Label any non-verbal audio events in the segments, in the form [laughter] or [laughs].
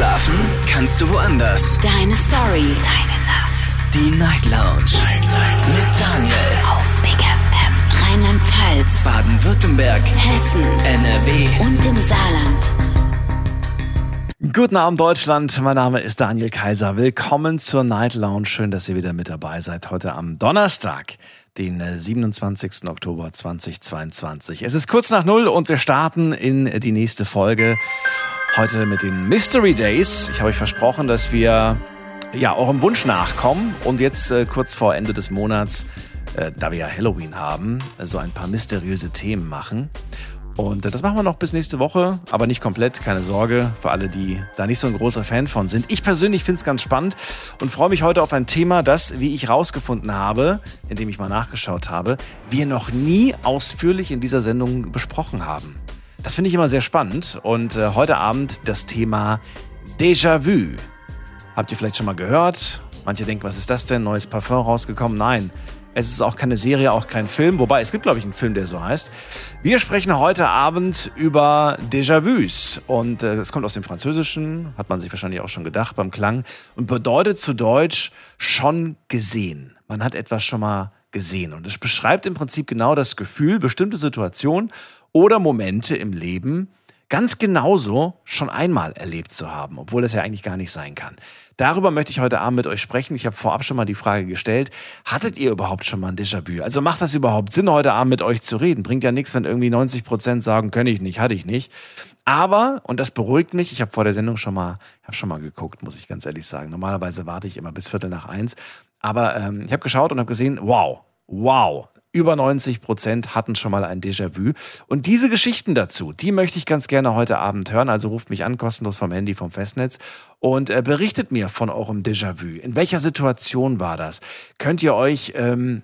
Schlafen kannst du woanders. Deine Story. Deine Nacht. Die Night Lounge. Night, Night. Mit Daniel. Auf Big FM. Rheinland-Pfalz. Baden-Württemberg. Hessen. NRW. Und im Saarland. Guten Abend Deutschland, mein Name ist Daniel Kaiser. Willkommen zur Night Lounge. Schön, dass ihr wieder mit dabei seid. Heute am Donnerstag, den äh, 27. Oktober 2022. Es ist kurz nach Null und wir starten in die nächste Folge. Heute mit den Mystery Days. Ich habe euch versprochen, dass wir ja eurem Wunsch nachkommen und jetzt äh, kurz vor Ende des Monats, äh, da wir ja Halloween haben, äh, so ein paar mysteriöse Themen machen. Und äh, das machen wir noch bis nächste Woche, aber nicht komplett, keine Sorge, für alle, die da nicht so ein großer Fan von sind. Ich persönlich finde es ganz spannend und freue mich heute auf ein Thema, das, wie ich rausgefunden habe, indem ich mal nachgeschaut habe, wir noch nie ausführlich in dieser Sendung besprochen haben. Das finde ich immer sehr spannend und äh, heute Abend das Thema Déjà-vu. Habt ihr vielleicht schon mal gehört? Manche denken, was ist das denn? Neues Parfum rausgekommen? Nein. Es ist auch keine Serie, auch kein Film. Wobei, es gibt, glaube ich, einen Film, der so heißt. Wir sprechen heute Abend über Déjà-vus. Und äh, es äh, kommt aus dem Französischen, hat man sich wahrscheinlich auch schon gedacht beim Klang. Und bedeutet zu Deutsch schon gesehen. Man hat etwas schon mal gesehen. Und es beschreibt im Prinzip genau das Gefühl, bestimmte Situationen oder Momente im Leben ganz genauso schon einmal erlebt zu haben, obwohl das ja eigentlich gar nicht sein kann. Darüber möchte ich heute Abend mit euch sprechen. Ich habe vorab schon mal die Frage gestellt, hattet ihr überhaupt schon mal ein Déjà-vu? Also macht das überhaupt Sinn, heute Abend mit euch zu reden? Bringt ja nichts, wenn irgendwie 90 Prozent sagen, kann ich nicht, hatte ich nicht. Aber, und das beruhigt mich, ich habe vor der Sendung schon mal, habe schon mal geguckt, muss ich ganz ehrlich sagen. Normalerweise warte ich immer bis Viertel nach eins. Aber ähm, ich habe geschaut und habe gesehen, wow, wow, über 90 Prozent hatten schon mal ein Déjà-vu. Und diese Geschichten dazu, die möchte ich ganz gerne heute Abend hören. Also ruft mich an, kostenlos vom Handy, vom Festnetz und äh, berichtet mir von eurem Déjà-vu. In welcher Situation war das? Könnt ihr euch ähm,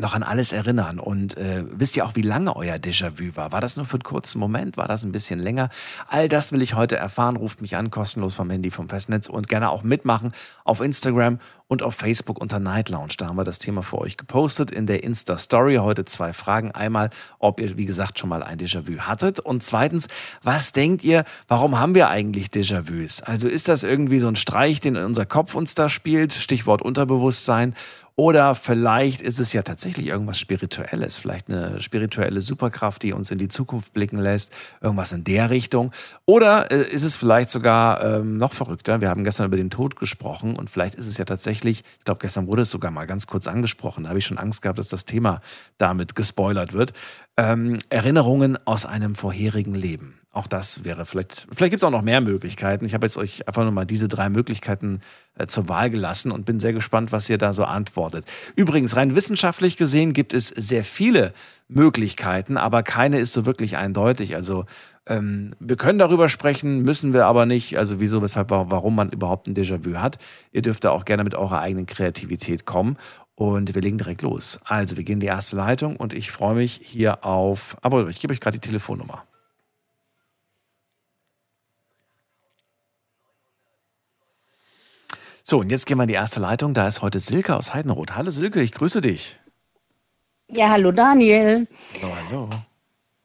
noch an alles erinnern. Und äh, wisst ihr auch, wie lange euer Déjà-vu war? War das nur für einen kurzen Moment? War das ein bisschen länger? All das will ich heute erfahren. Ruft mich an, kostenlos vom Handy, vom Festnetz und gerne auch mitmachen auf Instagram und auf Facebook unter Night Lounge. Da haben wir das Thema für euch gepostet in der Insta-Story. Heute zwei Fragen. Einmal, ob ihr, wie gesagt, schon mal ein Déjà-vu hattet. Und zweitens, was denkt ihr, warum haben wir eigentlich Déjà-vus? Also ist das irgendwie so ein Streich, den unser Kopf uns da spielt? Stichwort Unterbewusstsein. Oder vielleicht ist es ja tatsächlich irgendwas Spirituelles, vielleicht eine spirituelle Superkraft, die uns in die Zukunft blicken lässt, irgendwas in der Richtung. Oder äh, ist es vielleicht sogar ähm, noch verrückter? Wir haben gestern über den Tod gesprochen und vielleicht ist es ja tatsächlich, ich glaube, gestern wurde es sogar mal ganz kurz angesprochen, da habe ich schon Angst gehabt, dass das Thema damit gespoilert wird. Ähm, Erinnerungen aus einem vorherigen Leben. Auch das wäre vielleicht, vielleicht gibt es auch noch mehr Möglichkeiten. Ich habe jetzt euch einfach nur mal diese drei Möglichkeiten äh, zur Wahl gelassen und bin sehr gespannt, was ihr da so antwortet. Übrigens, rein wissenschaftlich gesehen gibt es sehr viele Möglichkeiten, aber keine ist so wirklich eindeutig. Also ähm, wir können darüber sprechen, müssen wir aber nicht. Also wieso, weshalb, warum man überhaupt ein Déjà-vu hat. Ihr dürft da auch gerne mit eurer eigenen Kreativität kommen. Und wir legen direkt los. Also, wir gehen in die erste Leitung und ich freue mich hier auf. Aber ich gebe euch gerade die Telefonnummer. So, und jetzt gehen wir in die erste Leitung. Da ist heute Silke aus Heidenroth. Hallo Silke, ich grüße dich. Ja, hallo Daniel. Hallo, hallo.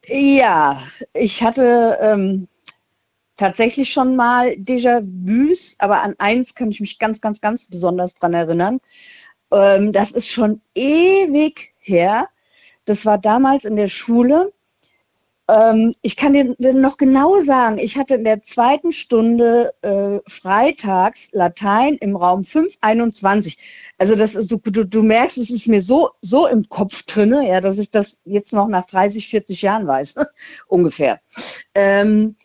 Ja, ich hatte ähm, tatsächlich schon mal Déjà-vus, aber an eins kann ich mich ganz, ganz, ganz besonders dran erinnern. Ähm, das ist schon ewig her. Das war damals in der Schule. Ähm, ich kann dir noch genau sagen, ich hatte in der zweiten Stunde äh, freitags Latein im Raum 521. Also das ist, du, du, du merkst, es ist mir so, so im Kopf drinne, ja, dass ich das jetzt noch nach 30, 40 Jahren weiß, [laughs] ungefähr. Ähm,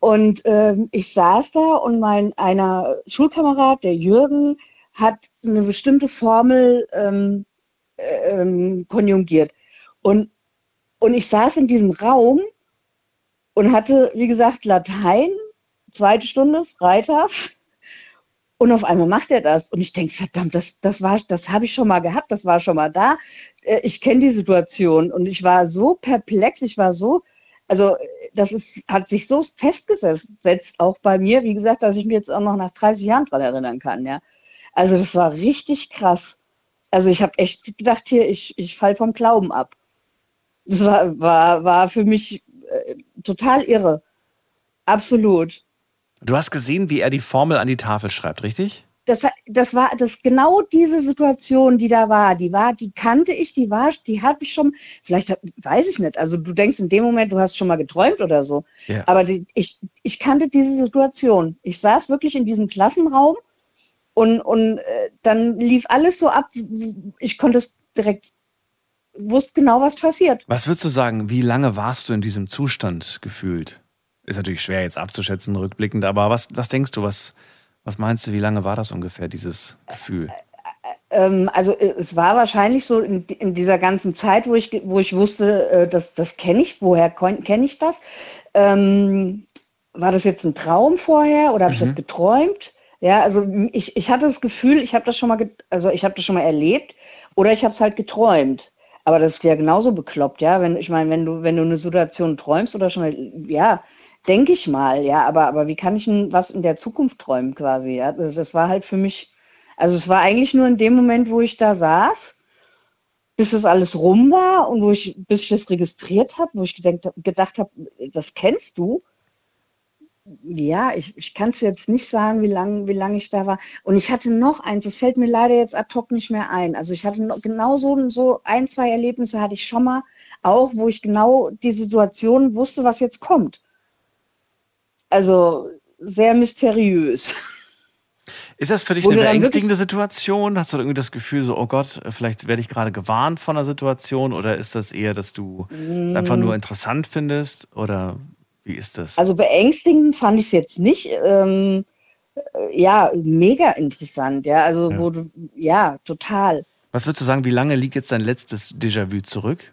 und ähm, ich saß da und mein einer Schulkamerad, der Jürgen, hat eine bestimmte Formel ähm, äh, ähm, konjugiert. Und und ich saß in diesem Raum und hatte, wie gesagt, Latein, zweite Stunde, Freitag. Und auf einmal macht er das. Und ich denke, verdammt, das, das, das habe ich schon mal gehabt, das war schon mal da. Äh, ich kenne die Situation. Und ich war so perplex, ich war so, also das ist, hat sich so festgesetzt, auch bei mir, wie gesagt, dass ich mir jetzt auch noch nach 30 Jahren dran erinnern kann. Ja. Also das war richtig krass. Also ich habe echt gedacht, hier, ich, ich fall vom Glauben ab das war, war, war für mich äh, total irre. Absolut. Du hast gesehen, wie er die Formel an die Tafel schreibt, richtig? Das, das war das genau diese Situation, die da war. Die war, die kannte ich, die war, die habe ich schon, vielleicht weiß ich nicht. Also du denkst in dem Moment, du hast schon mal geträumt oder so. Ja. Aber die, ich, ich kannte diese Situation. Ich saß wirklich in diesem Klassenraum und, und äh, dann lief alles so ab. Ich konnte es direkt wusste genau, was passiert. Was würdest du sagen, wie lange warst du in diesem Zustand gefühlt? Ist natürlich schwer jetzt abzuschätzen, rückblickend, aber was, was denkst du, was, was meinst du, wie lange war das ungefähr, dieses Gefühl? Ähm, also äh, es war wahrscheinlich so in, in, dieser ganzen Zeit, wo ich, wo ich wusste, äh, das, das kenne ich, woher kenne ich das? Ähm, war das jetzt ein Traum vorher oder habe ich das mhm. geträumt? Ja, also ich, ich hatte das Gefühl, ich habe das schon mal, also ich habe das schon mal erlebt oder ich habe es halt geträumt. Aber das ist ja genauso bekloppt, ja. Wenn, ich meine, wenn du, wenn du eine Situation träumst oder schon, ja, denke ich mal, ja, aber, aber wie kann ich denn was in der Zukunft träumen quasi? Ja? Das, das war halt für mich, also es war eigentlich nur in dem Moment, wo ich da saß, bis das alles rum war und wo ich, bis ich das registriert habe, wo ich gedacht, gedacht habe, das kennst du ja, ich, ich kann es jetzt nicht sagen, wie lange wie lang ich da war. Und ich hatte noch eins, das fällt mir leider jetzt ad hoc nicht mehr ein. Also ich hatte noch, genau so, so ein, zwei Erlebnisse hatte ich schon mal, auch wo ich genau die Situation wusste, was jetzt kommt. Also sehr mysteriös. Ist das für dich eine beängstigende Situation? Hast du irgendwie das Gefühl, so, oh Gott, vielleicht werde ich gerade gewarnt von der Situation? Oder ist das eher, dass du es einfach nur mm. interessant findest? Oder wie ist das? Also beängstigend fand ich es jetzt nicht. Ähm, äh, ja, mega interessant, ja. Also, ja. du, ja, total. Was würdest du sagen, wie lange liegt jetzt dein letztes Déjà-vu zurück?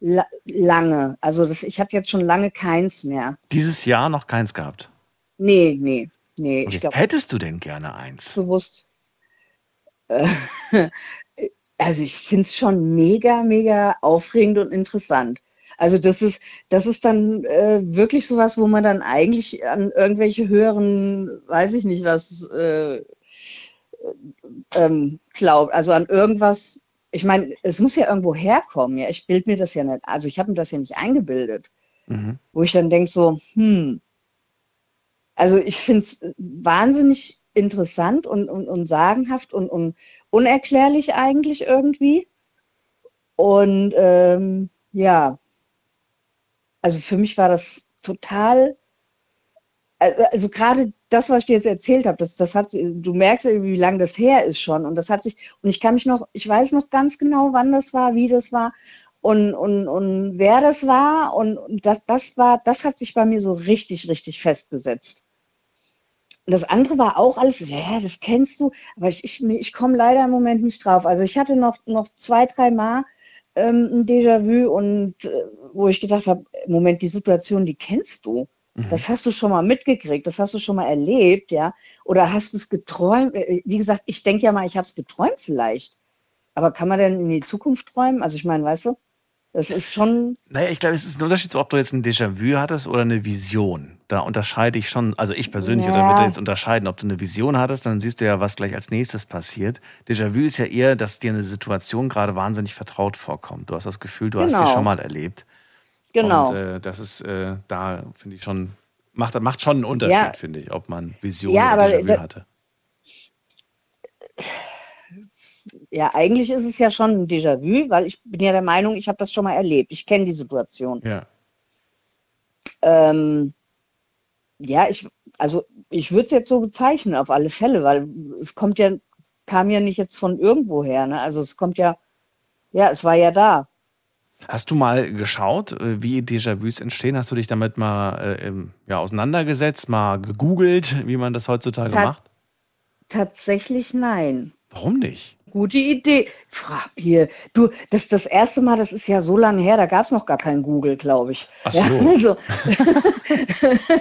La lange. Also, das, ich habe jetzt schon lange keins mehr. Dieses Jahr noch keins gehabt? Nee, nee, nee. Okay. Glaub, Hättest du denn gerne eins? Bewusst. Äh, [laughs] also, ich finde es schon mega, mega aufregend und interessant. Also das ist, das ist dann äh, wirklich sowas, wo man dann eigentlich an irgendwelche höheren, weiß ich nicht was, äh, ähm, glaubt. Also an irgendwas, ich meine, es muss ja irgendwo herkommen. Ja, ich bilde mir das ja nicht, also ich habe mir das ja nicht eingebildet. Mhm. Wo ich dann denke so, hm, also ich finde es wahnsinnig interessant und, und, und sagenhaft und, und unerklärlich eigentlich irgendwie. Und ähm, ja, also für mich war das total, also, also gerade das, was ich dir jetzt erzählt habe, das, das hat, du merkst, wie lange das her ist schon. Und das hat sich, und ich kann mich noch, ich weiß noch ganz genau, wann das war, wie das war und, und, und wer das war. Und, und das, das war, das hat sich bei mir so richtig, richtig festgesetzt. Und das andere war auch alles, ja, das kennst du, aber ich, ich, ich komme leider im Moment nicht drauf. Also ich hatte noch, noch zwei, drei Mal ähm, ein Déjà-vu und äh, wo ich gedacht habe, Moment, die Situation, die kennst du. Mhm. Das hast du schon mal mitgekriegt, das hast du schon mal erlebt, ja. Oder hast du es geträumt? Äh, wie gesagt, ich denke ja mal, ich habe es geträumt vielleicht. Aber kann man denn in die Zukunft träumen? Also ich meine, weißt du, das ist schon. Naja, ich glaube, es ist ein Unterschied, ob du jetzt ein Déjà-vu hattest oder eine Vision. Da unterscheide ich schon, also ich persönlich ja. würde jetzt unterscheiden, ob du eine Vision hattest, dann siehst du ja, was gleich als nächstes passiert. Déjà-vu ist ja eher, dass dir eine Situation gerade wahnsinnig vertraut vorkommt. Du hast das Gefühl, du genau. hast sie schon mal erlebt. Genau. Und äh, das ist äh, da, finde ich schon, macht, macht schon einen Unterschied, ja. finde ich, ob man Vision ja, oder Déjà-vu hatte. Ja, eigentlich ist es ja schon ein Déjà-vu, weil ich bin ja der Meinung, ich habe das schon mal erlebt. Ich kenne die Situation. Ja. Ähm, ja, ich, also ich würde es jetzt so bezeichnen, auf alle Fälle, weil es kommt ja, kam ja nicht jetzt von irgendwo her. Ne? Also es kommt ja, ja, es war ja da. Hast du mal geschaut, äh, wie Déjà-vus entstehen? Hast du dich damit mal äh, ja, auseinandergesetzt, mal gegoogelt, wie man das heutzutage Ta macht? Tatsächlich nein. Warum nicht? Gute Idee. Frag hier, du, das das erste Mal, das ist ja so lange her, da gab es noch gar kein Google, glaube ich. Ach so. Ja, also, [laughs]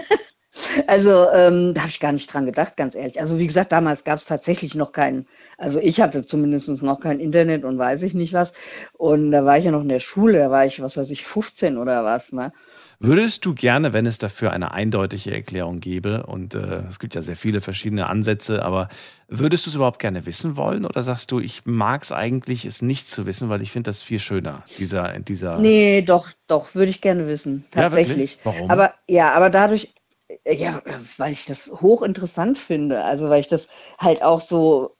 [laughs] also ähm, da habe ich gar nicht dran gedacht, ganz ehrlich. Also wie gesagt, damals gab es tatsächlich noch keinen, also ich hatte zumindest noch kein Internet und weiß ich nicht was. Und da war ich ja noch in der Schule, da war ich, was weiß ich, 15 oder was. Ne? Würdest du gerne, wenn es dafür eine eindeutige Erklärung gäbe, und äh, es gibt ja sehr viele verschiedene Ansätze, aber würdest du es überhaupt gerne wissen wollen oder sagst du, ich mag es eigentlich, es nicht zu wissen, weil ich finde das viel schöner, dieser, dieser. Nee, doch, doch, würde ich gerne wissen. Tatsächlich. Ja, Warum? Aber ja, aber dadurch, ja, weil ich das hochinteressant finde. Also weil ich das halt auch so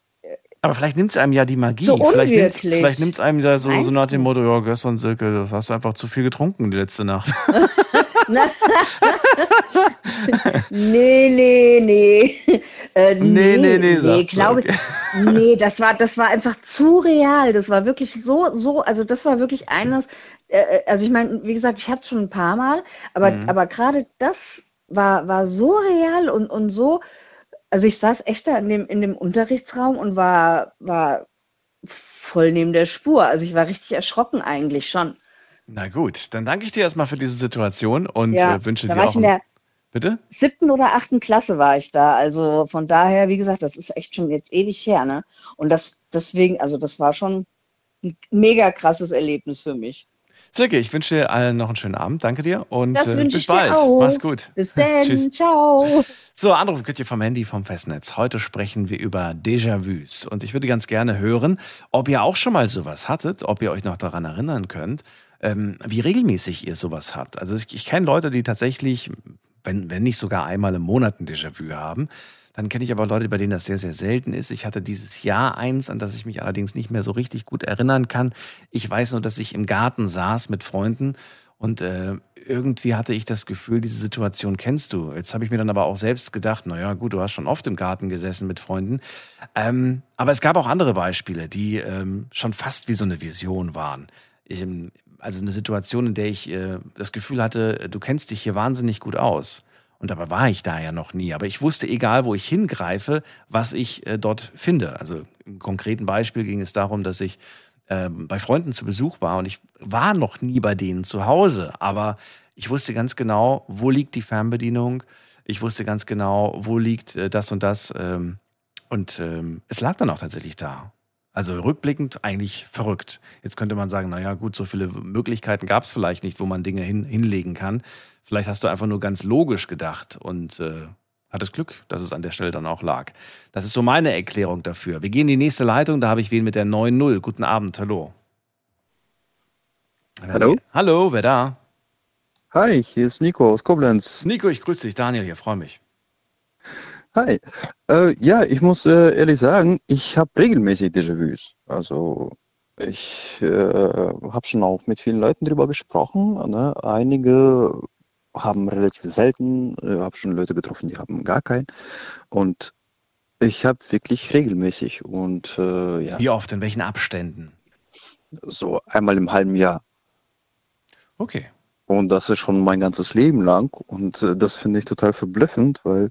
Aber vielleicht nimmt es einem ja die Magie. So unwirklich. vielleicht nimmt es einem ja so, so nach dem? Motto, ja, gestern Silke, das hast du einfach zu viel getrunken die letzte Nacht. [laughs] Nee, nee, nee. Äh, [laughs] Nee, nee, nee, sagst du, glaube okay. Nee, das war, das war einfach zu real. Das war wirklich so, so, also das war wirklich eines, äh, also ich meine, wie gesagt, ich hatte es schon ein paar Mal, aber, Mhm. aber gerade das war, war so real und, und so, also ich saß echt da in dem, in dem Unterrichtsraum und war, war voll neben der Spur. Also ich war richtig erschrocken eigentlich schon. Na gut, dann danke ich dir erstmal für diese Situation und Ja, äh, wünsche dir auch in der Bitte? siebten oder achten Klasse war ich da. Also von daher, wie gesagt, das ist echt schon jetzt ewig her, ne? Und das deswegen, also das war schon ein mega krasses Erlebnis für mich. Silke, ich wünsche dir allen noch einen schönen Abend. Danke dir und Das äh, bis bald. auch. Mach's gut. Bis dann, [laughs] Tschüss. ciao. So, anrufen könnt ihr vom Handy, vom Festnetz. Heute sprechen wir über Déjà-vus. Und ich würde ganz gerne hören, ob ihr auch schon mal sowas hattet, ob ihr euch noch daran erinnern könnt, ähm, wie regelmäßig ihr sowas habt. Also ich, ich kenne Leute, die tatsächlich, wenn, wenn nicht sogar einmal im Monat ein Déjà-vu haben. Dann kenne ich aber Leute, bei denen das sehr, sehr selten ist. Ich hatte dieses Jahr eins, an das ich mich allerdings nicht mehr so richtig gut erinnern kann. Ich weiß nur, dass ich im Garten saß mit Freunden und äh, irgendwie hatte ich das Gefühl, diese Situation kennst du. Jetzt habe ich mir dann aber auch selbst gedacht, naja, gut, du hast schon oft im Garten gesessen mit Freunden. Ähm, aber es gab auch andere Beispiele, die ähm, schon fast wie so eine Vision waren. Ich, ähm, also eine Situation, in der ich äh, das Gefühl hatte, du kennst dich hier wahnsinnig gut aus. Und dabei war ich da ja noch nie. Aber ich wusste, egal wo ich hingreife, was ich äh, dort finde. Also im konkreten Beispiel ging es darum, dass ich ähm, bei Freunden zu Besuch war und ich war noch nie bei denen zu Hause. Aber ich wusste ganz genau, wo liegt die Fernbedienung. Ich wusste ganz genau, wo liegt äh, das und das. Ähm, und ähm, es lag dann auch tatsächlich da. Also rückblickend eigentlich verrückt. Jetzt könnte man sagen, naja gut, so viele Möglichkeiten gab es vielleicht nicht, wo man Dinge hin, hinlegen kann. Vielleicht hast du einfach nur ganz logisch gedacht und äh, hattest Glück, dass es an der Stelle dann auch lag. Das ist so meine Erklärung dafür. Wir gehen in die nächste Leitung, da habe ich wen mit der 9.0. Guten Abend, hallo. Hallo? Hallo, wer da? Hi, hier ist Nico aus Koblenz. Nico, ich grüße dich. Daniel hier, freue mich. Hi. Äh, ja, ich muss äh, ehrlich sagen, ich habe regelmäßig Déjà-vus. Also ich äh, habe schon auch mit vielen Leuten drüber gesprochen. Ne? Einige haben relativ selten, äh, habe schon Leute getroffen, die haben gar keinen. Und ich habe wirklich regelmäßig und äh, ja, Wie oft, in welchen Abständen? so einmal im halben Jahr. Okay. Und das ist schon mein ganzes Leben lang. Und äh, das finde ich total verblüffend, weil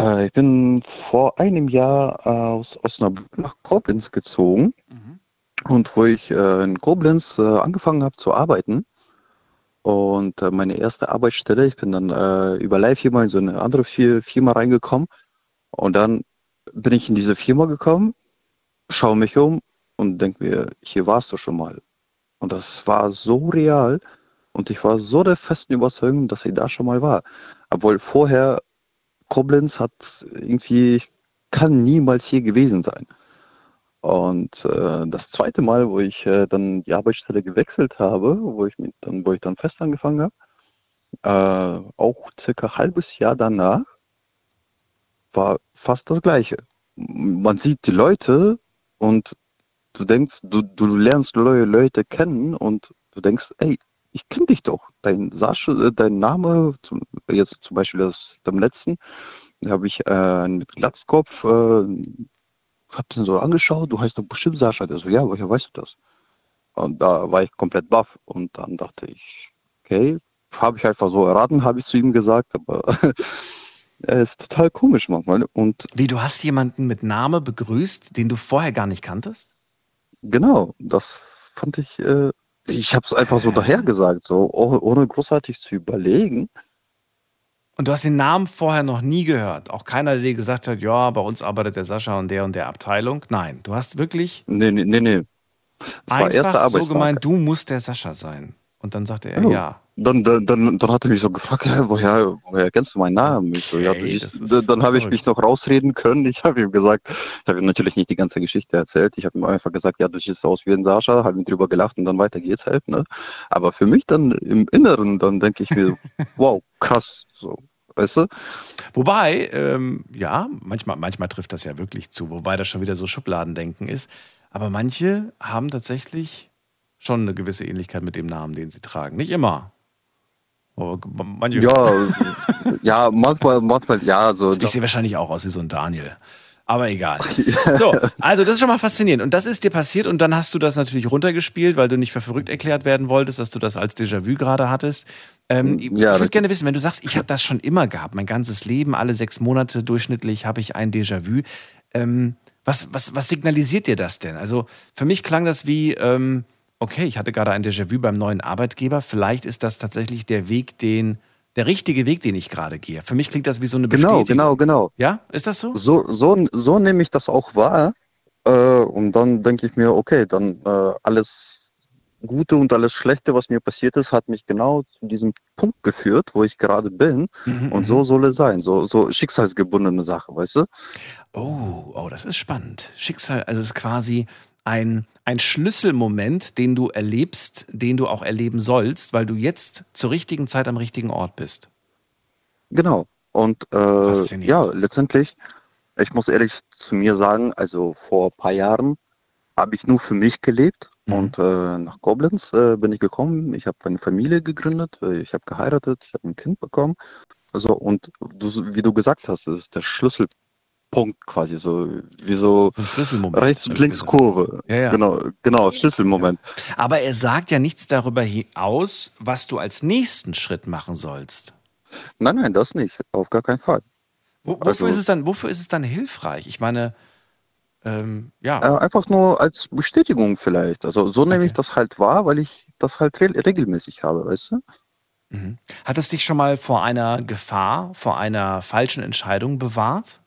äh, ich bin vor einem Jahr äh, aus Osnabrück nach Koblenz gezogen. Und wo ich äh, in Koblenz äh, angefangen habe zu arbeiten. Und äh, meine erste Arbeitsstelle, ich bin dann äh, über Leihfirma in so eine andere Fir Firma reingekommen. Und dann bin ich in diese Firma gekommen, schaue mich um und denke mir, hier warst du schon mal. Und das war so real. Und ich war so der festen Überzeugung, dass ich da schon mal war. Obwohl vorher Koblenz hat irgendwie, kann niemals hier gewesen sein. Und äh, das zweite Mal, wo ich äh, dann die Arbeitsstelle gewechselt habe, wo ich mit, dann, wo ich dann fest angefangen habe, äh, auch circa ein halbes Jahr danach, war fast das Gleiche. Man sieht die Leute und du denkst, du, du lernst neue Leute kennen und du denkst, ey, ich kenne dich doch. Dein Sascha, äh, dein Name, zum, jetzt zum Beispiel aus dem letzten, da habe ich äh, mit Glatzkopf, äh, hab den so angeschaut, du heißt doch bestimmt Sascha. Der so, ja, woher weißt du das? Und da war ich komplett baff und dann dachte ich, okay, habe ich einfach so erraten, habe ich zu ihm gesagt, aber [laughs] er ist total komisch manchmal. Und Wie, du hast jemanden mit Name begrüßt, den du vorher gar nicht kanntest? Genau, das fand ich, äh, ich habe es einfach so dahergesagt, so oh- ohne großartig zu überlegen. Und du hast den Namen vorher noch nie gehört. Auch keiner, der dir gesagt hat, ja, bei uns arbeitet der Sascha und der und der Abteilung. Nein, du hast wirklich Nee, nee, nee, nee. Das war erster einfach so gemeint, du musst der Sascha sein. Und dann sagte er, Ja. ja. Dann, dann, dann, dann hat er mich so gefragt, ja, woher, woher kennst du meinen Namen? Ich so, ja, Okay, ist dann habe ich mich noch rausreden können. Ich habe ihm gesagt, ich habe ihm natürlich nicht die ganze Geschichte erzählt. Ich habe ihm einfach gesagt, ja, du siehst aus wie ein Sascha, habe ihm drüber gelacht und dann weiter geht's halt. Ne? Aber für mich dann im Inneren, dann denke ich mir, [laughs] wow, krass. So. weißt du? Wobei, ähm, ja, manchmal, manchmal trifft das ja wirklich zu, wobei das schon wieder so Schubladendenken ist. Aber manche haben tatsächlich schon eine gewisse Ähnlichkeit mit dem Namen, den sie tragen. Nicht immer. Aber manche Ja, [laughs] ja, manchmal, manchmal, ja, so. Ich sehe wahrscheinlich auch aus wie so ein Daniel. Aber egal. [laughs] So, also das ist schon mal faszinierend. Und das ist dir passiert und dann hast du das natürlich runtergespielt, weil du nicht für verrückt erklärt werden wolltest, dass du das als Déjà-vu gerade hattest. Ähm, ich Hm, Ja, würde richtig. gerne wissen, wenn du sagst, ich [laughs] habe das schon immer gehabt, mein ganzes Leben, alle sechs Monate durchschnittlich habe ich ein Déjà-vu. Ähm, was, was, was signalisiert dir das denn? Also für mich klang das wie, ähm, okay, ich hatte gerade ein Déjà-vu beim neuen Arbeitgeber. Vielleicht ist das tatsächlich der Weg, den, der richtige Weg, den ich gerade gehe. Für mich klingt das wie so eine Genau, Bestätigung. genau, genau. Ja, ist das so? So, so, so nehme ich das auch wahr. Äh, und dann denke ich mir, okay, dann äh, alles Gute und alles Schlechte, was mir passiert ist, hat mich genau zu diesem Punkt geführt, wo ich gerade bin. Mhm, Und so soll es sein. So, so schicksalsgebundene Sache, weißt du? Oh, oh, das ist spannend. Schicksal, also es ist quasi ein, ein Schlüsselmoment, den du erlebst, den du auch erleben sollst, weil du jetzt zur richtigen Zeit am richtigen Ort bist. Genau. Und äh, ja, letztendlich, ich muss ehrlich zu mir sagen, also vor ein paar Jahren habe ich nur für mich gelebt Mhm. und äh, nach Koblenz äh, bin ich gekommen. Ich habe eine Familie gegründet, äh, ich habe geheiratet, ich habe ein Kind bekommen. Also und du, wie du gesagt hast, das ist der Schlüsselpunkt quasi so, wie so So ein Schlüsselmoment. rechts und links. Kurve. Ja, ja. Genau, genau, Schlüsselmoment. Aber er sagt ja nichts darüber aus, was du als nächsten Schritt machen sollst. Nein, nein, das nicht, auf gar keinen Fall. Wo, wofür, Also- ist es dann, wofür ist es dann hilfreich? Ich meine, ähm, ja. Äh, einfach nur als Bestätigung vielleicht. Also so nehme Okay. ich das halt wahr, weil ich das halt re regelmäßig habe, weißt du? Mhm. Hat es dich schon mal vor einer Gefahr, vor einer falschen Entscheidung bewahrt?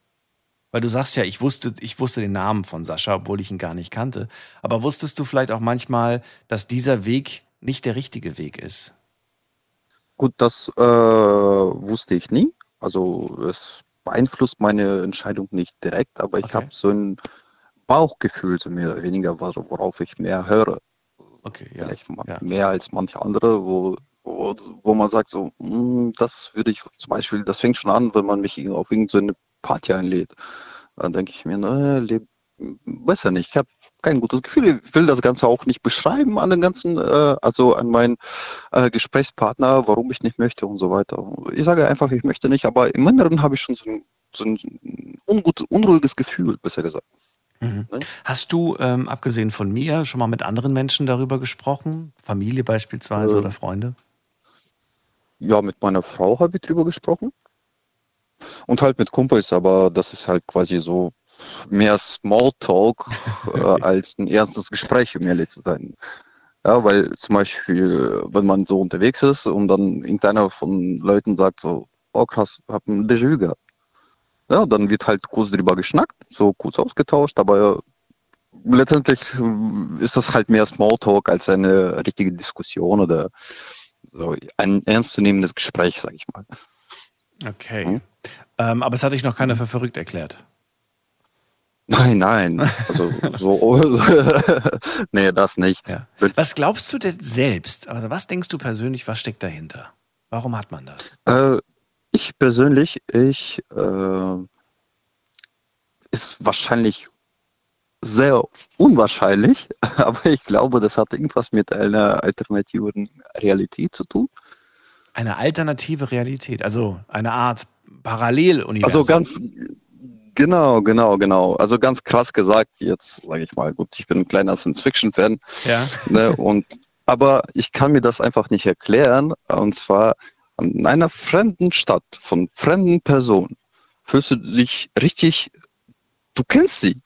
Weil du sagst ja, ich wusste, ich wusste den Namen von Sascha, obwohl ich ihn gar nicht kannte. Aber wusstest du vielleicht auch manchmal, dass dieser Weg nicht der richtige Weg ist? Gut, das äh, wusste ich nie. Also es beeinflusst meine Entscheidung nicht direkt, aber ich Okay. habe so ein Bauchgefühl, so mehr oder weniger, wor- worauf ich mehr höre. Okay, ja. Vielleicht ja. mehr als manche andere, wo, wo, wo man sagt, so, "Hm, das würde ich zum Beispiel, das fängt schon an, wenn man mich auf irgendeine Party einlädt. Dann denke ich mir, ne, besser nicht. Ich habe kein gutes Gefühl. Ich will das Ganze auch nicht beschreiben an den ganzen, äh, also an meinen äh, Gesprächspartner, warum ich nicht möchte und so weiter. Ich sage einfach, ich möchte nicht, aber im Inneren habe ich schon so ein, so ein ungut, unruhiges Gefühl, besser gesagt. Mhm. Ne? Hast du, ähm, abgesehen von mir, schon mal mit anderen Menschen darüber gesprochen? Familie beispielsweise Äh, oder Freunde? Ja, mit meiner Frau habe ich drüber gesprochen. Und halt mit Kumpels, aber das ist halt quasi so mehr Smalltalk [laughs] äh, als ein ernstes Gespräch, um ehrlich zu sein. Ja, weil zum Beispiel, wenn man so unterwegs ist und dann irgendeiner von Leuten sagt so, oh krass, hab ein Déjà-vu gehabt. Ja, dann wird halt kurz drüber geschnackt, so kurz ausgetauscht, aber letztendlich ist das halt mehr Smalltalk als eine richtige Diskussion oder so ein ernstzunehmendes Gespräch, sag ich mal. Okay. Mhm. Ähm, aber es hat dich noch keiner für verrückt erklärt. Nein, nein. Also so [laughs] nee, das nicht. Ja. Was glaubst du denn selbst? Also was denkst du persönlich, was steckt dahinter? Warum hat man das? Äh, ich persönlich, ich äh, ist wahrscheinlich sehr unwahrscheinlich, [laughs] aber ich glaube, das hat irgendwas mit einer alternativen Realität zu tun. Eine alternative Realität, also eine Art Paralleluniversum. Also ganz genau, genau, genau. Also ganz krass gesagt, jetzt sage ich mal, gut, ich bin ein kleiner Science-Fiction-Fan, Ja. ne, und aber ich kann mir das einfach nicht erklären. Und zwar an einer fremden Stadt, von fremden Personen, fühlst du dich richtig, du kennst sie,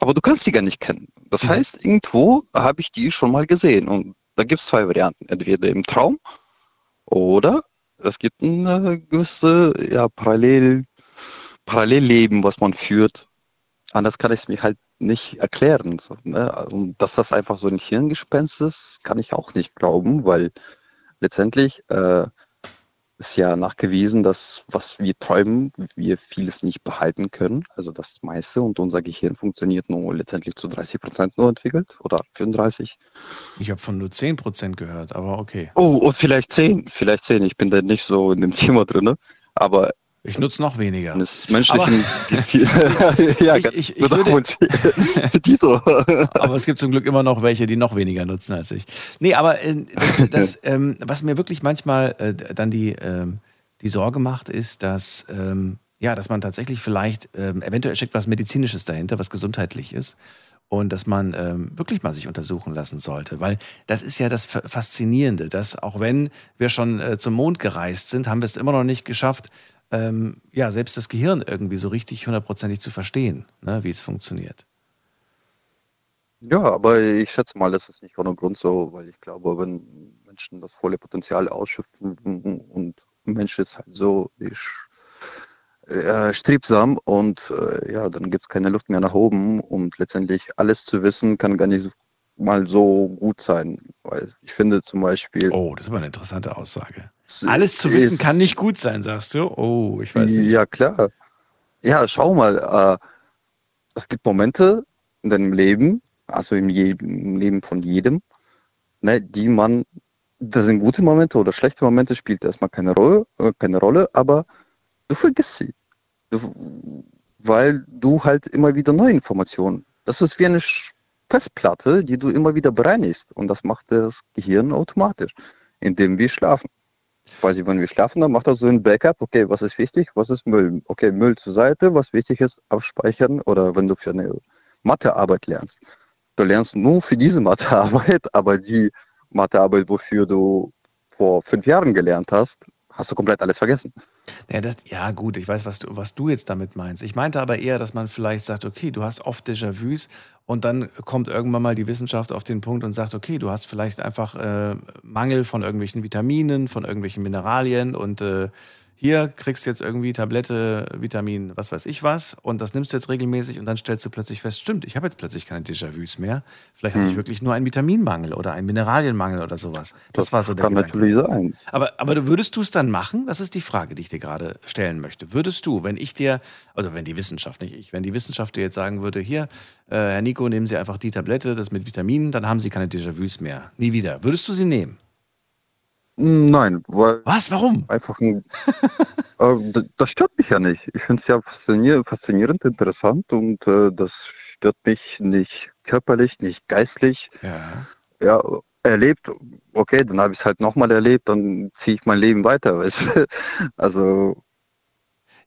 aber du kannst sie gar nicht kennen. Das Mhm. heißt, irgendwo habe ich die schon mal gesehen. Und da gibt es zwei Varianten. Entweder im Traum oder es gibt ein äh, gewisse ja, Parallel, Parallelleben, was man führt. Anders kann ich es mir halt nicht erklären. So, ne? Und dass das einfach so ein Hirngespenst ist, kann ich auch nicht glauben, weil letztendlich äh, ist ja nachgewiesen, dass was wir träumen, wir vieles nicht behalten können. Also das meiste und unser Gehirn funktioniert nur letztendlich zu 30 Prozent nur entwickelt oder 35. Ich habe von nur 10% gehört, aber okay. Oh, und vielleicht 10, vielleicht 10. Ich bin da nicht so in dem [laughs] Thema drin. Aber Ich nutze noch weniger. des menschlichen Gefühl. [laughs] ja, Ich- ich- ich würde- Tito. Aber es gibt zum Glück immer noch welche, die noch weniger nutzen als ich. Nee, aber äh, das, [laughs] das, ähm, was mir wirklich manchmal äh, dann die, ähm, die Sorge macht, ist, dass, ähm, ja, dass man tatsächlich vielleicht, ähm, eventuell steckt was Medizinisches dahinter, was gesundheitlich ist. Und dass man ähm, wirklich mal sich untersuchen lassen sollte. Weil das ist ja das Fa- Faszinierende, dass auch wenn wir schon äh, zum Mond gereist sind, haben wir es immer noch nicht geschafft, ähm, ja, selbst das Gehirn irgendwie so richtig hundertprozentig zu verstehen, ne, wie es funktioniert. Ja, aber ich schätze mal, das ist nicht ohne Grund so, weil ich glaube, wenn Menschen das volle Potenzial ausschöpfen und Mensch ist halt so ich, äh, strebsam und äh, ja, dann gibt es keine Luft mehr nach oben und letztendlich alles zu wissen kann gar nicht mal so gut sein, weil ich finde zum Beispiel Oh, das ist aber eine interessante Aussage. Es Alles zu wissen kann nicht gut sein, sagst du? Oh, ich weiß nicht. Ja, klar. Ja, schau mal, äh, es gibt Momente in deinem Leben, also im, je im Leben von jedem, ne, die man, das sind gute Momente oder schlechte Momente, spielt erstmal keine Rolle, äh, keine Rolle, aber du vergisst sie. Du, weil du halt immer wieder neue Informationen. Das ist wie eine Festplatte, die du immer wieder bereinigst. Und das macht das Gehirn automatisch, indem wir schlafen. Quasi, wenn wir schlafen, dann macht er so ein Backup. Okay, was ist wichtig, was ist Müll? Okay, Müll zur Seite, was wichtig ist, abspeichern. Oder wenn du für eine Mathearbeit lernst. Du lernst nur für diese Mathearbeit, [laughs] aber die Mathearbeit, wofür du vor fünf Jahren gelernt hast, hast du komplett alles vergessen. Ja, das, ja, gut, ich weiß, was du, was du jetzt damit meinst. Ich meinte aber eher, dass man vielleicht sagt, okay, du hast oft Déjà-vus und dann kommt irgendwann mal die Wissenschaft auf den Punkt und sagt, okay, du hast vielleicht einfach äh, Mangel von irgendwelchen Vitaminen, von irgendwelchen Mineralien und äh, hier kriegst du jetzt irgendwie Tablette, Vitamin, was weiß ich was, und das nimmst du jetzt regelmäßig und dann stellst du plötzlich fest, stimmt, ich habe jetzt plötzlich keine Déjà-vus mehr. Vielleicht hatte ich wirklich nur einen Vitaminmangel oder einen Mineralienmangel oder sowas. Das, war so der kann Gedanke. natürlich sein. Aber, aber würdest du es dann machen? Das ist die Frage, die ich dir gerade stellen möchte. Würdest du, wenn ich dir, also wenn die Wissenschaft, nicht ich, wenn die Wissenschaft dir jetzt sagen würde, hier, äh, Herr Nico, nehmen Sie einfach die Tablette, das mit Vitaminen, dann haben Sie keine Déjà-vus mehr. Nie wieder. Würdest du sie nehmen? Nein, weil Was? Warum? einfach ein. [laughs] äh, das stört mich ja nicht. Ich finde es ja faszinier faszinierend, interessant und äh, das stört mich nicht körperlich, nicht geistlich. Ja. Ja, erlebt, okay, dann habe ich es halt nochmal erlebt, dann ziehe ich mein Leben weiter. [laughs] Weißt? du? Also,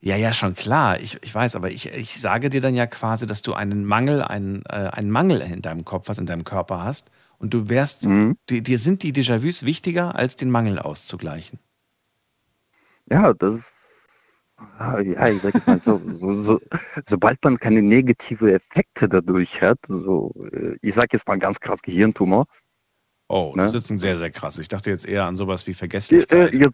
Ja, ja, schon klar. Ich, ich weiß, aber ich, ich sage dir dann ja quasi, dass du einen Mangel, einen, äh, einen Mangel in deinem Kopf hast, in deinem Körper hast. Und du wärst, mhm. di- dir sind die Déjà-vus wichtiger, als den Mangel auszugleichen. ja, das ist. Ja, ich sag jetzt mal so, [laughs] so, so, sobald man keine negative Effekte dadurch hat, so, äh, ich sag jetzt mal ganz krass Gehirntumor, Oh, Ne? das ist ein sehr, sehr krass. Ich dachte jetzt eher an sowas wie Vergesslichkeit. äh, hier,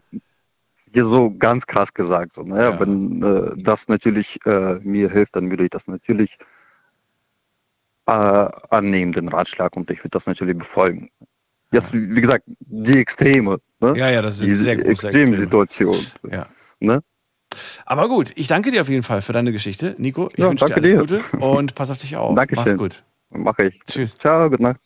hier so ganz krass gesagt. So, ne? Ja. Wenn äh, das natürlich äh, mir hilft, dann würde ich das natürlich äh, annehmen, den Ratschlag, und ich würde das natürlich befolgen. Jetzt, wie gesagt, die Extreme, ne? Ja, ja, das sind diese sehr große extremen Extreme. Ja. Ne? Aber gut, ich danke dir auf jeden Fall für deine Geschichte, Nico. Ich Ja, wünsche dir alles Gute und pass auf dich [laughs] auf. Dankeschön. Mach's gut. Mache ich. Tschüss. Ciao, gute Nacht.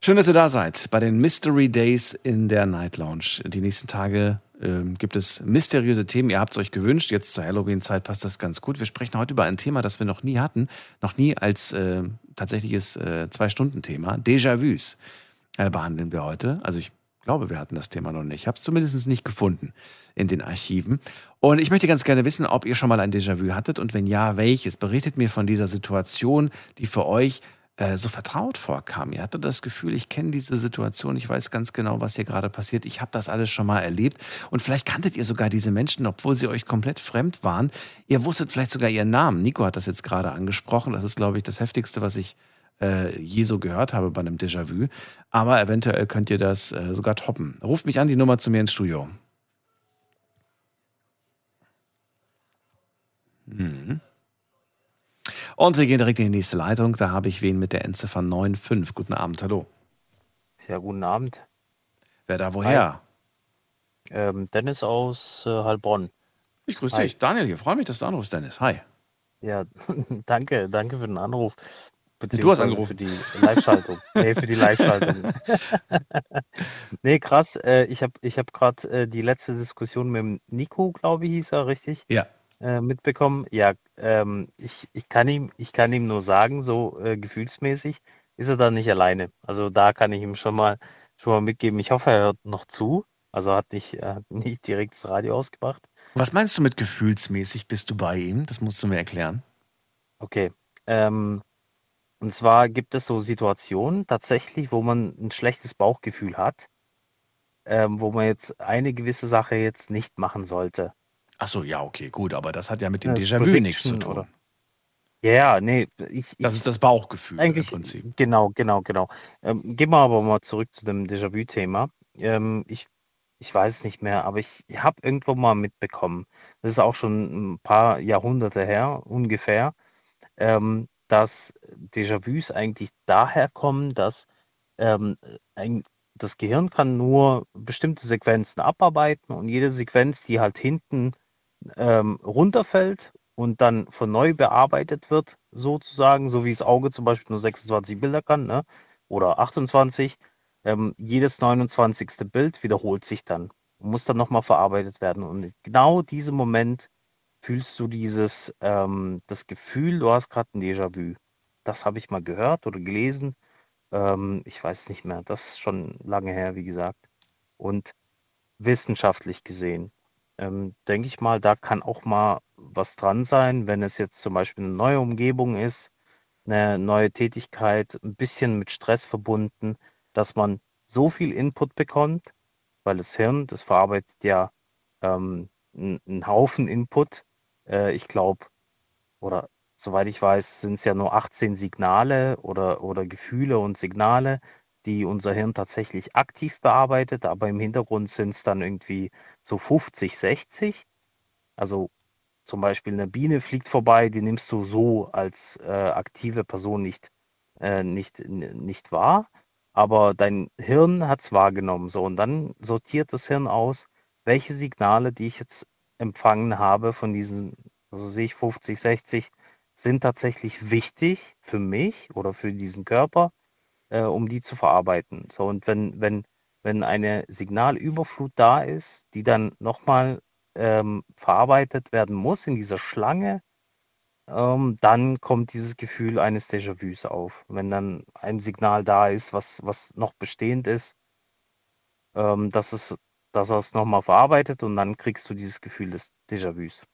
Schön, dass ihr da seid bei den Mystery Days in der Night Lounge. Die nächsten Tage ähm, gibt es mysteriöse Themen. Ihr habt es euch gewünscht. Jetzt zur Halloween-Zeit passt das ganz gut. Wir sprechen heute über ein Thema, das wir noch nie hatten. Noch nie als äh, tatsächliches äh, Zwei-Stunden-Thema. Déjà-vus äh, behandeln wir heute. Also ich glaube, wir hatten das Thema noch nicht. Ich habe es zumindest nicht gefunden in den Archiven. Und ich möchte ganz gerne wissen, ob ihr schon mal ein Déjà-vu hattet und wenn ja, welches. Berichtet mir von dieser Situation, die für euch äh, so vertraut vorkam. Ihr hattet das Gefühl, ich kenne diese Situation, ich weiß ganz genau, was hier gerade passiert. Ich habe das alles schon mal erlebt. Und vielleicht kanntet ihr sogar diese Menschen, obwohl sie euch komplett fremd waren. Ihr wusstet vielleicht sogar ihren Namen. Nico hat das jetzt gerade angesprochen. Das ist, glaube ich, das Heftigste, was ich äh, je so gehört habe bei einem Déjà-vu. Aber eventuell könnt ihr das äh, sogar toppen. Ruft mich an, die Nummer zu mir ins Studio. Mhm. Und wir gehen direkt in die nächste Leitung. Da habe ich wen mit der Endziffer 95. Guten Abend, hallo. Ja, guten Abend. Wer da woher? Ähm, Dennis aus äh, Heilbronn. Ich grüße Hi. dich. Daniel hier. Freue mich, dass du anrufst, Dennis. Hi. Ja, [laughs] danke, danke für den Anruf. beziehungsweise angerufen. für die Live-Schaltung. [laughs] nee, für die Live-Schaltung. [laughs] nee, krass. Äh, ich habe ich hab gerade äh, die letzte Diskussion mit dem Nico, glaube ich, hieß er, richtig? Ja. Äh, mitbekommen. Ja, ähm, ich, ich, kann ihm, ich kann ihm nur sagen, so äh, gefühlsmäßig ist er da nicht alleine. Also da kann ich ihm schon mal, schon mal mitgeben. Ich hoffe, er hört noch zu. Also hat nicht, hat nicht direkt das Radio ausgemacht. Was meinst du mit gefühlsmäßig bist du bei ihm? Das musst du mir erklären. Okay. Ähm, und zwar gibt es so Situationen tatsächlich, wo man ein schlechtes Bauchgefühl hat, ähm, wo man jetzt eine gewisse Sache jetzt nicht machen sollte. Ach so, ja, okay, gut, aber das hat ja mit dem Déjà-vu nichts zu tun. oder? Ja, ja, nee, ich, Das ist das Bauchgefühl eigentlich, im Prinzip. genau, genau, genau. Ähm, gehen wir aber mal zurück zu dem Déjà-vu-Thema. Ähm, ich, ich weiß es nicht mehr, aber ich habe irgendwo mal mitbekommen, das ist auch schon ein paar Jahrhunderte her, ungefähr, ähm, dass Déjà-vus eigentlich daher kommen, dass ähm, ein, das Gehirn kann nur bestimmte Sequenzen abarbeiten und jede Sequenz, die halt hinten ähm, runterfällt und dann von neu bearbeitet wird, sozusagen, so wie das Auge zum Beispiel nur 26 Bilder kann, ne? oder 28, ähm, jedes 29. Bild wiederholt sich dann und muss dann nochmal verarbeitet werden. Und genau diesen Moment fühlst du dieses, ähm, das Gefühl, du hast gerade ein Déjà-vu. Das habe ich mal gehört oder gelesen. Ähm, ich weiß nicht mehr. Das ist schon lange her, wie gesagt. Und wissenschaftlich gesehen, ähm, denke ich mal, da kann auch mal was dran sein, wenn es jetzt zum Beispiel eine neue Umgebung ist, eine neue Tätigkeit, ein bisschen mit Stress verbunden, dass man so viel Input bekommt, weil das Hirn, das verarbeitet ja ähm, einen, Haufen Input. Äh, ich glaube, oder soweit ich weiß, sind es ja nur 18 Signale oder, oder Gefühle und Signale, die unser Hirn tatsächlich aktiv bearbeitet, aber im Hintergrund sind es dann irgendwie so 50, 60. Also zum Beispiel eine Biene fliegt vorbei, die nimmst du so als äh, aktive Person nicht, äh, nicht, nicht wahr, aber dein Hirn hat es wahrgenommen. So, und dann sortiert das Hirn aus, welche Signale, die ich jetzt empfangen habe von diesen, also sehe ich 50, 60, sind tatsächlich wichtig für mich oder für diesen Körper, äh, um die zu verarbeiten. So, und wenn, wenn, wenn eine Signalüberflut da ist, die dann nochmal ähm, verarbeitet werden muss in dieser Schlange, ähm, dann kommt dieses Gefühl eines Déjà-vus auf. Wenn dann ein Signal da ist, was, was noch bestehend ist, ähm, dass es, dass er es nochmal verarbeitet und dann kriegst du dieses Gefühl des Déjà-vus.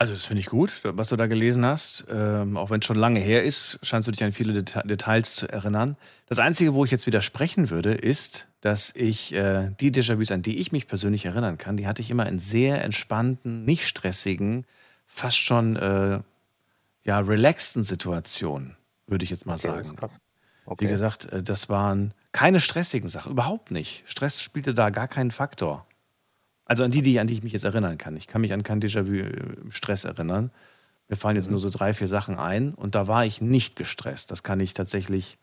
Also, das finde ich gut, was du da gelesen hast. Ähm, auch wenn es schon lange her ist, scheinst du dich an viele Deta Details zu erinnern. Das Einzige, wo ich jetzt widersprechen würde, ist, dass ich äh, die Déjà-vus, an die ich mich persönlich erinnern kann, die hatte ich immer in sehr entspannten, nicht stressigen, fast schon äh, ja, relaxten Situationen, würde ich jetzt mal Okay, sagen. krass. Wie Okay. gesagt, äh, das waren keine stressigen Sachen, überhaupt nicht. Stress spielte da gar keinen Faktor. Also an die, die, an die ich mich jetzt erinnern kann. Ich kann mich an kein Déjà-vu äh, im Stress erinnern. Mir fallen jetzt nur so drei, vier Sachen ein und da war ich nicht gestresst. Das kann ich tatsächlich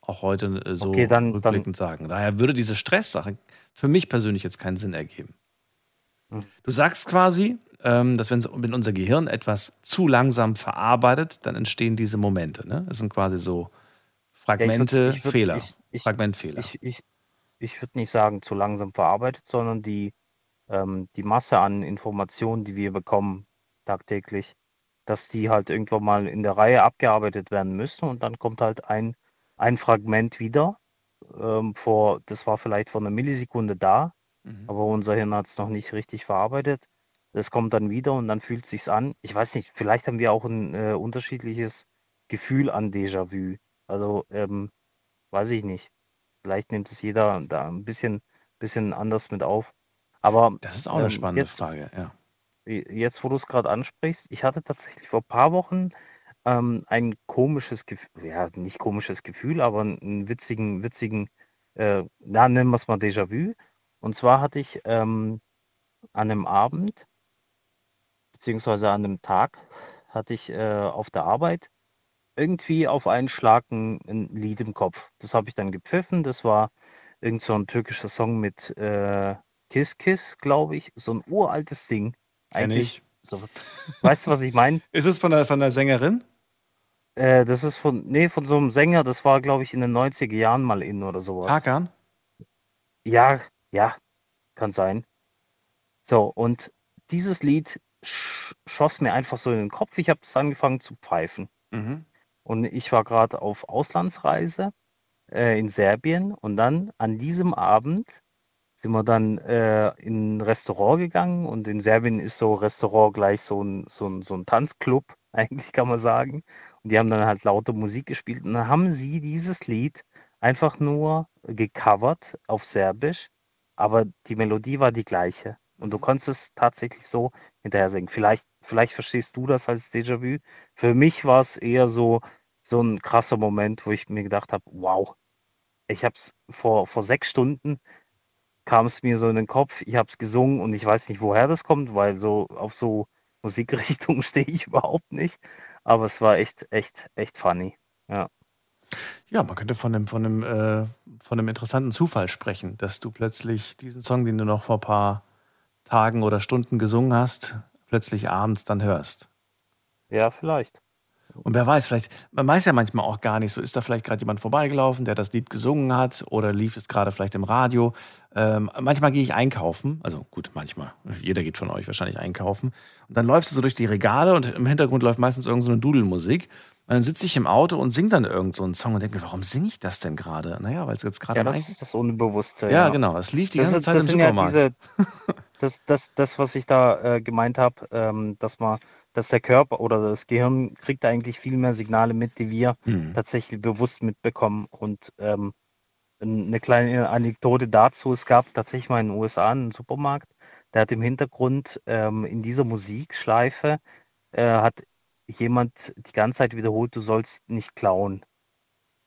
auch heute äh, so Okay, dann- rückblickend sagen. Daher würde diese Stresssache für mich persönlich jetzt keinen Sinn ergeben. Hm. Du sagst quasi, ähm, dass wenn, wenn unser Gehirn etwas zu langsam verarbeitet, dann entstehen diese Momente. Ne? Das sind quasi so Ja, ich Fragmente, ich würd- Fehler. Ich, Fragmentfehler. ich, ich würde nicht sagen, zu langsam verarbeitet, sondern die, ähm, die Masse an Informationen, die wir bekommen tagtäglich, dass die halt irgendwann mal in der Reihe abgearbeitet werden müssen und dann kommt halt ein, ein Fragment wieder. Ähm, vor, das war vielleicht vor einer Millisekunde da, Mhm. aber unser Hirn hat es noch nicht richtig verarbeitet. Das kommt dann wieder und dann fühlt es sich an. Ich weiß nicht, vielleicht haben wir auch ein äh, unterschiedliches Gefühl an Déjà-vu. Also, ähm, weiß ich nicht. Vielleicht nimmt es jeder da ein bisschen, bisschen anders mit auf. Aber Das ist auch eine ähm, spannende jetzt, Frage, ja. jetzt, wo du es gerade ansprichst, ich hatte tatsächlich vor ein paar Wochen ähm, ein komisches Gefühl, ja, nicht komisches Gefühl, aber einen witzigen, witzigen, äh, na, nennen wir es mal Déjà-vu. Und zwar hatte ich ähm, an einem Abend, beziehungsweise an einem Tag, hatte ich äh, auf der Arbeit irgendwie auf einen Schlag ein, ein Lied im Kopf. Das habe ich dann gepfiffen. Das war irgend so ein türkischer Song mit äh, Kiss Kiss, glaube ich. So ein uraltes Ding. Eigentlich. ich. So, weißt du, was ich meine? [laughs] Ist es von der, von der Sängerin? Äh, das ist von, nee, von so einem Sänger, das war, glaube ich, in den 90er Jahren mal in oder sowas. Tarkan? Ja, ja, kann sein. So, und dieses Lied sch schoss mir einfach so in den Kopf. Ich habe es angefangen zu pfeifen. Mhm. Und ich war gerade auf Auslandsreise äh, in Serbien und dann an diesem Abend sind wir dann äh, in ein Restaurant gegangen und in Serbien ist so Restaurant gleich so ein, so ein, so ein Tanzclub, [laughs] eigentlich kann man sagen. Und die haben dann halt laute Musik gespielt und dann haben sie dieses Lied einfach nur gecovert auf Serbisch, aber die Melodie war die gleiche. Und du konntest es tatsächlich so hinterher singen. Vielleicht, vielleicht verstehst du das als Déjà-vu. Für mich war es eher so, so ein krasser Moment, wo ich mir gedacht habe, wow, ich habe es vor, vor sechs Stunden kam es mir so in den Kopf, ich habe es gesungen und ich weiß nicht, woher das kommt, weil so auf so [laughs] Musikrichtungen [laughs] stehe ich überhaupt nicht. Aber es war echt, echt, echt funny. Ja. Ja, man könnte von einem, von, einem, äh, von einem interessanten Zufall sprechen, dass du plötzlich diesen Song, den du noch vor ein paar Tagen oder Stunden gesungen hast, plötzlich abends dann hörst. Ja, vielleicht. Und wer weiß, vielleicht, man weiß ja manchmal auch gar nicht, so ist da vielleicht gerade jemand vorbeigelaufen, der das Lied gesungen hat oder lief es gerade vielleicht im Radio. Ähm, manchmal gehe ich einkaufen, also gut, manchmal, jeder geht von euch wahrscheinlich einkaufen. Und dann läufst du so durch die Regale und im Hintergrund läuft meistens irgendeine so Dudelmusik. Und dann sitze ich im Auto und singe dann irgend so einen Song und denke mir, warum singe ich das denn gerade? Naja, weil es jetzt gerade Ja, das ist das Unbewusste. Ja, genau. Es lief die Das ganze ist- Zeit im sind ja Supermarkt. diese- [laughs] Das, das, das, was ich da äh, gemeint habe, ähm, dass man, dass der Körper oder das Gehirn kriegt eigentlich viel mehr Signale mit, die wir Hm. tatsächlich bewusst mitbekommen. Und ähm, eine kleine Anekdote dazu, es gab tatsächlich mal in den USA einen Supermarkt, der hat im Hintergrund ähm, in dieser Musikschleife äh, hat jemand die ganze Zeit wiederholt, du sollst nicht klauen.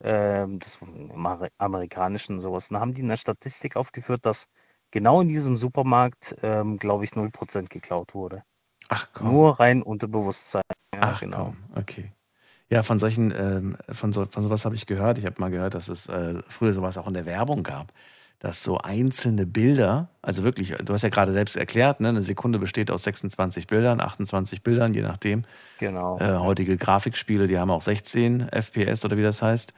Ähm, das war im Amer- amerikanischen sowas. Dann haben die eine Statistik aufgeführt, dass genau in diesem Supermarkt, ähm, glaube ich, 0% geklaut wurde. Ach komm. Nur rein unter Bewusstsein. Ja, Ach genau. komm, okay. Ja, von solchen, ähm, von, so, von sowas habe ich gehört. Ich habe mal gehört, dass es äh, früher sowas auch in der Werbung gab, dass so einzelne Bilder, also wirklich, du hast ja gerade selbst erklärt, ne, eine Sekunde besteht aus 26 Bildern, 28 Bildern, je nachdem. Genau. Äh, heutige Grafikspiele, die haben auch 16 FPS oder wie das heißt.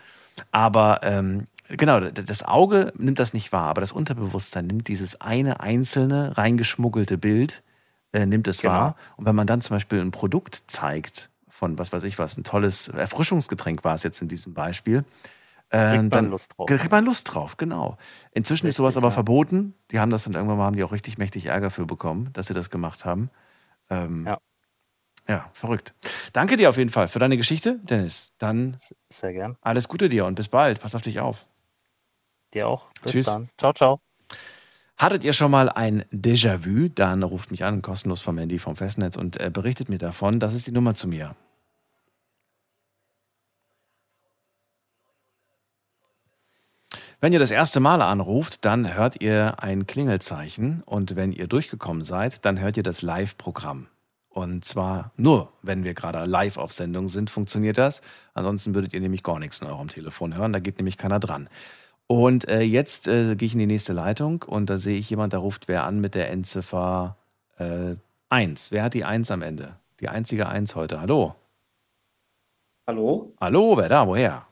Aber ähm, genau, das Auge nimmt das nicht wahr, aber das Unterbewusstsein nimmt dieses eine einzelne reingeschmuggelte Bild, äh, nimmt es Genau. wahr. Und wenn man dann zum Beispiel ein Produkt zeigt von was weiß ich was, ein tolles Erfrischungsgetränk war es jetzt in diesem Beispiel, äh, Kriegt man dann Lust drauf. kriegt man Lust drauf, genau. Inzwischen ist Richtig, sowas aber ja. verboten. Die haben das dann irgendwann mal, haben die auch richtig mächtig Ärger für bekommen, dass sie das gemacht haben. Ähm, Ja. ja, verrückt. Danke dir auf jeden Fall für deine Geschichte, Dennis. Dann Sehr gern. alles Gute dir und bis bald. Pass auf dich auf. Dir auch. Bis Tschüss. dann. Ciao, ciao. Hattet ihr schon mal ein Déjà-vu? Dann ruft mich an, kostenlos vom Handy vom Festnetz und äh, berichtet mir davon. Das ist die Nummer zu mir. Wenn ihr das erste Mal anruft, dann hört ihr ein Klingelzeichen und wenn ihr durchgekommen seid, dann hört ihr das Live-Programm. Und zwar nur, wenn wir gerade live auf Sendung sind, funktioniert das. Ansonsten würdet ihr nämlich gar nichts in eurem Telefon hören, da geht nämlich keiner dran. Und äh, jetzt äh, gehe ich in die nächste Leitung und da sehe ich jemand, da ruft wer an mit der Endziffer äh, 1. Wer hat die 1 am Ende? Die einzige 1 heute. Hallo. Hallo? Hallo, wer da? Woher?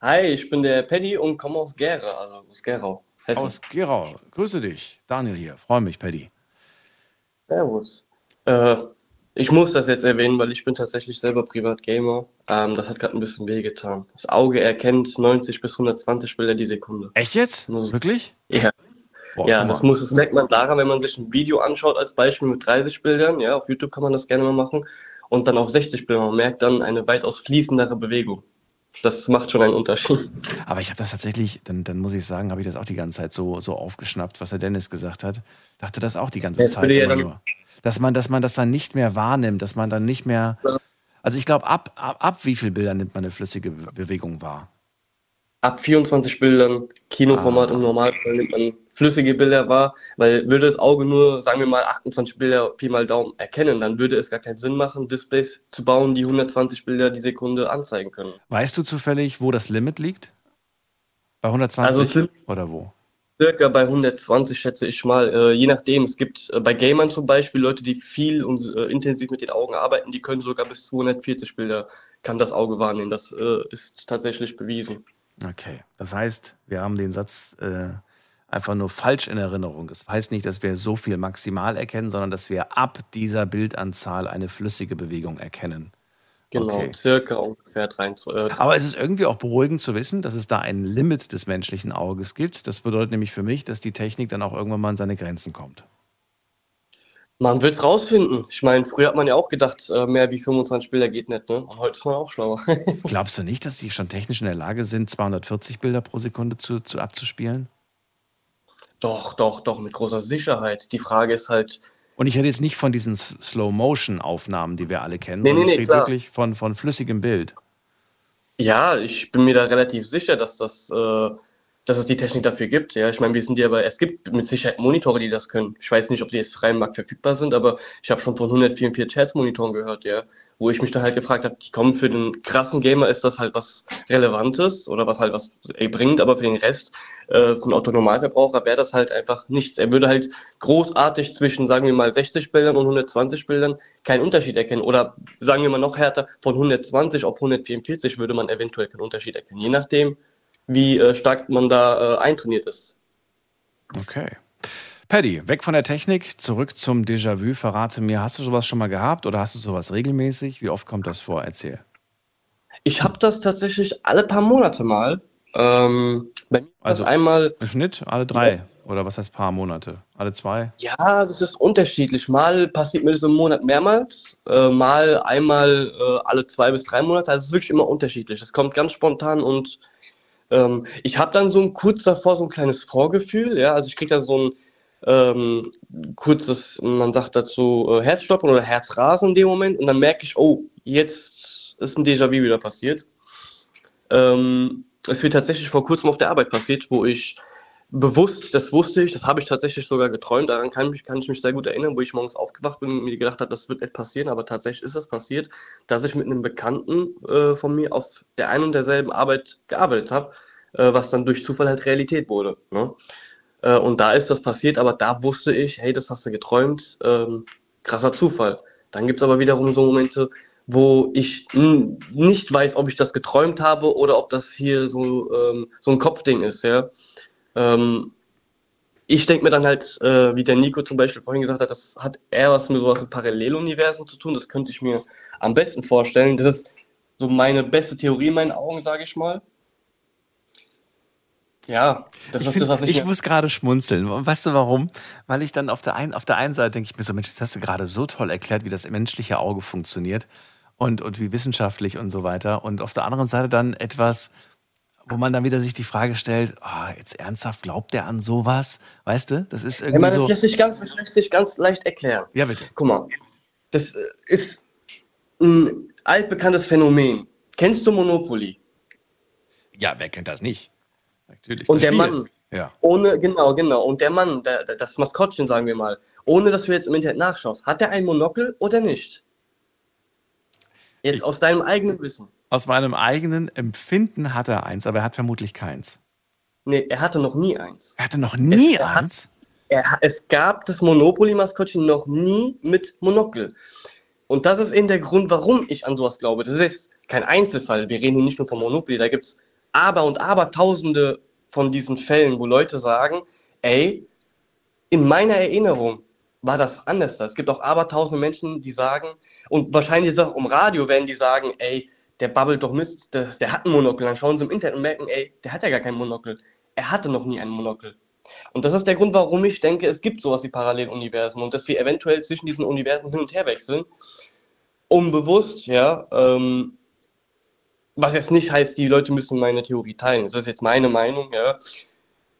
Hi, ich bin der Paddy und komme aus Gera, also aus Gerau. Hessen. Aus Gerau. Grüße dich. Daniel hier. Freue mich, Paddy. Servus. Äh, ich muss das jetzt erwähnen, weil ich bin tatsächlich selber Privatgamer. Ähm, das hat gerade ein bisschen wehgetan. Das Auge erkennt 90 bis 120 Bilder die Sekunde. Echt jetzt? Muss- Wirklich? Ja, Boah, ja das muss, das merkt man daran, wenn man sich ein Video anschaut, als Beispiel mit 30 Bildern. Ja, auf YouTube kann man das gerne mal machen. Und dann auf 60 Bilder. Man merkt dann eine weitaus fließendere Bewegung. Das macht schon einen Unterschied. Aber ich habe das tatsächlich, dann, dann muss ich sagen, habe ich das auch die ganze Zeit so, so aufgeschnappt, was der Dennis gesagt hat. Dachte das auch die ganze Ja, Zeit würde ja immer dann- nur. Dass man, dass man das dann nicht mehr wahrnimmt, dass man dann nicht mehr. Also ich glaube, ab, ab, ab wie viel Bilder nimmt man eine flüssige Be- Bewegung wahr? ab 24 Bildern, Kinoformat Ah. im Normalfall nimmt man flüssige Bilder wahr, weil würde das Auge nur, sagen wir mal, 28 Bilder Pi mal Daumen erkennen, dann würde es gar keinen Sinn machen, Displays zu bauen, die 120 Bilder die Sekunde anzeigen können. Weißt du zufällig, wo das Limit liegt? Bei 120 Also oder wo? Circa bei 120, schätze ich mal. Äh, je nachdem, es gibt äh, bei Gamern zum Beispiel Leute, die viel und äh, intensiv mit den Augen arbeiten, die können sogar bis 240 Bilder, kann das Auge wahrnehmen. Das äh, ist tatsächlich bewiesen. Okay, das heißt, wir haben den Satz äh, einfach nur falsch in Erinnerung. Das heißt nicht, dass wir so viel maximal erkennen, sondern dass wir ab dieser Bildanzahl eine flüssige Bewegung erkennen. Genau, Okay. circa ungefähr 23. Äh, Aber es ist irgendwie auch beruhigend zu wissen, dass es da ein Limit des menschlichen Auges gibt. Das bedeutet nämlich für mich, dass die Technik dann auch irgendwann mal an seine Grenzen kommt. man wird rausfinden. Ich meine, früher hat man ja auch gedacht, äh, mehr wie 25 Bilder geht nicht, ne? Und heute ist man auch schlauer. [laughs] Glaubst du nicht, dass die schon technisch in der Lage sind, 240 Bilder pro Sekunde zu, zu abzuspielen? doch, doch, doch, mit großer Sicherheit. Die Frage ist halt, Und ich rede jetzt nicht von diesen Slow-Motion-Aufnahmen, die wir alle kennen, Nee, sondern nee, ich rede wirklich von, von flüssigem Bild. Ja, ich bin mir da relativ sicher, dass das, äh, dass es die Technik dafür gibt. Ja, ich meine, wir sind ja aber, es gibt mit Sicherheit Monitore, die das können. Ich weiß nicht, ob die jetzt frei im Markt verfügbar sind, aber ich habe schon von 144 Hertz Monitoren gehört, ja, wo ich mich da halt gefragt habe, die kommen für den krassen Gamer, ist das halt was Relevantes oder was halt was ey, bringt, aber für den Rest, äh, Autonormalverbraucher wäre das halt einfach nichts. Er würde halt großartig zwischen, sagen wir mal, 60 Bildern und 120 Bildern keinen Unterschied erkennen. Oder sagen wir mal noch härter, von 120 auf 144 würde man eventuell keinen Unterschied erkennen, je nachdem, wie äh, stark man da äh, eintrainiert ist. Okay. Paddy, weg von der Technik, zurück zum Déjà-vu. Verrate mir, hast du sowas schon mal gehabt oder hast du sowas regelmäßig? Wie oft kommt das vor? Erzähl. Ich habe das tatsächlich alle paar Monate mal. Ähm, bei mir Also- das einmal, Im Schnitt alle drei oder was heißt paar Monate? Alle zwei? ja, das ist unterschiedlich. Mal passiert mir das im Monat mehrmals, äh, mal einmal äh, alle zwei bis drei Monate. Also es ist wirklich immer unterschiedlich. Es kommt ganz spontan und ähm, ich habe dann so ein kurz davor so ein kleines Vorgefühl. Ja, also ich kriege dann so ein ähm, kurzes, man sagt dazu äh, Herzstoppen oder Herzrasen in dem Moment und dann merke ich, oh, jetzt ist ein Déjà-vu wieder passiert. Ähm, es wird tatsächlich vor kurzem auf der Arbeit passiert, wo ich bewusst, das wusste ich, das habe ich tatsächlich sogar geträumt, daran kann, mich, kann ich mich sehr gut erinnern, wo ich morgens aufgewacht bin und mir gedacht habe, das wird nicht passieren, aber tatsächlich ist es passiert, dass ich mit einem Bekannten äh, von mir auf der einen und derselben Arbeit gearbeitet habe, äh, was dann durch Zufall halt Realität wurde. Ne? Äh, und da ist das passiert, aber da wusste ich, hey, das hast du geträumt, ähm, krasser Zufall. Dann gibt es aber wiederum so Momente, wo ich nicht weiß, ob ich das geträumt habe oder ob das hier so, ähm, so ein Kopfding ist, ja. Ähm, ich denke mir dann halt, äh, wie der Nico zum Beispiel vorhin gesagt hat, das hat eher was mit sowas wie Paralleluniversen zu tun. Das könnte ich mir am besten vorstellen. Das ist so meine beste Theorie in meinen Augen, sage ich mal. Ja, das Ich, ist find, das, was ich, ich muss gerade schmunzeln. Und Weißt du warum? Weil ich dann auf der, einen, auf der einen Seite denke ich mir so, Mensch, das hast du gerade so toll erklärt, wie das menschliche Auge funktioniert und, und wie wissenschaftlich und so weiter. Und auf der anderen Seite dann etwas, wo man dann wieder sich die Frage stellt, ah, jetzt ernsthaft, glaubt der an sowas? Weißt du? Das ist irgendwie man, das, so. lässt sich ganz, das lässt sich ganz leicht erklären. Ja, bitte. Guck mal, das äh, ist ein altbekanntes Phänomen. Kennst du Monopoly? Ja, wer kennt das nicht? Natürlich. Und das der Spiel. Mann. Ja. Ohne, genau, genau. Und der Mann, der, der, das Maskottchen, sagen wir mal, ohne dass du jetzt im Internet nachschaust, hat er ein Monokel oder nicht? Jetzt Ich- aus deinem eigenen Wissen. Aus meinem eigenen Empfinden hat er eins, aber er hat vermutlich keins. Nee, er hatte noch nie eins. Er hatte noch nie er hat- eins. Er, ha- es gab das Monopoly-Maskottchen noch nie mit Monokel. Und das ist eben der Grund, warum ich an sowas glaube. Das ist kein Einzelfall. Wir reden hier nicht nur von Monopoly. Da gibt es aber und aber tausende von diesen Fällen, wo Leute sagen, ey, in meiner Erinnerung war das anders. Es gibt auch aber tausende Menschen, die sagen, und wahrscheinlich ist es auch im Radio, werden die sagen, ey, der babbelt doch Mist, der, der hat ein Monokel. Dann schauen sie im Internet und merken, ey, der hat ja gar kein Monokel. Er hatte noch nie ein Monokel. Und das ist der Grund, warum ich denke, es gibt sowas wie Paralleluniversen und dass wir eventuell zwischen diesen Universen hin und her wechseln. Unbewusst, ja. Ähm, was jetzt nicht heißt, die Leute müssen meine Theorie teilen. Das ist jetzt meine Meinung, ja.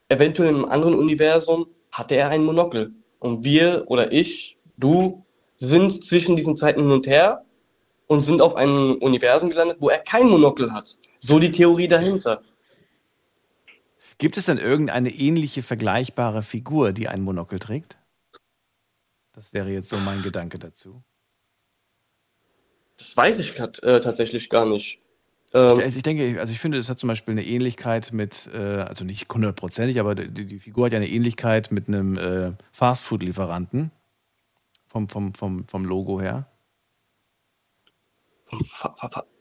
Eventuell im anderen Universum hatte er ein Monokel. Und wir oder ich, du, sind zwischen diesen Zeiten hin und her und sind auf einem Universum gelandet, wo er kein Monokel hat. So die Theorie dahinter. Gibt es denn irgendeine ähnliche, vergleichbare Figur, die ein Monokel trägt? Das wäre jetzt so mein Gedanke dazu. Das weiß ich grad, äh, tatsächlich gar nicht. Ähm, Ich denke, also ich finde, es hat zum Beispiel eine Ähnlichkeit mit, äh, also nicht hundertprozentig, aber die, die Figur hat ja eine Ähnlichkeit mit einem äh, Fastfood-Lieferanten. Vom, vom, vom, vom Logo her.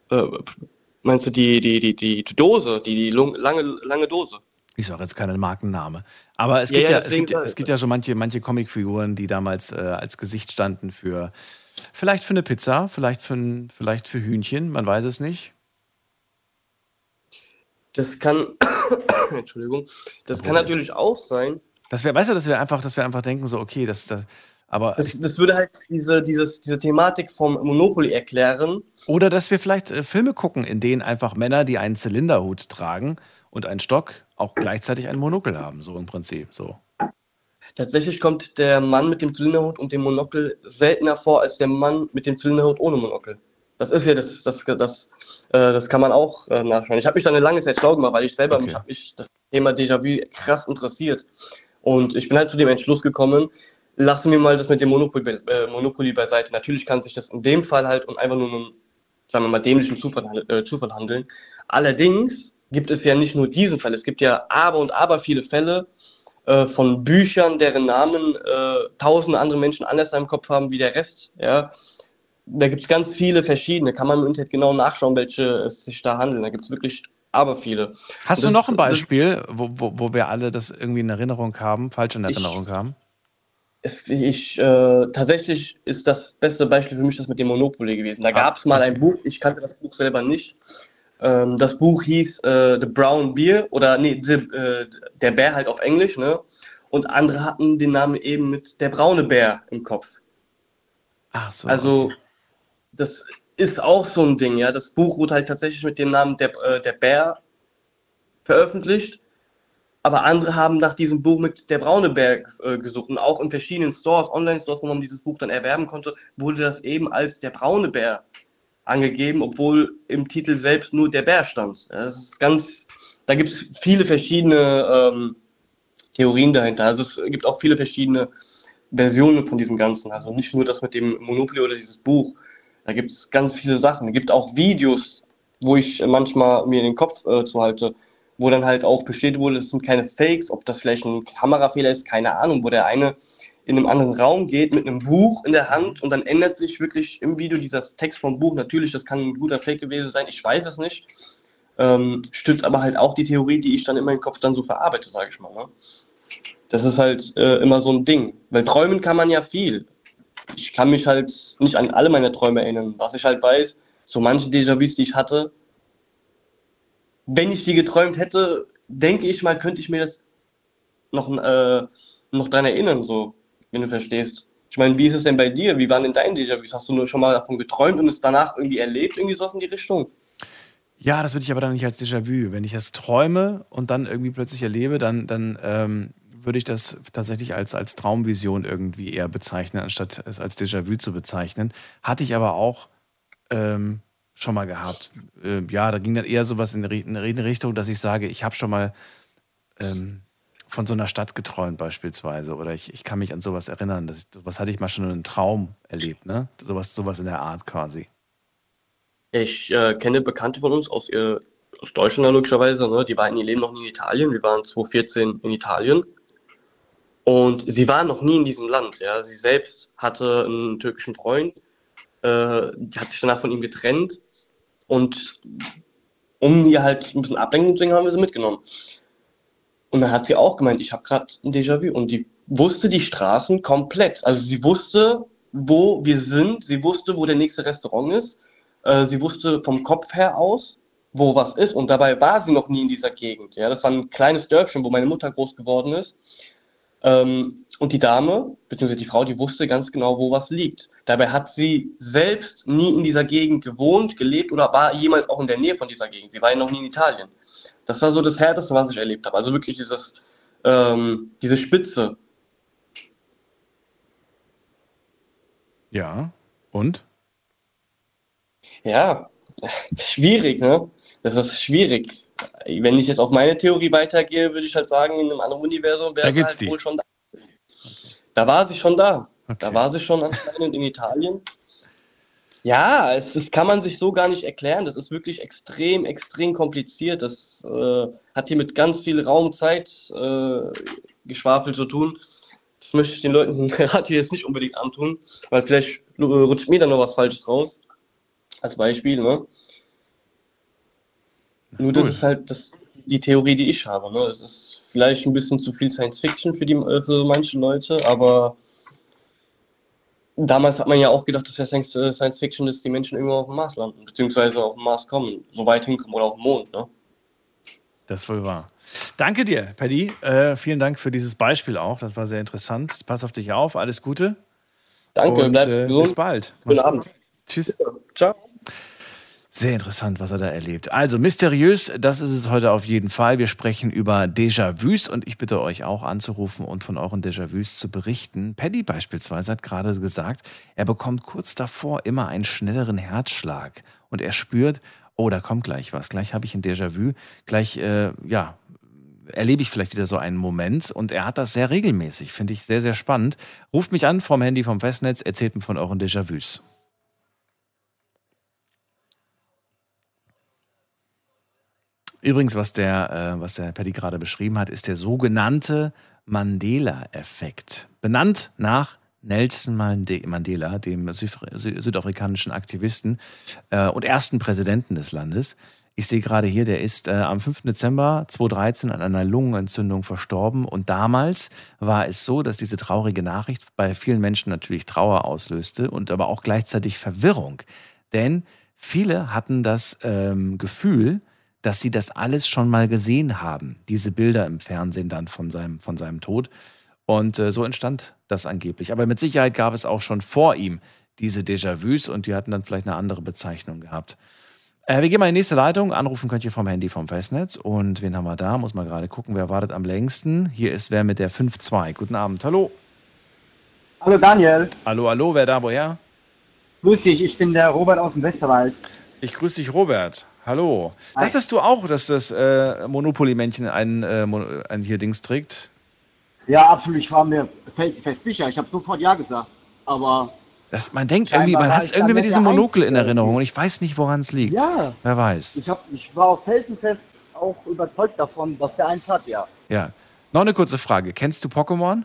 Äh, meinst du die, die, die, die Dose, die, die lange, lange Dose? Ich sage jetzt keinen Markenname. Aber es Ja, gibt ja, ja, es, gibt es gibt ja schon manche, manche Comicfiguren, die damals äh, als Gesicht standen für vielleicht für eine Pizza, vielleicht für, ein, vielleicht für Hühnchen, man weiß es nicht. Das kann, [coughs] Entschuldigung, das kann natürlich auch sein. Das wäre, weißt du, dass wir einfach, dass wir einfach denken, so, okay, das, das aber Das, das würde halt diese, dieses, diese Thematik vom Monopoly erklären. Oder dass wir vielleicht äh, Filme gucken, in denen einfach Männer, die einen Zylinderhut tragen und einen Stock, auch gleichzeitig ein Monokel haben, so im Prinzip. So. Tatsächlich kommt der Mann mit dem Zylinderhut und dem Monokel seltener vor als der Mann mit dem Zylinderhut ohne Monokel. Das ist ja das, das, das, äh, das kann man auch äh, nachschauen. Ich habe mich da eine lange Zeit schlau gemacht, weil ich selber Okay. mich, mich das Thema Déjà-vu krass interessiert. Und ich bin halt zu dem Entschluss gekommen, lassen wir mal das mit dem Monopoly, äh, Monopoly beiseite. Natürlich kann sich das in dem Fall halt um einfach nur einen, sagen wir mal, dämlichen Zufall, äh, Zufall handeln. Allerdings gibt es ja nicht nur diesen Fall, es gibt ja aber und aber viele Fälle äh, von Büchern, deren Namen äh, tausende andere Menschen anders im Kopf haben wie der Rest. Ja? Da gibt es ganz viele verschiedene, kann man im Internet genau nachschauen, welche es sich da handeln. Da gibt es wirklich aber viele. Hast Das- du noch ein Beispiel, wo, wo, wo wir alle das irgendwie in Erinnerung haben, falsch in Ich- Erinnerung haben? Es, ich, äh, tatsächlich ist das beste Beispiel für mich das mit dem Monopoly gewesen. Da gab es mal ein okay. Buch, ich kannte das Buch selber nicht. Ähm, das Buch hieß äh, The Brown Bear oder nee, the, äh, der Bär halt auf Englisch, ne? Und andere hatten den Namen eben mit der braune Bär im Kopf. Ach so. Also, das ist auch so ein Ding, ja. Das Buch wurde halt tatsächlich mit dem Namen der, äh, der Bär veröffentlicht. Aber andere haben nach diesem Buch mit der braune Bär äh, gesucht. Und auch in verschiedenen Stores, Online-Stores, wo man dieses Buch dann erwerben konnte, wurde das eben als der braune Bär angegeben, obwohl im Titel selbst nur der Bär stand. Das ist ganz, da gibt es viele verschiedene ähm, Theorien dahinter. Also es gibt auch viele verschiedene Versionen von diesem Ganzen. Also nicht nur das mit dem Monopoly oder dieses Buch. Da gibt es ganz viele Sachen. Es gibt auch Videos, wo ich manchmal mir den Kopf äh, zu halte, wo dann halt auch bestätigt wurde, es sind keine Fakes, ob das vielleicht ein Kamerafehler ist, keine Ahnung, wo der eine in einem anderen Raum geht mit einem Buch in der Hand und dann ändert sich wirklich im Video dieser Text vom Buch. Natürlich, das kann ein guter Fake gewesen sein, ich weiß es nicht. Ähm, stützt aber halt auch die Theorie, die ich dann in meinem Kopf dann so verarbeite, sage ich mal. Ne? Das ist halt äh, immer so ein Ding. Weil träumen kann man ja viel. Ich kann mich halt nicht an alle meine Träume erinnern. Was ich halt weiß, so manche Déjà-vus, die ich hatte, wenn ich die geträumt hätte, denke ich mal, könnte ich mir das noch, äh, noch dran erinnern, so, wenn du verstehst. Ich meine, wie ist es denn bei dir? Wie waren denn deine Déjà-vus? Hast du nur schon mal davon geträumt und es danach irgendwie erlebt, irgendwie sowas in die Richtung? Ja, das würde ich aber dann nicht als Déjà-vu. Wenn ich das träume und dann irgendwie plötzlich erlebe, dann, dann ähm, würde ich das tatsächlich als, als Traumvision irgendwie eher bezeichnen, anstatt es als Déjà-vu zu bezeichnen. Hatte ich aber auch ähm, schon mal gehabt. Äh, ja, da ging dann eher sowas in eine Richtung, dass ich sage, ich habe schon mal ähm, von so einer Stadt geträumt beispielsweise oder ich, ich kann mich an sowas erinnern. Das, sowas hatte ich mal schon in einem Traum erlebt, ne? Sowas, sowas in der Art quasi. Ich äh, kenne Bekannte von uns aus, äh, aus Deutschland logischerweise, ne? die waren ihr Leben noch nie in Italien. Wir waren 2014 in Italien. Und sie waren noch nie in diesem Land. Ja? Sie selbst hatte einen türkischen Freund, äh, die hat sich danach von ihm getrennt. Und um ihr halt ein bisschen Ablenkung zu bringen, haben wir sie mitgenommen. Und dann hat sie auch gemeint, ich habe gerade ein Déjà-vu. Und die wusste die Straßen komplett. Also sie wusste, wo wir sind. Sie wusste, wo der nächste Restaurant ist. Äh, sie wusste vom Kopf her aus, wo was ist. Und dabei war sie noch nie in dieser Gegend. Ja, das war ein kleines Dörfchen, wo meine Mutter groß geworden ist. Ähm, und die Dame, beziehungsweise die Frau, die wusste ganz genau, wo was liegt. Dabei hat sie selbst nie in dieser Gegend gewohnt, gelebt oder war jemals auch in der Nähe von dieser Gegend. Sie war ja noch nie in Italien. Das war so das Härteste, was ich erlebt habe. Also wirklich dieses, ähm, diese Spitze. Ja. Und? Ja, [laughs] schwierig, ne? Das ist schwierig. Wenn ich jetzt auf meine Theorie weitergehe, würde ich halt sagen, in einem anderen Universum wäre gibt's halt die. wohl schon da. Da war sie schon da. Okay. Da war sie schon anscheinend in Italien. Ja, es, das kann man sich so gar nicht erklären. Das ist wirklich extrem, extrem kompliziert. Das äh, hat hier mit ganz viel Raumzeit äh, zu tun. Das möchte ich den Leuten Radio jetzt nicht unbedingt antun, weil vielleicht rutscht mir dann noch was Falsches raus. Als Beispiel, ne? Nur das Cool. ist halt das, die Theorie, die ich habe. Ne? Es ist vielleicht ein bisschen zu viel Science Fiction für, die, äh, für manche Leute, aber damals hat man ja auch gedacht, dass ja Science, äh, Science Fiction ist, die Menschen irgendwo auf dem Mars landen, beziehungsweise auf dem Mars kommen, so weit hinkommen oder auf dem Mond. Ne? Das ist wohl wahr. Danke dir, Paddy. Äh, vielen Dank für dieses Beispiel auch. Das war sehr interessant. Pass auf dich auf. Alles Gute. Danke, Und, bleibt äh, gesund. Bis bald. Guten Abend. Tschüss. Ciao. Sehr interessant, was er da erlebt. Also mysteriös, das ist es heute auf jeden Fall. Wir sprechen über Déjà-vus und ich bitte euch auch anzurufen und von euren Déjà-vus zu berichten. Paddy beispielsweise hat gerade gesagt, er bekommt kurz davor immer einen schnelleren Herzschlag und er spürt, oh, da kommt gleich was. Gleich habe ich ein Déjà-vu. Gleich, äh, ja, erlebe ich vielleicht wieder so einen Moment und er hat das sehr regelmäßig. Finde ich sehr, sehr spannend. Ruft mich an vom Handy vom Festnetz, erzählt mir von euren Déjà-vus. Übrigens, was der, äh, was der Paddy gerade beschrieben hat, ist der sogenannte Mandela-Effekt. Benannt nach Nelson Mande- Mandela, dem Südafri- Sü- südafrikanischen Aktivisten äh, und ersten Präsidenten des Landes. Ich sehe gerade hier, der ist äh, am 5. Dezember 2013 an einer Lungenentzündung verstorben. Und damals war es so, dass diese traurige Nachricht bei vielen Menschen natürlich Trauer auslöste und aber auch gleichzeitig Verwirrung. Denn viele hatten das ähm, Gefühl, dass sie das alles schon mal gesehen haben, diese Bilder im Fernsehen dann von seinem, von seinem Tod. Und äh, so entstand das angeblich. Aber mit Sicherheit gab es auch schon vor ihm diese Déjà-vus und die hatten dann vielleicht eine andere Bezeichnung gehabt. Äh, wir gehen mal in die nächste Leitung. Anrufen könnt ihr vom Handy vom Festnetz. Und wen haben wir da? Muss mal gerade gucken, wer wartet am längsten. Hier ist wer mit der 5-2. Guten Abend. Hallo. Hallo Daniel, Hallo, hallo. Wer da? Woher? grüß dich, ich bin der Robert aus dem Westerwald. Ich grüße dich, Robert. Hallo. Hi. Dachtest du auch, dass das äh, Monopoly-Männchen ein, äh, ein hier Dings trägt? Ja, absolut, ich war mir felsenfest sicher, ich habe sofort Ja gesagt. Aber Das, man denkt irgendwie, man hat es irgendwie mit diesem Monokel in. Erinnerung und ich weiß nicht, woran es liegt. Ja. Wer weiß. ich, hab, ich war auch felsenfest auch überzeugt davon, dass er eins hat, ja. Ja. Noch eine kurze Frage. Kennst du Pokémon?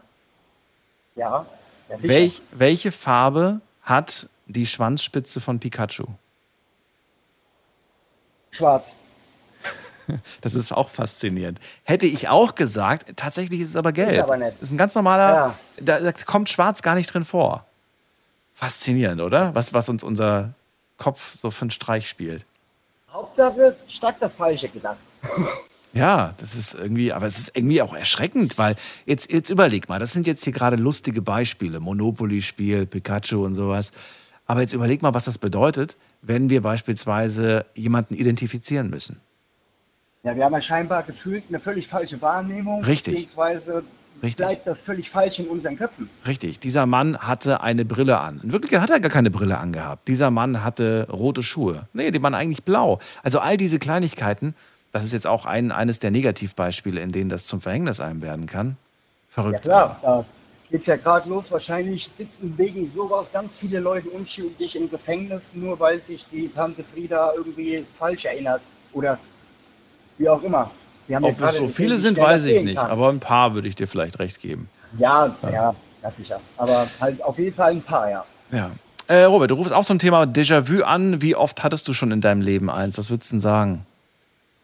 Ja, ja. Welch, welche Farbe hat die Schwanzspitze von Pikachu? Schwarz. [laughs] Das ist auch faszinierend. Hätte ich auch gesagt, tatsächlich ist es aber gelb. Ist aber nicht. Das ist ein ganz normaler, Ja. da, da kommt schwarz gar nicht drin vor. Faszinierend, oder? Was, was uns unser Kopf so für einen Streich spielt. Hauptsache, stark das Falsche gedacht. [laughs] Ja, das ist irgendwie, aber es ist irgendwie auch erschreckend, weil jetzt, jetzt überleg mal, das sind jetzt hier gerade lustige Beispiele, Monopoly-Spiel, Pikachu und sowas. Aber jetzt überleg mal, was das bedeutet, wenn wir beispielsweise jemanden identifizieren müssen. Ja, wir haben ja scheinbar gefühlt eine völlig falsche Wahrnehmung. Richtig. Beziehungsweise Richtig. bleibt das völlig falsch in unseren Köpfen. Richtig, dieser Mann hatte eine Brille an. In Wirklichkeit hat er gar keine Brille angehabt. Dieser Mann hatte rote Schuhe. Nee, die waren eigentlich blau. Also all diese Kleinigkeiten, das ist jetzt auch ein, eines der Negativbeispiele, in denen das zum Verhängnis einem werden kann. Ja Verrückt. klar, da geht's ja gerade los. Wahrscheinlich sitzen wegen sowas ganz viele Leute unschuldig im Gefängnis, nur weil sich die Tante Frieda irgendwie falsch erinnert. Oder wie auch immer. Ob es so viele sind, weiß ich nicht. kann. Aber ein paar würde ich dir vielleicht recht geben. ja, ja, ja, sicher. Aber halt auf jeden Fall ein paar, ja. Ja. Äh, Robert, du rufst auch zum Thema Déjà-vu an. Wie oft hattest du schon in deinem Leben eins? Was würdest du denn sagen?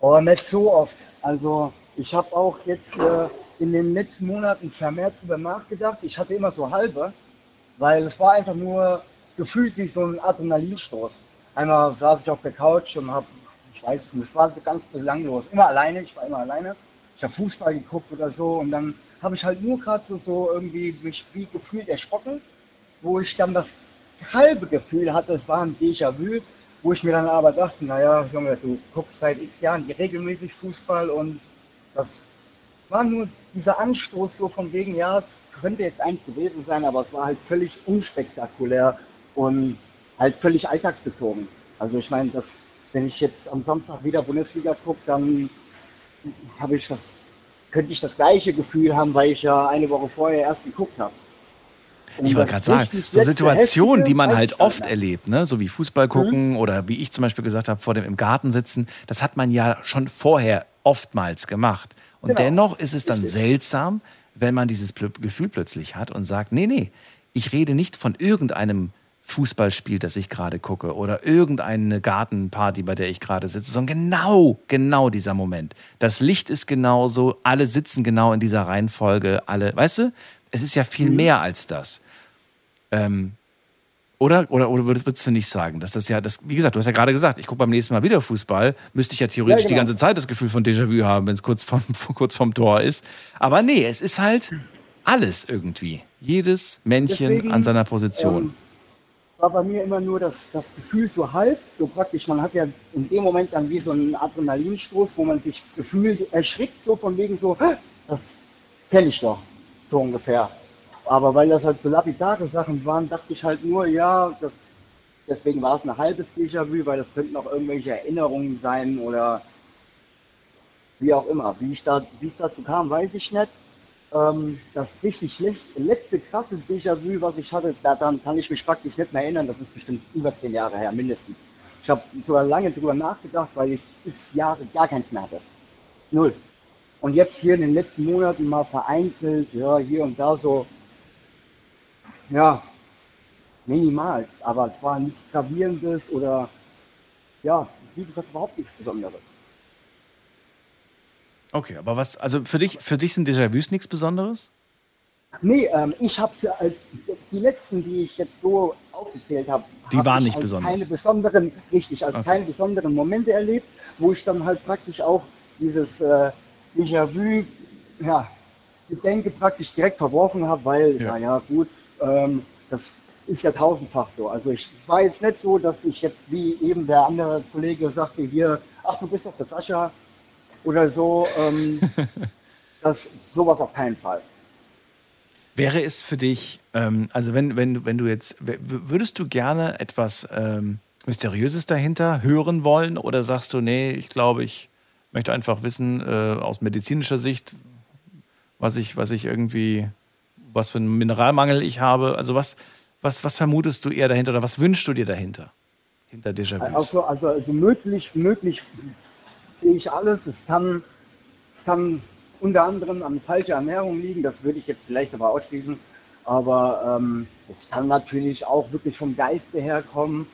Aber nicht so oft. Also ich habe auch jetzt äh, in den letzten Monaten vermehrt drüber nachgedacht. Ich hatte immer so halbe, weil es war einfach nur gefühlt wie so ein Adrenalinstoß. Einmal saß ich auf der Couch und habe, ich weiß nicht, es war ganz belanglos. Immer alleine, ich war immer alleine. Ich habe Fußball geguckt oder so und dann habe ich halt nur gerade so, so irgendwie mich wie gefühlt erschrocken, wo ich dann das halbe Gefühl hatte, es war ein Déjà-vu, wo ich mir dann aber dachte, naja, Junge, du guckst seit x Jahren regelmäßig Fußball und das war nur dieser Anstoß so von wegen, ja, es könnte jetzt eins gewesen sein, aber es war halt völlig unspektakulär und halt völlig alltagsbezogen. Also ich meine, dass wenn ich jetzt am Samstag wieder Bundesliga gucke, dann habe ich das, könnte ich das gleiche Gefühl haben, weil ich ja eine Woche vorher erst geguckt habe. Und Ich wollte das gerade sagen, so Situationen, die man halt oft erlebt, ne? so wie Fußball gucken oder wie ich zum Beispiel gesagt habe, vor dem im Garten sitzen, das hat man ja schon vorher oftmals gemacht. Und Genau. dennoch ist es dann seltsam, wenn man dieses Gefühl plötzlich hat und sagt, nee, nee, ich rede nicht von irgendeinem Fußballspiel, das ich gerade gucke oder irgendeine Gartenparty, bei der ich gerade sitze, sondern genau, genau dieser Moment. Das Licht ist genauso, alle sitzen genau in dieser Reihenfolge, alle, weißt du, es ist ja viel mehr als das. Ähm, oder, oder, oder würdest, du nicht sagen, dass das ja, das, wie gesagt, du hast ja gerade gesagt, ich gucke beim nächsten Mal wieder Fußball, müsste ich ja theoretisch Ja, die genau. ganze Zeit das Gefühl von Déjà-vu haben, wenn es kurz vom, [laughs] kurz vom Tor ist. Aber nee, es ist halt alles irgendwie. Jedes Männchen Deswegen, an seiner Position. Ähm, war bei mir immer nur das, das Gefühl so halb, so praktisch, man hat ja in dem Moment dann wie so einen Adrenalinstoß, wo man sich gefühlt erschrickt, so von wegen so, "Hä, das kenne ich doch, so ungefähr. Aber weil das halt so lapidare Sachen waren, dachte ich halt nur, ja, das, deswegen war es ein halbes Déjà-vu, weil das könnten auch irgendwelche Erinnerungen sein oder wie auch immer. Wie, da, es dazu kam, weiß ich nicht. Ähm, das richtig schlecht, letzte krasse Déjà-vu, was ich hatte, daran kann ich mich praktisch nicht mehr erinnern. Das ist bestimmt über zehn Jahre her, mindestens. Ich habe sogar lange drüber nachgedacht, weil ich x Jahre gar keins mehr hatte. Null. Und jetzt hier in den letzten Monaten mal vereinzelt, ja, hier und da so, ja, minimal. Aber es war nichts Gravierendes oder, ja, wie gesagt, überhaupt nichts Besonderes. Okay, aber was, also für dich, für dich sind Déjà-vus nichts Besonderes? Nee, ähm, ich habe sie als die letzten, die ich jetzt so aufgezählt habe, Die hab waren ich nicht besonders. Keine besonderen, richtig, als Okay. keine besonderen Momente erlebt, wo ich dann halt praktisch auch dieses äh, Déjà-vu, ja, Gedenke praktisch direkt verworfen habe, weil, Ja. naja, gut, ähm, das ist ja tausendfach so. Also ich, es war jetzt nicht so, dass ich jetzt, wie eben der andere Kollege sagte, hier, ach, du bist doch der Sascha oder so, ähm, [laughs] das, sowas auf keinen Fall. Wäre es für dich, ähm, also wenn, wenn, du- wenn du jetzt, würdest du gerne etwas ähm, Mysteriöses dahinter hören wollen oder sagst du, nee, ich glaube, ich möchte einfach wissen, äh, aus medizinischer Sicht, was ich, was ich irgendwie, was für einen Mineralmangel ich habe? Also was, was, was vermutest du eher dahinter oder was wünschst du dir dahinter? Hinter Déjà-vus? Also, also, also möglich, möglich sehe ich alles. Es kann, es kann unter anderem an falscher Ernährung liegen, das würde ich jetzt vielleicht aber ausschließen. Aber ähm, es kann natürlich auch wirklich vom Geiste herkommen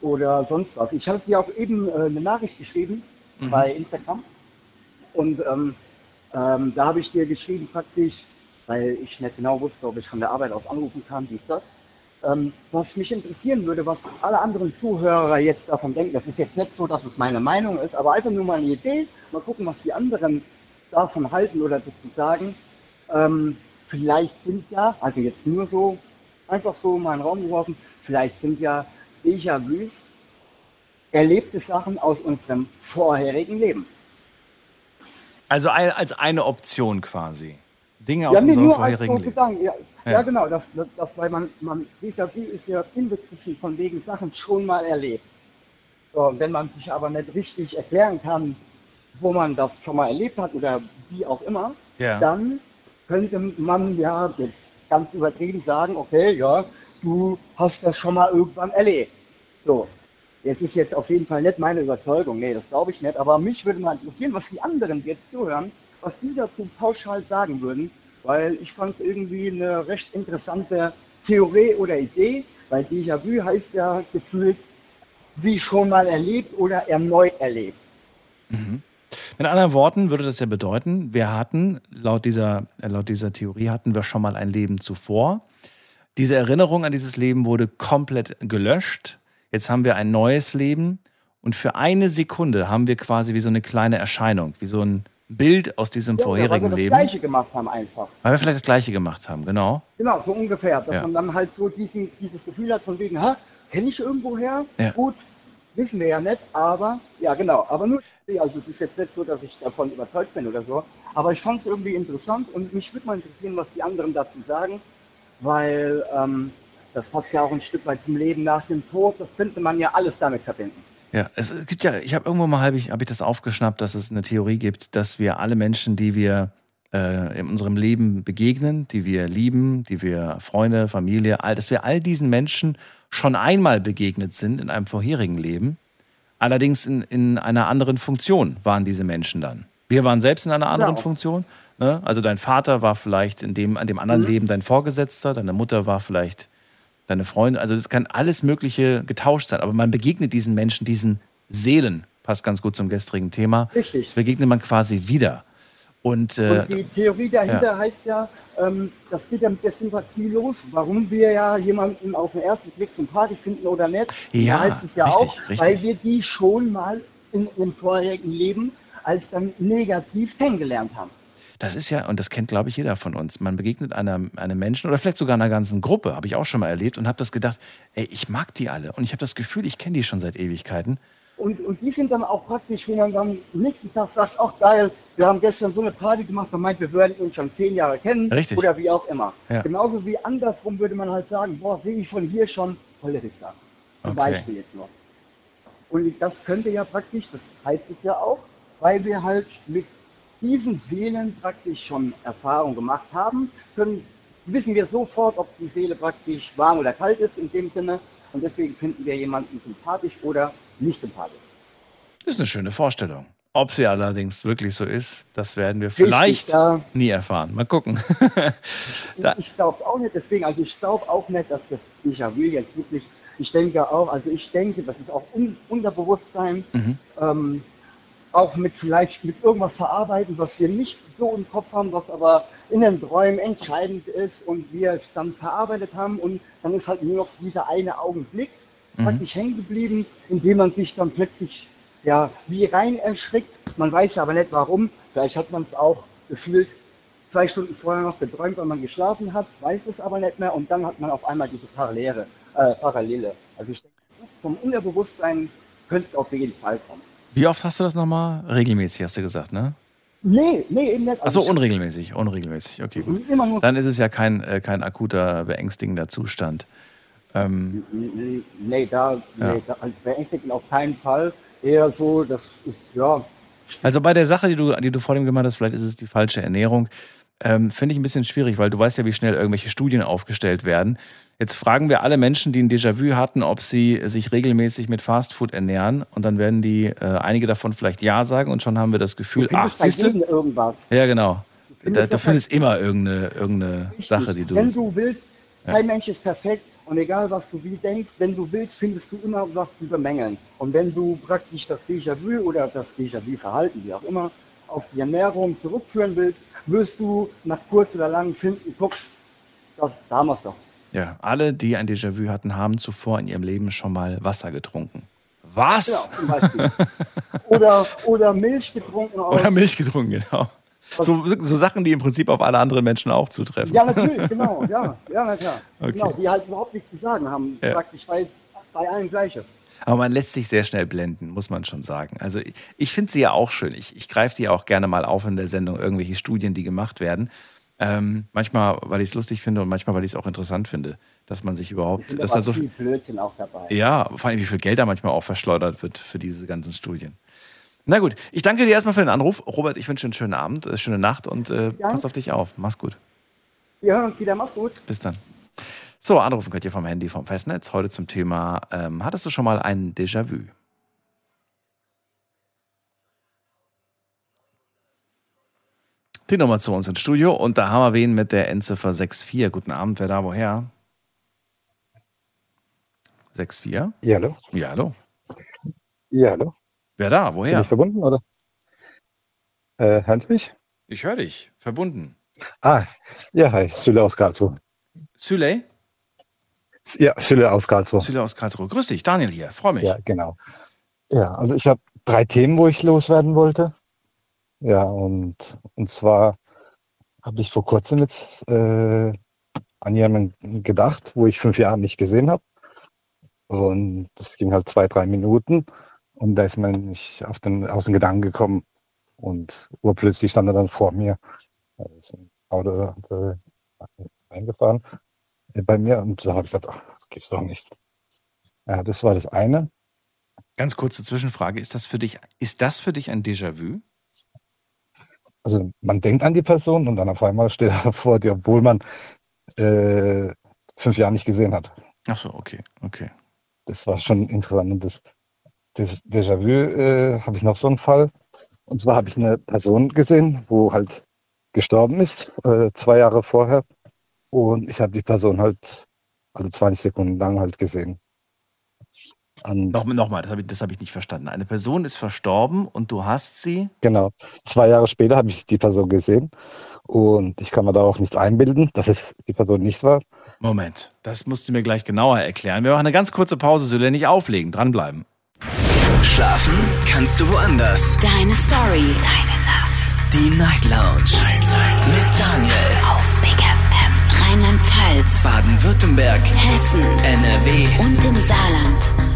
oder sonst was. Ich habe dir auch eben äh, eine Nachricht geschrieben bei Instagram und ähm, ähm, da habe ich dir geschrieben praktisch, weil ich nicht genau wusste, ob ich von der Arbeit aus anrufen kann, dies, das. Ähm, was mich interessieren würde, was alle anderen Zuhörer jetzt davon denken, das ist jetzt nicht so, dass es meine Meinung ist, aber einfach nur mal eine Idee, mal gucken, was die anderen davon halten oder dazu sagen. Ähm, vielleicht sind ja, also jetzt nur so, einfach so mal in den Raum geworfen, vielleicht sind ja Déjà-vus erlebte Sachen aus unserem vorherigen Leben. Also als eine Option quasi. Dinge aus ja, unserem nur als vorherigen so. Gedanken. Ja, Ja. ja. genau, das, das, das weil man, man Déjà-vu ist ja inbegriffen von wegen Sachen schon mal erlebt. So, wenn man sich aber nicht richtig erklären kann, wo man das schon mal erlebt hat oder wie auch immer, Ja. dann könnte man ja jetzt ganz übertrieben sagen, okay, ja, du hast das schon mal irgendwann erlebt. So, jetzt ist jetzt auf jeden Fall nicht meine Überzeugung, nee, das glaube ich nicht, aber mich würde mal interessieren, was die anderen, die jetzt zuhören, was die dazu pauschal sagen würden, weil ich fand es irgendwie eine recht interessante Theorie oder Idee, weil Déjà-vu heißt ja gefühlt, wie schon mal erlebt oder erneut erlebt. Mit anderen Worten würde das ja bedeuten, wir hatten, laut dieser, äh, laut dieser Theorie hatten wir schon mal ein Leben zuvor. Diese Erinnerung an dieses Leben wurde komplett gelöscht. Jetzt haben wir ein neues Leben und für eine Sekunde haben wir quasi wie so eine kleine Erscheinung, wie so ein Bild aus diesem Ja, oder weil vorherigen wir das Leben, Gleiche gemacht haben einfach. weil wir vielleicht das Gleiche gemacht haben, genau. Genau, so ungefähr. Dass Ja. man dann halt so diesen, dieses Gefühl hat von wegen, ha, kenne ich irgendwo her? Ja. Gut, wissen wir ja nicht, aber, ja genau, aber nur, also es ist jetzt nicht so, dass ich davon überzeugt bin oder so, aber ich fand es irgendwie interessant und mich würde mal interessieren, was die anderen dazu sagen, weil ähm, das passt ja auch ein Stück weit zum Leben nach dem Tod, das könnte man ja alles damit verbinden. Ja, es, gibt ja, ich habe irgendwo mal hab ich, hab ich das aufgeschnappt, dass es eine Theorie gibt, dass wir alle Menschen, die wir äh, in unserem Leben begegnen, die wir lieben, die wir Freunde, Familie, all, dass wir all diesen Menschen schon einmal begegnet sind in einem vorherigen Leben. Allerdings in, in einer anderen Funktion waren diese Menschen dann. Wir waren selbst in einer anderen Genau. Funktion. Ne? Also dein Vater war vielleicht in dem, an dem anderen Mhm. Leben dein Vorgesetzter, deine Mutter war vielleicht deine Freundin. Also es kann alles Mögliche getauscht sein. Aber man begegnet diesen Menschen, diesen Seelen, passt ganz gut zum gestrigen Thema, Richtig. begegnet man quasi wieder. Und, äh, Und die Theorie dahinter ja. heißt ja, ähm, das geht ja mit der Sympathie los, warum wir ja jemanden auf den ersten Blick sympathisch finden oder nicht. Ja, da heißt es ja richtig, auch, richtig. weil wir die schon mal in ihrem vorherigen Leben als dann negativ kennengelernt haben. Das ist ja, und das kennt, glaube ich, jeder von uns. Man begegnet einem, einem Menschen oder vielleicht sogar einer ganzen Gruppe, habe ich auch schon mal erlebt und habe das gedacht, ey, ich mag die alle. Und ich habe das Gefühl, ich kenne die schon seit Ewigkeiten. Und, und die sind dann auch praktisch, wo man dann am nächsten Tag sagt, ach geil, wir haben gestern so eine Party gemacht, man meint, wir würden uns schon zehn Jahre kennen Richtig. oder wie auch immer. Ja. Genauso wie andersrum würde man halt sagen, boah, sehe ich von hier schon tolle Wichser. Zum Okay. Beispiel jetzt noch. Und das könnte ja praktisch, das heißt es ja auch, weil wir halt mit diesen Seelen praktisch schon Erfahrung gemacht haben, können, wissen wir sofort, ob die Seele praktisch warm oder kalt ist in dem Sinne. Und deswegen finden wir jemanden sympathisch oder nicht sympathisch. Das ist eine schöne Vorstellung. Ob sie allerdings wirklich so ist, das werden wir vielleicht da- nie erfahren. Mal gucken. [laughs] Ich glaube auch nicht, deswegen, also ich glaube auch nicht, dass das Déjà-vu jetzt wirklich, ich denke auch, also ich denke, das ist auch un Unterbewusstsein, Mhm. ähm, auch mit vielleicht mit irgendwas verarbeiten, was wir nicht so im Kopf haben, was aber in den Träumen entscheidend ist und wir es dann verarbeitet haben und dann ist halt nur noch dieser eine Augenblick Mhm. praktisch hängen geblieben, in dem man sich dann plötzlich ja wie rein erschrickt. Man weiß aber nicht warum. Vielleicht hat man es auch gefühlt zwei Stunden vorher noch geträumt, weil man geschlafen hat, weiß es aber nicht mehr und dann hat man auf einmal diese Parallele. Äh, Parallele. Also ich denke, vom Unterbewusstsein könnte es auf jeden Fall kommen. Wie oft hast du das nochmal? Regelmäßig, hast du gesagt, ne? Nee, nee, eben nicht. Achso, unregelmäßig, unregelmäßig. Okay, gut. Dann ist es ja kein, äh, kein akuter, beängstigender Zustand. Ähm, Nee, da, Ja. nee, da also beängstigend auf keinen Fall. Eher so, das ist, ja, Also bei der Sache, die du, die du vor dem gemacht hast, vielleicht ist es die falsche Ernährung, ähm, finde ich ein bisschen schwierig, weil du weißt ja, wie schnell irgendwelche Studien aufgestellt werden. Jetzt fragen wir alle Menschen, die ein Déjà-vu hatten, ob sie sich regelmäßig mit Fastfood ernähren. Und dann werden die, äh, einige davon vielleicht Ja sagen und schon haben wir das Gefühl, du ach, siehst du? irgendwas. Ja, genau. findest Da, ja du findest immer irgendeine, irgendeine Richtig. Sache, die du. Wenn du willst, Ja. kein Mensch ist perfekt und egal was du wie denkst, wenn du willst, findest du immer was zu bemängeln. Und wenn du praktisch das Déjà-vu oder das Déjà-vu-Verhalten, wie auch immer, auf die Ernährung zurückführen willst, wirst du nach kurz oder lang finden, guck, das, da es doch. Ja, alle, die ein Déjà-vu hatten, haben zuvor in ihrem Leben schon mal Wasser getrunken. Was? Zum Beispiel. oder, oder Milch getrunken. Oder Milch getrunken, genau. So, so Sachen, die im Prinzip auf alle anderen Menschen auch zutreffen. Ja, natürlich, genau, ja, ja, na klar. Okay. Genau, die halt überhaupt nichts zu sagen haben, Ja. praktisch, weil bei allen gleich ist. Aber man lässt sich sehr schnell blenden, muss man schon sagen. Also ich, ich finde sie ja auch schön. Ich, ich greife die ja auch gerne mal auf in der Sendung, irgendwelche Studien, die gemacht werden. Ähm, manchmal, weil ich es lustig finde und manchmal, weil ich es auch interessant finde, dass man sich Ich überhaupt, dass da so viel Blödsinn auch dabei. Ja, vor allem, wie viel Geld da manchmal auch verschleudert wird für diese ganzen Studien. Na gut, ich danke dir erstmal für den Anruf. Robert, ich wünsche einen schönen Abend, äh, schöne Nacht und äh, Ja. pass auf dich auf. Mach's gut. Wir hören uns wieder, mach's gut. Bis dann. So, anrufen könnt ihr vom Handy, vom Festnetz. Heute zum Thema, ähm, hattest du schon mal ein Déjà-vu? Die Nummer zu uns ins Studio und da haben wir wen mit der Endziffer 64. Guten Abend, wer da woher? 64? Ja, hallo? Ja, hallo. Ja, hallo? Wer da? Bin Woher? ich verbunden, oder? Äh, hören Sie mich? Ich höre dich. Verbunden. Ah, ja, hi, Süle aus Karlsruhe. Süley? Ja, Süle aus Karlsruhe. Süley aus Karlsruhe. Grüß dich, Daniel hier. Freue mich. Ja, genau. Ja, also ich habe drei Themen, wo ich loswerden wollte. Ja, und, und zwar habe ich vor kurzem jetzt äh, an jemanden gedacht, wo ich fünf Jahre nicht gesehen habe. Und das ging halt zwei, drei Minuten. Und da ist mir nicht auf den, aus den Gedanken gekommen. Und urplötzlich stand er dann vor mir. Da ist ein Auto äh, eingefahren äh, bei mir. Und da habe ich gedacht, ach, das gibt's doch nicht. Ja, das war das eine. Ganz kurze Zwischenfrage. Ist das für dich, ist das für dich ein Déjà-vu? Also man denkt an die Person und dann auf einmal steht er [laughs] vor dir, obwohl man äh, fünf Jahre nicht gesehen hat. Ach so, okay, okay. Das war schon interessant. Und das, das Déjà-vu äh, habe ich noch so einen Fall. Und zwar habe ich eine Person gesehen, wo halt gestorben ist, äh, zwei Jahre vorher. Und ich habe die Person halt alle 20 Sekunden lang halt gesehen. Und Noch, Nochmal, das habe ich, das hab ich nicht verstanden. Eine Person ist verstorben und du hast sie. Genau. Zwei Jahre später habe ich die Person gesehen und ich kann mir da auch nichts einbilden, dass es die Person nicht war. Moment, das musst du mir gleich genauer erklären. Wir machen eine ganz kurze Pause, Süle, nicht auflegen, dranbleiben. Schlafen kannst du woanders. Deine Story. Deine Nacht. Die Night Lounge. Mit Daniel. Auf Big FM. Rheinland-Pfalz. Baden-Württemberg. Hessen. NRW. Und im Saarland.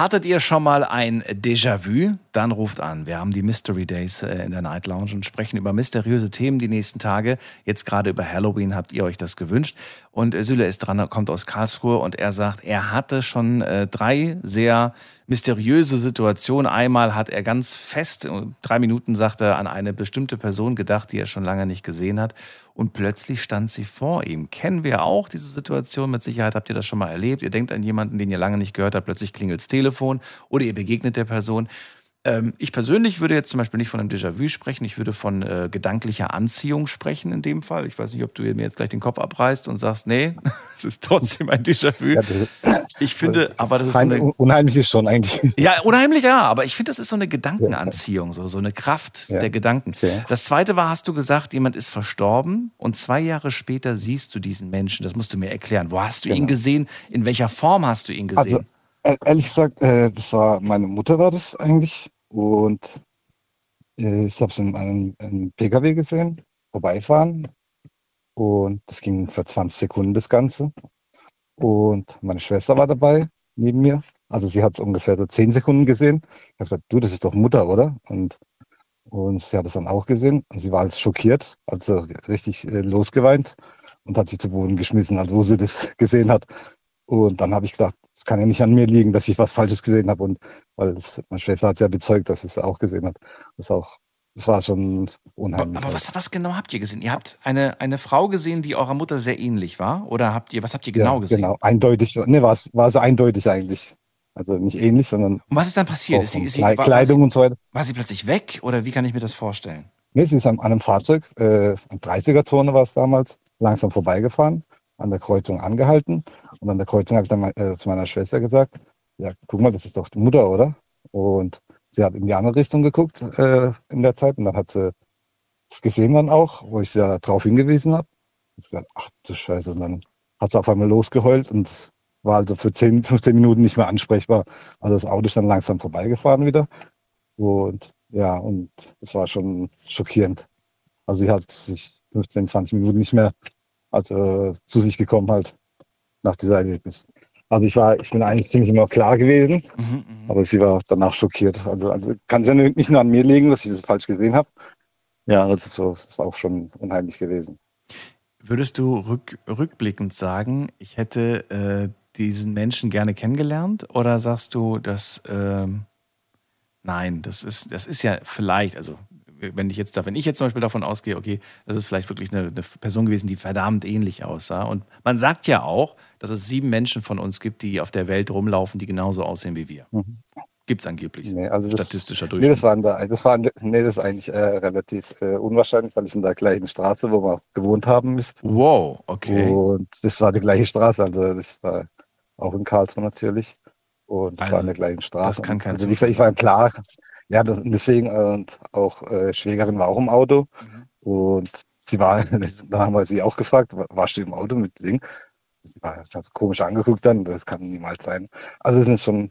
Hattet ihr schon mal ein Déjà-vu? Dann ruft an. Wir haben die Mystery Days äh, in der Night Lounge und sprechen über mysteriöse Themen die nächsten Tage. Jetzt gerade über Halloween habt ihr euch das gewünscht. Und äh, Süle ist dran, kommt aus Karlsruhe und er sagt, er hatte schon äh, drei sehr mysteriöse Situationen. Einmal hat er ganz fest, drei Minuten sagt er, an eine bestimmte Person gedacht, die er schon lange nicht gesehen hat. Und plötzlich stand sie vor ihm. Kennen wir auch diese Situation? Mit Sicherheit habt ihr das schon mal erlebt. Ihr denkt an jemanden, den ihr lange nicht gehört habt, plötzlich klingelt das Telefon oder ihr begegnet der Person. Ähm, ich persönlich würde jetzt zum Beispiel nicht von einem Déjà-vu sprechen, ich würde von äh, gedanklicher Anziehung sprechen in dem Fall. Ich weiß nicht, ob du mir jetzt gleich den Kopf abreißt und sagst, nee, [laughs] es ist trotzdem ein Déjà-vu. Ich finde, aber das ist eine, unheimlich ist schon eigentlich. ja, unheimlich ja, aber ich finde, das ist so eine Gedankenanziehung, so, so eine Kraft Ja. der Gedanken. Okay. Das zweite war, hast du gesagt, jemand ist verstorben und zwei Jahre später siehst du diesen Menschen. Das musst du mir erklären. Wo hast du ihn Genau. gesehen? In welcher Form hast du ihn gesehen? Also ehrlich gesagt, äh, das war meine Mutter war das eigentlich und äh, ich habe es in einem, einem PKW gesehen, vorbeifahren und das ging für 20 Sekunden das Ganze und meine Schwester war dabei neben mir, also sie hat es ungefähr so 10 Sekunden gesehen. Ich habe gesagt, du, das ist doch Mutter, oder? Und und sie hat es dann auch gesehen und sie war als schockiert, also richtig äh, losgeweint und hat sich zu Boden geschmissen, also wo sie das [laughs] gesehen hat. Und dann habe ich gesagt, es kann ja nicht an mir liegen, dass ich was Falsches gesehen habe. Und weil das, meine Schwester hat ja bezeugt, dass sie es auch gesehen hat. Das auch, das war schon aber unheimlich. aber was, was genau habt ihr gesehen? Ihr habt eine, eine Frau gesehen, die eurer Mutter sehr ähnlich war? Oder habt ihr, was habt ihr genau ja, gesehen? Genau, eindeutig. Ne, war es war es eindeutig eigentlich. Also nicht ähnlich, sondern Und was ist dann passiert? Ist sie, ist sie, war, Kleidung war, und so weiter. sie, war sie plötzlich weg? Oder wie kann ich mir das vorstellen? Nee, sie ist an, an einem Fahrzeug, äh, am 30er-Zone war es damals, langsam vorbeigefahren, an der Kreuzung angehalten. Und an der Kreuzung habe ich dann äh, zu meiner Schwester gesagt, ja, guck mal, das ist doch die Mutter, oder? Und sie hat in die andere Richtung geguckt äh, in der Zeit und dann hat sie es gesehen dann auch, wo ich sie ja darauf hingewiesen habe. Ich gesagt, ach du Scheiße. Und dann hat sie auf einmal losgeheult und war also für 10, 15 Minuten nicht mehr ansprechbar. Also das Auto ist dann langsam vorbeigefahren wieder. Und ja, und es war schon schockierend. Also sie hat sich 15, 20 Minuten nicht mehr also, zu sich gekommen halt nach dieser Erlebnis. Also ich war, ich bin eigentlich ziemlich immer klar gewesen, Mhm, mhm. aber sie war danach schockiert. Also, also kann es ja nicht nur an mir liegen, dass ich das falsch gesehen habe. Ja, das ist, so, das ist auch schon unheimlich gewesen. Würdest du rück, rückblickend sagen, ich hätte äh, diesen Menschen gerne kennengelernt? Oder sagst du, dass ähm, nein, das ist, das ist ja vielleicht, also wenn ich jetzt da, wenn ich jetzt zum Beispiel davon ausgehe, okay, das ist vielleicht wirklich eine, eine Person gewesen, die verdammt ähnlich aussah. Und man sagt ja auch, dass es sieben Menschen von uns gibt, die auf der Welt rumlaufen, die genauso aussehen wie wir. Mhm. Gibt es angeblich. Nee, also das, Statistischer Nee, Durchschnitt. das waren da, das waren, nee, das ist eigentlich äh, relativ äh, unwahrscheinlich, weil es in der gleichen Straße, wo wir gewohnt haben, ist. wow, okay. Und das war die gleiche Straße, also das war auch in Karlsruhe natürlich. Und das Also, war in der gleichen Straße. das kann kein also, wie gesagt, ich war klar, ja, das, deswegen, äh, und auch äh, Schwägerin war auch im Auto. Mhm. Und sie war, [laughs] da haben wir sie auch gefragt, wa- warst du im Auto mit Ding? Sie war das hat so komisch angeguckt dann, das kann niemals sein. Also es ist schon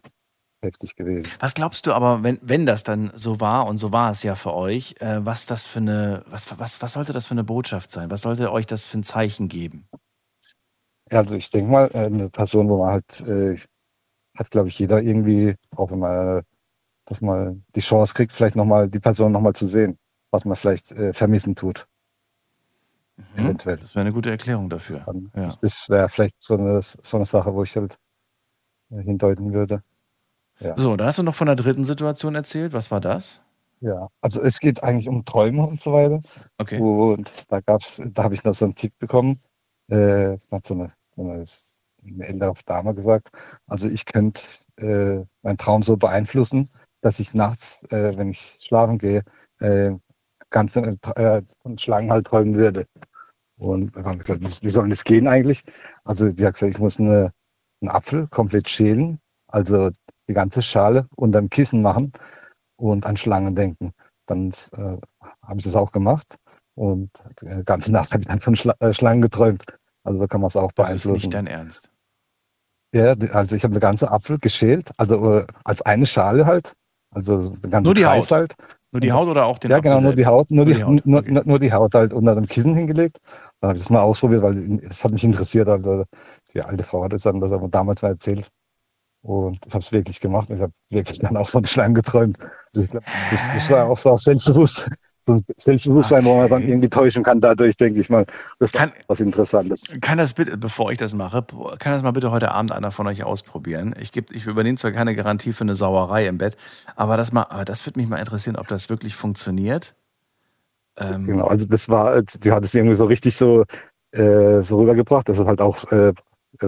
heftig gewesen. Was glaubst du aber, wenn, wenn das dann so war, und so war es ja für euch, äh, was das für eine, was, was, was sollte das für eine Botschaft sein? Was sollte euch das für ein Zeichen geben? Ja, also ich denke mal, äh, eine Person, wo man halt, äh, hat glaube ich jeder irgendwie, auch wenn man, dass man die Chance kriegt, vielleicht nochmal die Person nochmal zu sehen, was man vielleicht äh, vermissen tut. Hm? Eventuell. Das wäre eine gute Erklärung dafür. Dann, Ja. Das wäre vielleicht so eine, so eine Sache, wo ich halt äh, hindeuten würde. Ja. So, dann hast du noch von der dritten Situation erzählt. Was war das? Ja, also es geht eigentlich um Träume und so weiter. Okay. Und da gab's, da habe ich noch so einen Tipp bekommen. Äh, hat so eine, so eine, eine ältere Dame gesagt. Also ich könnte äh, meinen Traum so beeinflussen, dass ich nachts, äh, wenn ich schlafen gehe, äh, ganz äh, von Schlangen halt träumen würde. Und dann haben gesagt, wie, soll das gehen eigentlich? Also die hat gesagt, ich muss eine, einen Apfel komplett schälen, also die ganze Schale unter dem Kissen machen und an Schlangen denken. Dann äh, habe ich das auch gemacht und die ganze Nacht habe ich dann von Schla äh, Schlangen geträumt. Also so kann man es auch Das ist beeinflussen. nicht dein Ernst. Ja, also ich habe eine ganze Apfel geschält, also äh, als eine Schale halt, also ganzen Nur die Kreis Haut? halt. Nur die Haut oder auch den Ja, genau, nur die? Haut, nur die, [laughs] Haut, nur, okay. nur, nur die Haut halt unter dem Kissen hingelegt. Dann habe ich das mal ausprobiert, weil es hat mich interessiert. Also die alte Frau hat es dann das aber damals mal erzählt. Und ich habe es wirklich gemacht. Ich habe wirklich dann auch von Schlangen geträumt. Ich glaube, das, das war auch so selbstbewusst. So ein Selbstbewusstsein, wo man dann irgendwie täuschen kann, dadurch denke ich mal, das ist Kann- was Interessantes. Kann das bitte, bevor ich das mache, kann das mal bitte heute Abend einer von euch ausprobieren? Ich, geb, ich übernehme zwar keine Garantie für eine Sauerei im Bett, aber das, mal, aber das würde mich mal interessieren, ob das wirklich funktioniert. Ähm, Genau, also das war, die hat es irgendwie so richtig so, äh, so rübergebracht, dass es halt auch, äh, äh,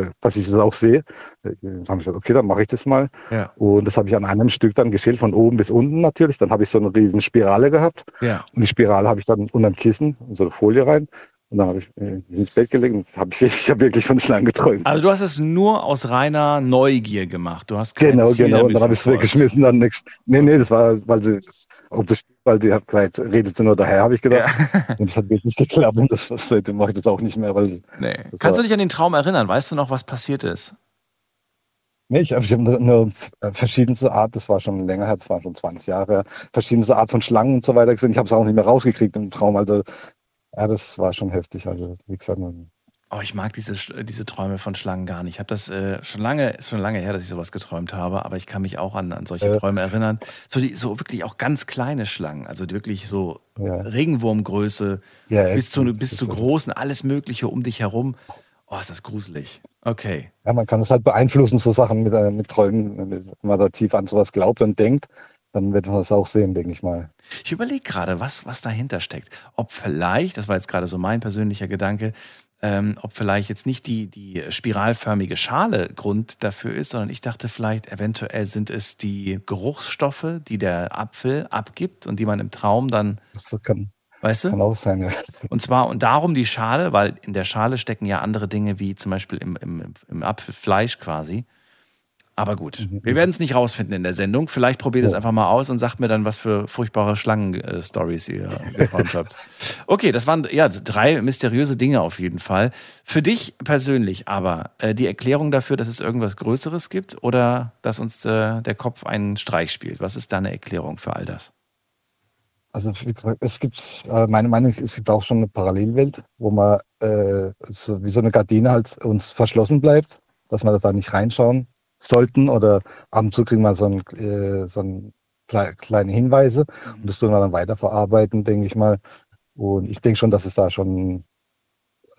äh, dass ich das auch sehe. Äh, Dann habe ich gesagt, okay, dann mache ich das mal. Ja, Und das habe ich an einem Stück dann geschält, von oben bis unten natürlich. Dann habe ich so eine riesen Spirale gehabt. ja. Und die Spirale habe ich dann unter dem Kissen in so eine Folie rein. Und dann habe ich äh, ins Bett gelegt und habe [laughs] ich, ich habe wirklich von Schlangen geträumt. Also du hast es nur aus reiner Neugier gemacht. Du hast kein Genau, Ziel genau. Und dann habe ich es weggeschmissen. Dann nix. Nee, nee, das war, weil sie, ob das, weil sie hat gesagt, redet sie nur daher, habe ich gedacht. [laughs] Und das hat wirklich nicht geklappt. Und das, das seitdem mache ich das auch nicht mehr, weil Nee. Kannst du dich an den Traum erinnern? Weißt du noch, was passiert ist? Nee, ich, ich habe eine, eine verschiedenste Art, das war schon länger her, das war schon 20 Jahre her, verschiedenste Art von Schlangen und so weiter gesehen. Ich habe es auch nicht mehr rausgekriegt im Traum. Also, ja, das war schon heftig. Also, wie gesagt, man- Oh, ich mag diese, diese Träume von Schlangen gar nicht. Ich habe das äh, schon lange, ist schon lange her, dass ich sowas geträumt habe, aber ich kann mich auch an, an solche Äh. Träume erinnern. So, die, so wirklich auch ganz kleine Schlangen, also wirklich so Ja. Regenwurmgröße, ja, bis zu, das bis zu großen, alles Mögliche um dich herum. Oh, ist das gruselig. Okay. Ja, man kann es halt beeinflussen, so Sachen mit, äh, mit Träumen. Wenn man da tief an sowas glaubt und denkt, dann wird man das auch sehen, denke ich mal. Ich überlege gerade, was, was dahinter steckt. Ob vielleicht, das war jetzt gerade so mein persönlicher Gedanke, ähm, ob vielleicht jetzt nicht die, die spiralförmige Schale Grund dafür ist, sondern ich dachte vielleicht, eventuell sind es die Geruchsstoffe, die der Apfel abgibt und die man im Traum dann, Das kann, weißt kann du? auch sein, ja. Und zwar, und darum die Schale, weil in der Schale stecken ja andere Dinge, wie zum Beispiel im, im, im Apfelfleisch quasi. Aber gut, wir werden es nicht rausfinden in der Sendung. Vielleicht probiert es Ja. einfach mal aus und sagt mir dann, was für furchtbare Schlangen-Stories ihr geträumt habt. [laughs] Okay, das waren ja drei mysteriöse Dinge auf jeden Fall. Für dich persönlich aber äh, die Erklärung dafür, dass es irgendwas Größeres gibt oder dass uns äh, der Kopf einen Streich spielt. Was ist deine Erklärung für all das? Also wie gesagt, es gibt, äh, meine Meinung, es gibt auch schon eine Parallelwelt, wo man äh, so, wie so eine Gardine halt uns verschlossen bleibt, dass wir da nicht reinschauen sollten oder ab und zu kriegen wir so, ein, äh, so ein klei- kleine Hinweise und das tun wir dann weiterverarbeiten, denke ich mal. Und ich denke schon, dass es da schon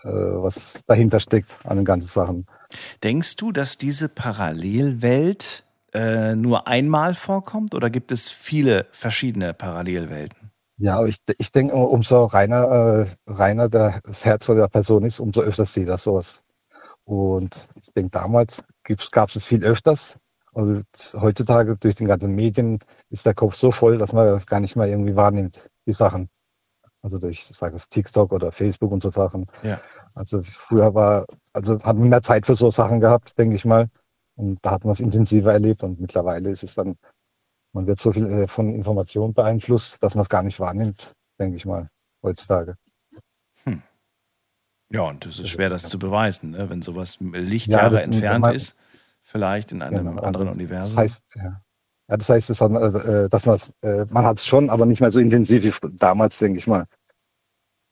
äh, was dahinter steckt an den ganzen Sachen. Denkst du, dass diese Parallelwelt äh, nur einmal vorkommt oder gibt es viele verschiedene Parallelwelten? Ja, ich, ich denke, umso reiner, äh, reiner das Herz von der Person ist, umso öfter sieht er sowas. Und ich denke, damals gab es es viel öfters. Und heutzutage durch den ganzen Medien ist der Kopf so voll, dass man das gar nicht mehr irgendwie wahrnimmt, die Sachen. Also durch, sage es, TikTok oder Facebook und so Sachen. Ja. Also früher war, also hat man mehr Zeit für so Sachen gehabt, denke ich mal. Und da hat man es intensiver erlebt und mittlerweile ist es dann, man wird so viel äh, von Informationen beeinflusst, dass man es gar nicht wahrnimmt, denke ich mal, heutzutage. Ja, und es ist schwer, das zu beweisen, ne? wenn sowas Ja, Lichtjahre das- entfernt man- ist, vielleicht in einem Genau, anderen also Universum. Das heißt, ja. Ja, das heißt, es hat, äh, dass man äh, man hat es schon, aber nicht mehr so intensiv wie damals, denke ich mal.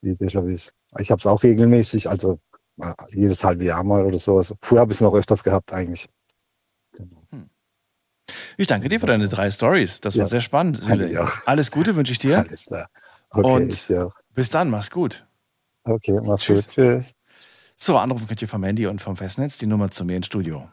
Wie Déjà-vus. Ich habe es auch regelmäßig, also äh, jedes halbe Jahr mal oder sowas. Früher habe ich es noch öfters gehabt eigentlich. ich danke dir für deine drei Stories. Das war Ja. sehr spannend. Alles Gute wünsche ich dir. Alles klar. Okay, Und-. Bis dann, mach's gut. okay mach's Tschüss. gut. Tschüss. So, anrufen könnt ihr vom Handy und vom Festnetz die Nummer zu mir ins Studio.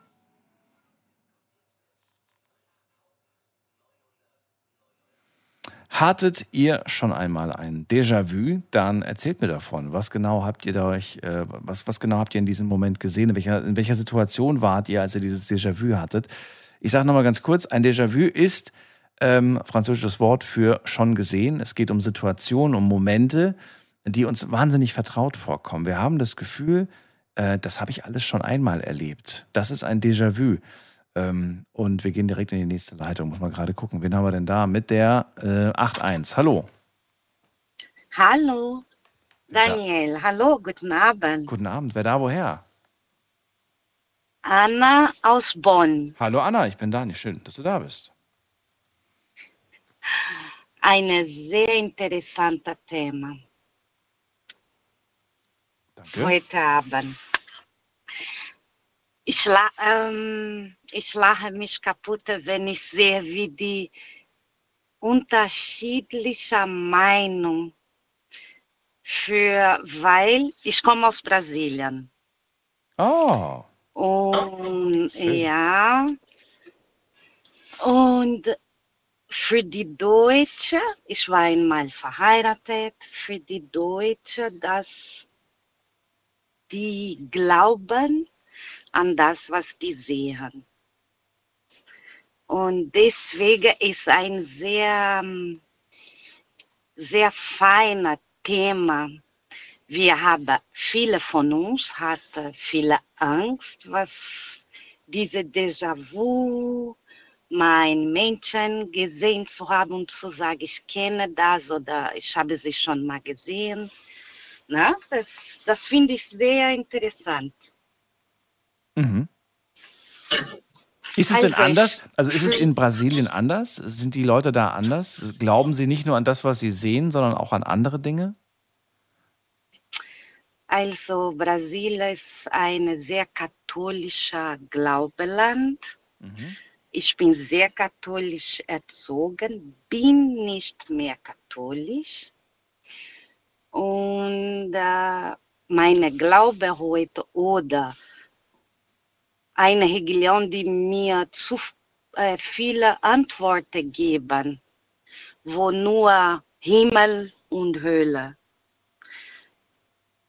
Hattet ihr schon einmal ein Déjà-vu? Dann erzählt mir davon. Was genau habt ihr da euch, äh, was, was genau habt ihr in diesem Moment gesehen? In welcher, in welcher Situation wart ihr, als ihr dieses Déjà-vu hattet? Ich sage nochmal ganz kurz: Ein Déjà-vu ist ähm, französisches Wort für schon gesehen. Es geht um Situationen, um Momente, die uns wahnsinnig vertraut vorkommen. Wir haben das Gefühl, äh, das habe ich alles schon einmal erlebt. Das ist ein Déjà-vu. Ähm, und wir gehen direkt in die nächste Leitung. Muss mal gerade gucken, wen haben wir denn da? Mit der äh, 8.1. Hallo. Hallo, Daniel. Hallo, guten Abend. Guten Abend. Wer da woher? Anna aus Bonn. Hallo Anna, ich bin Dani. Schön, dass du da bist. Ein sehr interessantes Thema Danke. heute Abend. Ich, la ähm, ich lache mich kaputt, wenn ich sehe, wie die unterschiedliche Meinung für, weil ich komme aus Brasilien. Oh, Und Schön. ja, und für die Deutsche, ich war einmal verheiratet, für die Deutsche, dass die glauben an das, was die sehen. Und deswegen ist ein sehr, ähm, sehr feiner Thema. Wir haben, viele von uns hatten viele Angst, was diese Déjà-vu, mein Menschen gesehen zu haben und zu sagen, ich kenne das oder ich habe sie schon mal gesehen. Na, das, das finde ich sehr interessant. Mhm. Ist es denn anders? Also ist es in Brasilien anders? Sind die Leute da anders? Glauben sie nicht nur an das, was sie sehen, sondern auch an andere Dinge? Also Brasilien ist ein sehr katholischer Glaubeland. Mhm. Ich bin sehr katholisch erzogen, bin nicht mehr katholisch. Und äh, meine Glaube heute oder eine Religion, die mir zu äh, viele Antworten geben, wo nur Himmel und Hölle.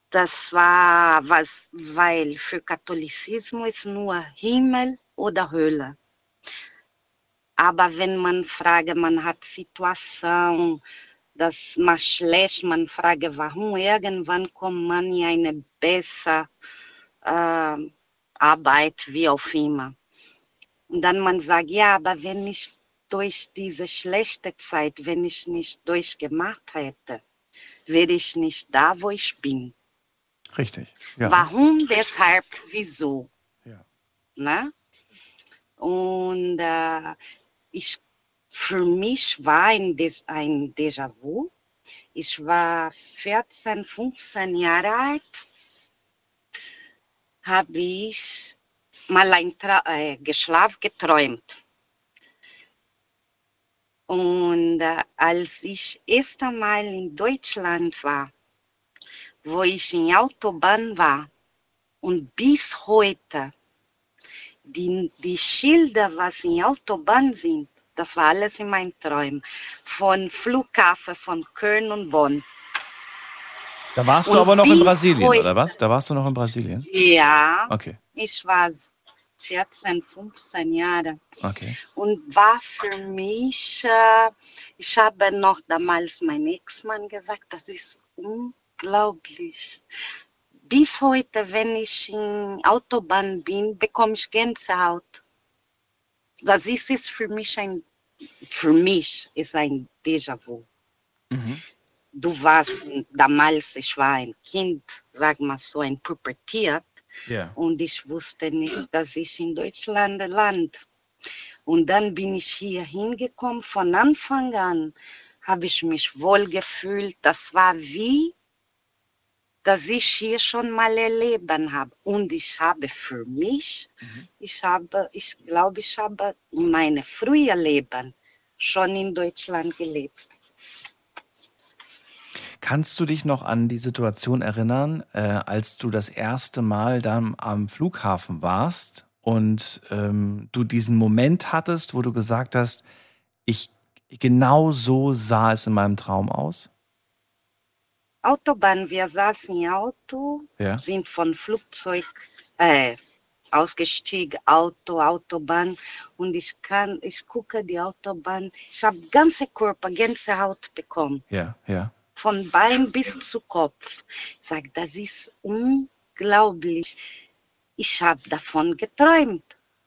Das war was, weil für Katholizismus nur Himmel oder Hölle. Aber wenn man fragt, man hat Situation, das man schlecht, man fragt, warum, irgendwann kommt man in eine bessere äh, Arbeit, wie auch immer. Und dann man sagt, ja, aber wenn ich durch diese schlechte Zeit, wenn ich nicht durchgemacht hätte, wäre ich nicht da, wo ich bin. Richtig. Ja. Warum, deshalb, wieso? Ja. Ne? Und äh, ich, für mich war ein, Dé- ein Déjà-vu. Ich war 14, 15 Jahre alt, habe ich mal ein Tra äh, Geschlaf geträumt. Und äh, als ich erst einmal in Deutschland war, wo ich in Autobahn war und bis heute die, die Schilder, was in Autobahn sind, das war alles in meinen Träumen. Von Flughafen von Köln und Bonn. Da warst du aber noch in Brasilien, heute- oder was? Da warst du noch in Brasilien? Ja, Okay, ich war 14, 15 Jahre. okay. Und war für mich, äh, ich habe noch damals meinem Ex-Mann gesagt, das ist unglaublich. Bis heute, wenn ich in Autobahn bin, bekomme ich Gänsehaut. Das ist es für mich ein, für mich ist ein Déjà-vu. Mhm. Du warst damals, ich war ein Kind, sag mal so, ein Pubertiert Ja. und ich wusste nicht, dass ich in Deutschland land. Und dann bin ich hier hingekommen. Von Anfang an habe ich mich wohl gefühlt. Das war wie, dass ich hier schon mal erleben habe. Und ich habe für mich, ich habe, ich glaube, ich habe in meinem frühen Leben schon in Deutschland gelebt. Kannst du dich noch an die Situation erinnern, äh, als du das erste Mal dann am Flughafen warst und ähm, du diesen Moment hattest, wo du gesagt hast, ich, Genau so sah es in meinem Traum aus. Autobahn, wir saßen im Auto, Ja. sind von Flugzeug äh, ausgestiegen, Auto, Autobahn und ich kann, ich gucke die Autobahn, ich habe ganze Körper, ganze Haut bekommen, Ja, ja. Von Bein bis zu Kopf. Ich sage, das ist unglaublich. Ich habe davon geträumt.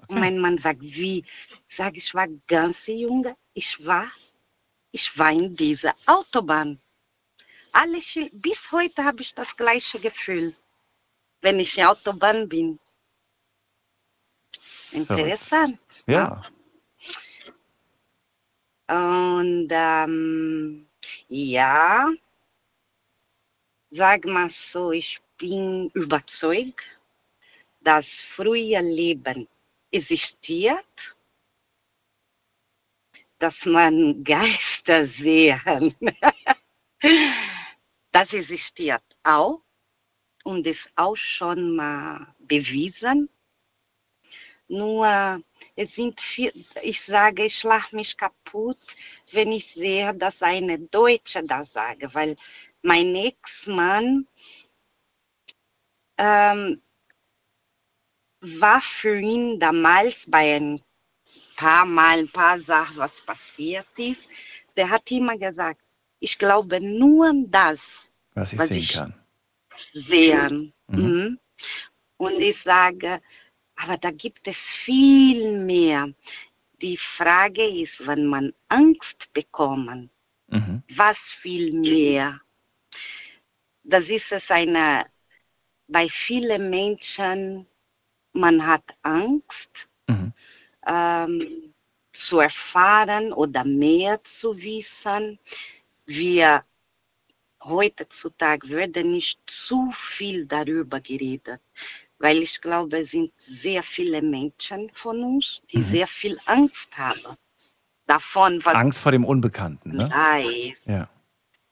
Und mein Mann sagt, wie? Ich sage, ich war ganz junge, ich war, ich war in dieser Autobahn. Alle Schil bis heute habe ich das gleiche Gefühl, wenn ich in der Autobahn bin. Interessant. Ja. Und ähm, ja, sag mal so, ich bin überzeugt, dass frühe Leben existiert, dass man [laughs] Geister sehen. [laughs] das existiert auch und ist auch schon mal bewiesen. Nur es sind viel, ich sage, ich schlage mich kaputt, wenn ich sehe, dass eine Deutsche das sage, weil mein Ex-Mann ähm, war für ihn damals bei ein paar Mal, ein paar Sachen, was passiert ist. Der hat immer gesagt, ich glaube nur an das, Was ich Was sehen ich- kann. sehen. Mhm. Mhm. Und ich sage, aber da gibt es viel mehr. Die Frage ist, wenn man Angst bekommt, Mhm. was viel mehr? Das ist es eine, bei vielen Menschen, man hat Angst Mhm. ähm, zu erfahren oder mehr zu wissen. Wir heutzutage werden nicht zu viel darüber geredet, weil ich glaube, es sind sehr viele Menschen von uns, die Mhm. sehr viel Angst haben davon, Angst vor dem Unbekannten, ne? ist. Ja.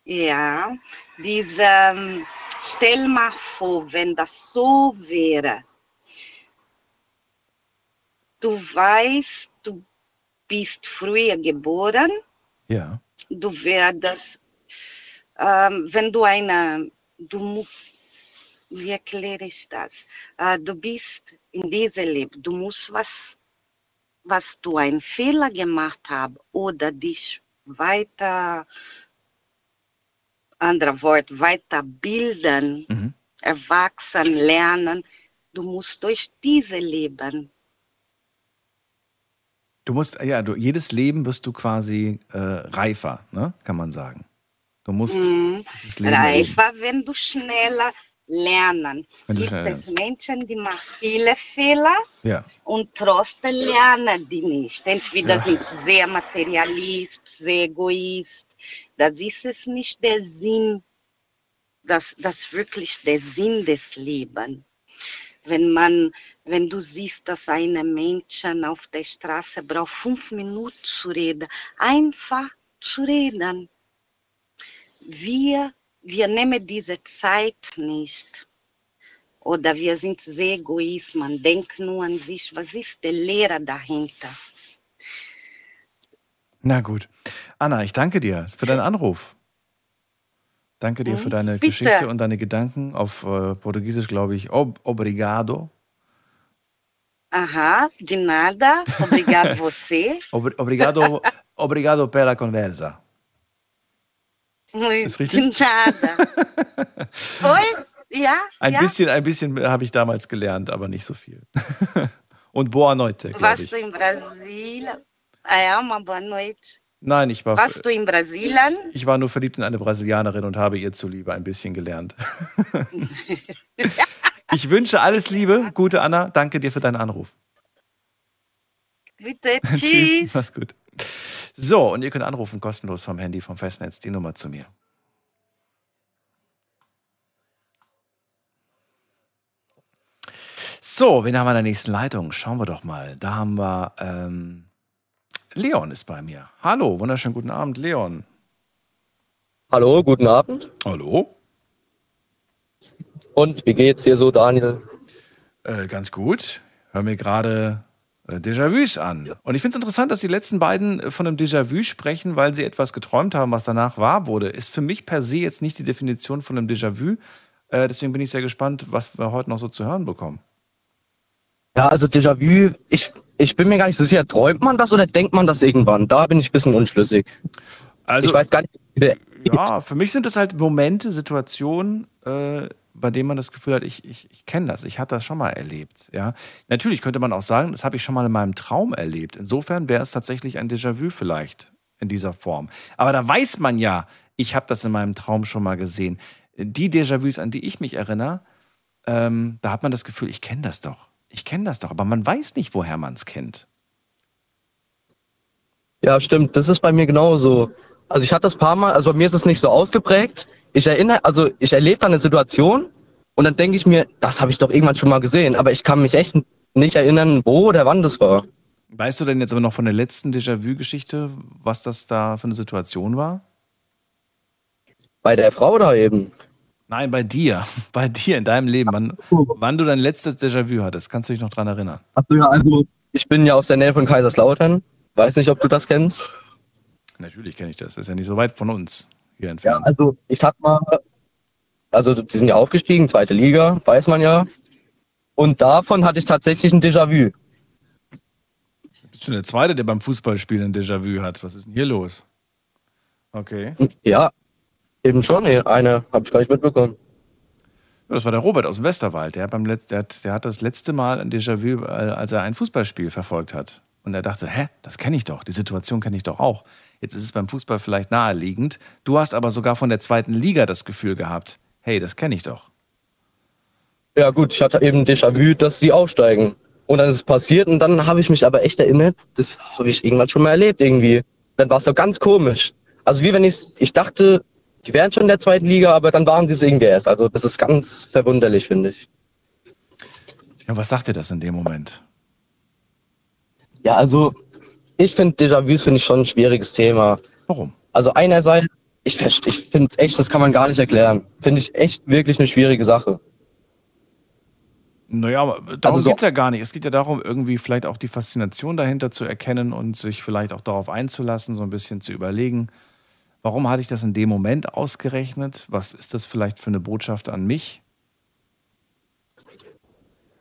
Ja, diese, ähm, stell mal vor, wenn das so wäre. Du weißt, du bist früher geboren, Ja. du werdest, ähm, wenn du eine, du wie erkläre ich das? Äh, du bist in diesem Leben, du musst was, was du einen Fehler gemacht hast oder dich weiter, anderer Wort, weiterbilden, Mhm. erwachsen lernen. Du musst durch diese Leben. Du musst, ja, du, jedes Leben wirst du quasi äh, reifer, ne? kann man sagen. Du musst Mhm. dieses Leben reifer, wenn du schneller lernen. Wenn Gibt es. Menschen, die machen viele Fehler Ja. und trotzdem lernen die nicht. Entweder Ja. sind sie sehr Materialist, sehr Egoist. Das ist es nicht der Sinn, das, das wirklich der Sinn des Lebens. Wenn man, wenn du siehst, dass ein Menschen auf der Straße braucht fünf Minuten zu reden, einfach zu reden. Wir, wir nehmen diese Zeit nicht. Oder wir sind sehr egoist, man denkt nur an sich. Was ist der Lehrer dahinter? Na gut. Anna, ich danke dir für deinen Anruf. Danke dir für deine Bitte. Geschichte und deine Gedanken. Auf äh, Portugiesisch glaube ich ob, obrigado. Aha, de nada. Obrigado você. [laughs] Ob, obrigado, obrigado pela conversa. Ist richtig? [laughs] Nada. [laughs] Oi? Ja? Ein ja? bisschen, ein bisschen habe ich damals gelernt, aber nicht so viel. [laughs] und boa noite, glaube Warst ich. du in Brasília? É, uma boa noite. Nein, ich war, Warst du in Brasilien? ich war nur verliebt in eine Brasilianerin und habe ihr zuliebe ein bisschen gelernt. ich wünsche alles Liebe, gute Anna. Danke dir für deinen Anruf. Bitte, Tschüss, tschüss. mach's gut. So, und ihr könnt anrufen, kostenlos vom Handy, vom Festnetz, die Nummer zu mir. So, wen haben wir in der nächsten Leitung? Schauen wir doch mal. Da haben wir, ähm, Leon ist bei mir. Hallo, wunderschönen guten Abend, Leon. Hallo, guten Abend. Hallo. Und wie geht's dir so, Daniel? Äh, ganz gut. Hör mir gerade Déjà-vus an. Und ich finde es interessant, dass die letzten beiden äh, von einem Déjà-vu sprechen, weil sie etwas geträumt haben, was danach wahr wurde. Ist für mich per se jetzt nicht die Definition von einem Déjà-vu. Äh, deswegen bin ich sehr gespannt, was wir heute noch so zu hören bekommen. Ja, also Déjà-vu, ich, ich bin mir gar nicht so sicher, träumt man das oder denkt man das irgendwann? Da bin ich ein bisschen unschlüssig. Also, ich weiß gar nicht, Ja, für mich sind das halt Momente, Situationen, äh, bei denen man das Gefühl hat, ich, ich, ich kenne das, ich hatte das schon mal erlebt. Ja? Natürlich könnte man auch sagen, das habe ich schon mal in meinem Traum erlebt. Insofern wäre es tatsächlich ein Déjà-vu vielleicht in dieser Form. Aber da weiß man ja, ich habe das in meinem Traum schon mal gesehen. Die Déjà-vus, an die ich mich erinnere, ähm, da hat man das Gefühl, ich kenne das doch. Ich kenne das doch, aber man weiß nicht, woher man es kennt. Ja, stimmt. Das ist bei mir genauso. Also ich hatte das paar Mal, also bei mir ist es nicht so ausgeprägt. Ich erinnere, also ich erlebe dann eine Situation und dann denke ich mir, das habe ich doch irgendwann schon mal gesehen, aber ich kann mich echt nicht erinnern, wo oder wann das war. Weißt du denn jetzt aber noch von der letzten Déjà-vu-Geschichte, was das da für eine Situation war? Bei der Frau da eben. Nein, bei dir. [laughs] Bei dir in deinem Leben. Wann, wann du dein letztes Déjà-vu hattest. Kannst du dich noch dran erinnern? Achso, ja, also ich bin ja aus der Nähe von Kaiserslautern. Weiß nicht, ob du das kennst. Natürlich kenne ich das. Das ist ja nicht so weit von uns hier Ja, entfernt. also ich hatte mal, also die sind ja aufgestiegen, zweite Liga, weiß man ja. Und davon hatte ich tatsächlich ein Déjà-vu. Bist du der Zweite, der beim Fußballspielen ein Déjà-vu hat? Was ist denn hier los? Okay. Ja, eben schon. Eine habe ich gleich mitbekommen. Ja, das war der Robert aus dem Westerwald. Der hat, beim Letz-, der, hat, der hat das letzte Mal ein Déjà-vu, äh, als er ein Fußballspiel verfolgt hat. Und er dachte, hä, das kenne ich doch, die Situation kenne ich doch auch. Jetzt ist es beim Fußball vielleicht naheliegend. Du hast aber sogar von der zweiten Liga das Gefühl gehabt, hey, das kenne ich doch. Ja gut, ich hatte eben Déjà-vu, dass sie aufsteigen. Und dann ist es passiert und dann habe ich mich aber echt erinnert, das habe ich irgendwann schon mal erlebt irgendwie. Dann war es doch ganz komisch. Also wie wenn ich, ich dachte, die wären schon in der zweiten Liga, aber dann waren sie es irgendwie erst. Also das ist ganz verwunderlich, finde ich. Ja, was sagt dir das in dem Moment? Ja, also ich finde Déjà-vus finde ich schon ein schwieriges Thema. Warum? Also einerseits, ich, ich finde echt, das kann man gar nicht erklären. Finde ich echt wirklich eine schwierige Sache. Naja, aber darum Also so- geht es ja gar nicht. Es geht ja darum, irgendwie vielleicht auch die Faszination dahinter zu erkennen und sich vielleicht auch darauf einzulassen, so ein bisschen zu überlegen, warum hatte ich das in dem Moment ausgerechnet? Was ist das vielleicht für eine Botschaft an mich?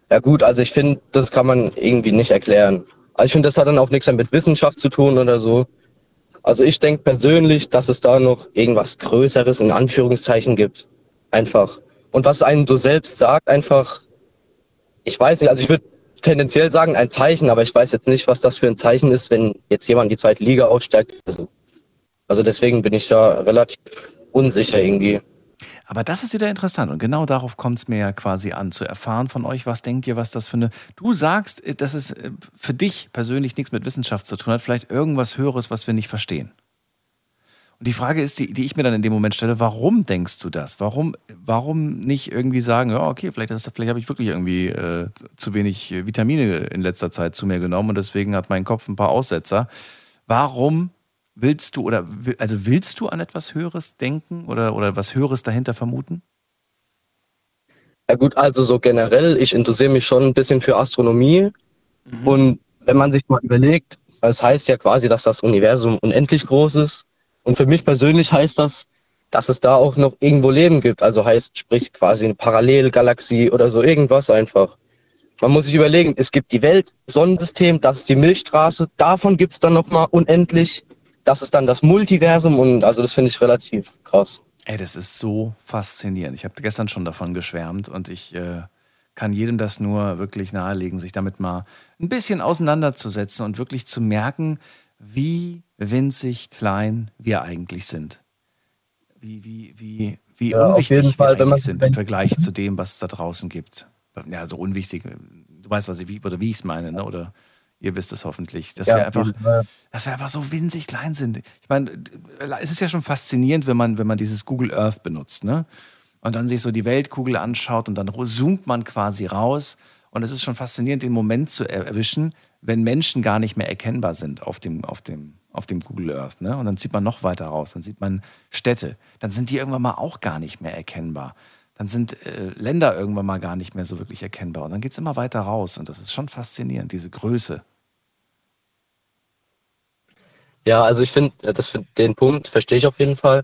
Ja gut, also ich finde, das kann man irgendwie nicht erklären. Also ich finde, das hat dann auch nichts mehr mit Wissenschaft zu tun oder so. Also ich denke persönlich, dass es da noch irgendwas Größeres in Anführungszeichen gibt. Einfach. Und was einem so selbst sagt, einfach, ich weiß nicht, also ich würde tendenziell sagen ein Zeichen, aber ich weiß jetzt nicht, was das für ein Zeichen ist, wenn jetzt jemand die zweite Liga aufsteigt. Also, also deswegen bin ich da relativ unsicher irgendwie. Aber das ist wieder interessant und genau darauf kommt es mir ja quasi an, zu erfahren von euch, was denkt ihr, was das für eine. Du sagst, äh, dass es äh, für dich persönlich nichts mit Wissenschaft zu tun hat, vielleicht irgendwas Höheres, was wir nicht verstehen. Und die Frage ist, die, die ich mir dann in dem Moment stelle, warum denkst du das? Warum, warum nicht irgendwie sagen, ja, okay, vielleicht, vielleicht habe ich wirklich irgendwie äh, zu wenig äh, Vitamine in letzter Zeit zu mir genommen und deswegen hat mein Kopf ein paar Aussetzer. Warum willst du oder also willst du an etwas Höheres denken oder, oder was Höheres dahinter vermuten? Ja gut, also so generell, ich interessiere mich schon ein bisschen für Astronomie. Und wenn man sich mal überlegt, es heißt ja quasi, dass das Universum unendlich groß ist. Und für mich persönlich heißt das, dass es da auch noch irgendwo Leben gibt. Also heißt, sprich quasi eine Parallelgalaxie oder so irgendwas einfach. Man muss sich überlegen, es gibt die Welt, Sonnensystem, das ist die Milchstraße, davon gibt es dann nochmal unendlich. Das ist dann das Multiversum und also das finde ich relativ krass. Ey, das ist so faszinierend. Ich habe gestern schon davon geschwärmt und ich äh, kann jedem das nur wirklich nahelegen, sich damit mal ein bisschen auseinanderzusetzen und wirklich zu merken, wie winzig klein wir eigentlich sind. Wie, wie, wie, wie Ja, unwichtig Fall, wir man- eigentlich sind im Vergleich zu dem, was es da draußen gibt. Ja, so unwichtig. Du weißt, was ich, wie, oder wie ich es meine, ne? oder ihr wisst es hoffentlich. Dass Ja, wir einfach, dass wir einfach so winzig klein sind. Ich meine, es ist ja schon faszinierend, wenn man, wenn man dieses Google Earth benutzt, ne? Und dann sich so die Weltkugel anschaut und dann zoomt man quasi raus. Und es ist schon faszinierend, den Moment zu er- erwischen, wenn Menschen gar nicht mehr erkennbar sind auf dem, auf dem, auf dem Google Earth. Ne? Und dann zieht man noch weiter raus, dann sieht man Städte. Dann sind die irgendwann mal auch gar nicht mehr erkennbar. Dann sind äh, Länder irgendwann mal gar nicht mehr so wirklich erkennbar. Und dann geht es immer weiter raus. Und das ist schon faszinierend, diese Größe Ja, also ich finde, das den Punkt verstehe ich auf jeden Fall.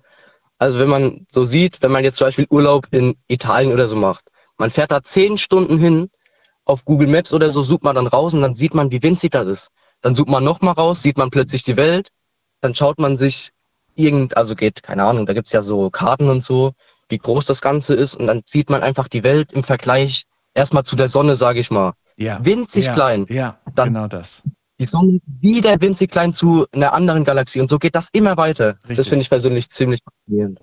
Also wenn man so sieht, wenn man jetzt zum Beispiel Urlaub in Italien oder so macht, man fährt da zehn Stunden hin, auf Google Maps oder so sucht man dann raus und dann sieht man, wie winzig das ist. Dann sucht man nochmal raus, sieht man plötzlich die Welt, dann schaut man sich irgend, also geht, keine Ahnung, da gibt's ja so Karten und so, wie groß das Ganze ist und dann sieht man einfach die Welt im Vergleich erstmal zu der Sonne, sage ich mal. Ja. Winzig ja, klein. Ja, Dann- genau das. Die Sonne wieder winzig klein zu einer anderen Galaxie und so geht das immer weiter. Richtig. Das finde ich persönlich ziemlich faszinierend.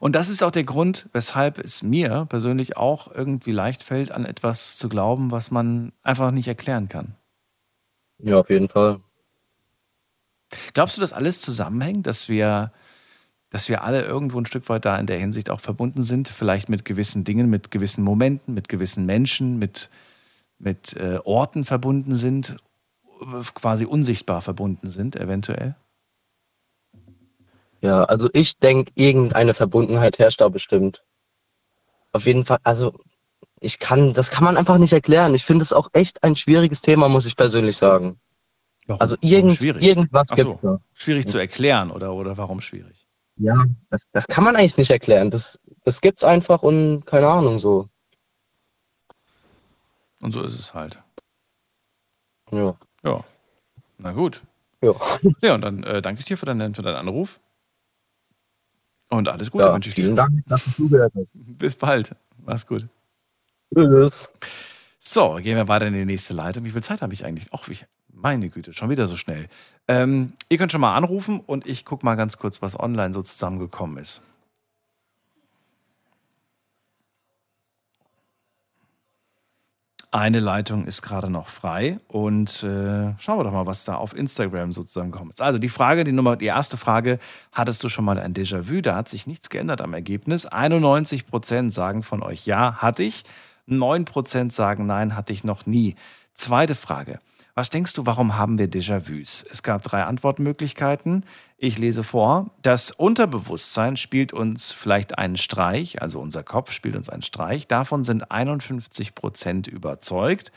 Und das ist auch der Grund, weshalb es mir persönlich auch irgendwie leicht fällt, an etwas zu glauben, was man einfach nicht erklären kann. Ja, auf jeden Fall. Glaubst du, dass alles zusammenhängt, dass wir, dass wir alle irgendwo ein Stück weit da in der Hinsicht auch verbunden sind, vielleicht mit gewissen Dingen, mit gewissen Momenten, mit gewissen Menschen, mit, mit äh, Orten verbunden sind, quasi unsichtbar verbunden sind, eventuell? Ja, also ich denke, irgendeine Verbundenheit herrscht da bestimmt. Auf jeden Fall, also ich kann, das kann man einfach nicht erklären. Ich finde es auch echt ein schwieriges Thema, muss ich persönlich sagen. Warum? Also irgend, schwierig? irgendwas so, da. schwierig zu erklären oder, oder warum schwierig? Ja, das, das kann man eigentlich nicht erklären. Das, das gibt's einfach und keine Ahnung so. Und so ist es halt. Ja. Ja. Na gut. Ja. Ja, und dann äh, danke ich dir für deinen, für deinen Anruf. Und alles Gute Ja, wünsche ich vielen dir. Dank, dass du zugehört hast. [laughs] Bis bald. Mach's gut. Tschüss. So, gehen wir weiter in die nächste Leitung. Wie viel Zeit habe ich eigentlich? Ach, wie, meine Güte, schon wieder so schnell. Ähm, ihr könnt schon mal anrufen und ich gucke mal ganz kurz, was online so zusammengekommen ist. Eine Leitung ist gerade noch frei und äh, schauen wir doch mal, was da auf Instagram sozusagen kommt. Also die Frage, die Nummer, die erste Frage, hattest du schon mal ein Déjà-vu? Da hat sich nichts geändert am Ergebnis. 91 Prozent sagen von euch ja, hatte ich. 9 Prozent sagen nein, hatte ich noch nie. Zweite Frage. Was denkst du, warum haben wir Déjà-vus? Es gab drei Antwortmöglichkeiten. Ich lese vor. Das Unterbewusstsein spielt uns vielleicht einen Streich, also unser Kopf spielt uns einen Streich. Davon sind 51 Prozent überzeugt.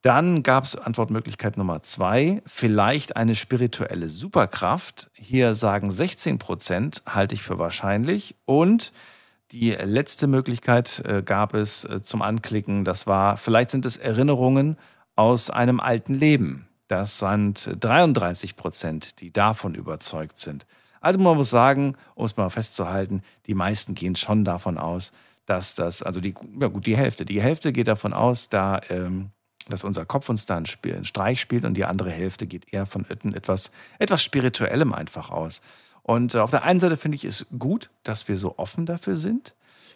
Dann gab es Antwortmöglichkeit Nummer zwei, vielleicht eine spirituelle Superkraft. Hier sagen 16 Prozent, halte ich für wahrscheinlich. Und die letzte Möglichkeit äh, gab es äh, zum Anklicken, das war, vielleicht sind es Erinnerungen aus einem alten Leben. Das sind 33 Prozent, die davon überzeugt sind. Also man muss sagen, um es mal festzuhalten, die meisten gehen schon davon aus, dass das, also die, ja gut, die Hälfte, die Hälfte geht davon aus, da, ähm, dass unser Kopf uns da einen, Spiel, einen Streich spielt und die andere Hälfte geht eher von etwas, etwas Spirituellem einfach aus. Und äh, auf der einen Seite finde ich es gut, dass wir so offen dafür sind.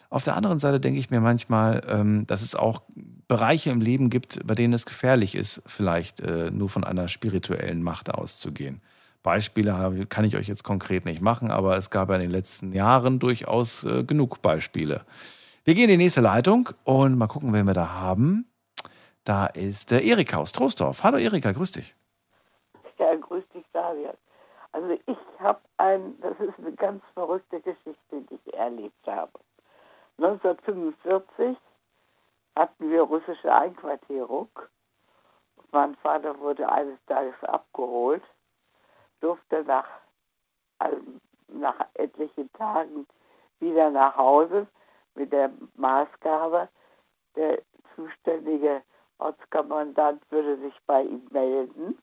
Auf der anderen Seite denke ich mir manchmal, ähm, dass es auch Bereiche im Leben gibt, bei denen es gefährlich ist, vielleicht äh, nur von einer spirituellen Macht auszugehen. Beispiele habe, kann ich euch jetzt konkret nicht machen, aber es gab ja in den letzten Jahren durchaus äh, genug Beispiele. Wir gehen in die nächste Leitung und mal gucken, wen wir da haben. Da ist der Erika aus Troisdorf. Hallo Erika, grüß dich. Ja, grüß dich, Daniel. Also ich habe ein, das ist eine ganz verrückte Geschichte, die ich erlebt habe. 1945 hatten wir russische Einquartierung. Mein Vater wurde eines Tages abgeholt, durfte nach, also nach etlichen Tagen wieder nach Hause mit der Maßgabe, der zuständige Ortskommandant würde sich bei ihm melden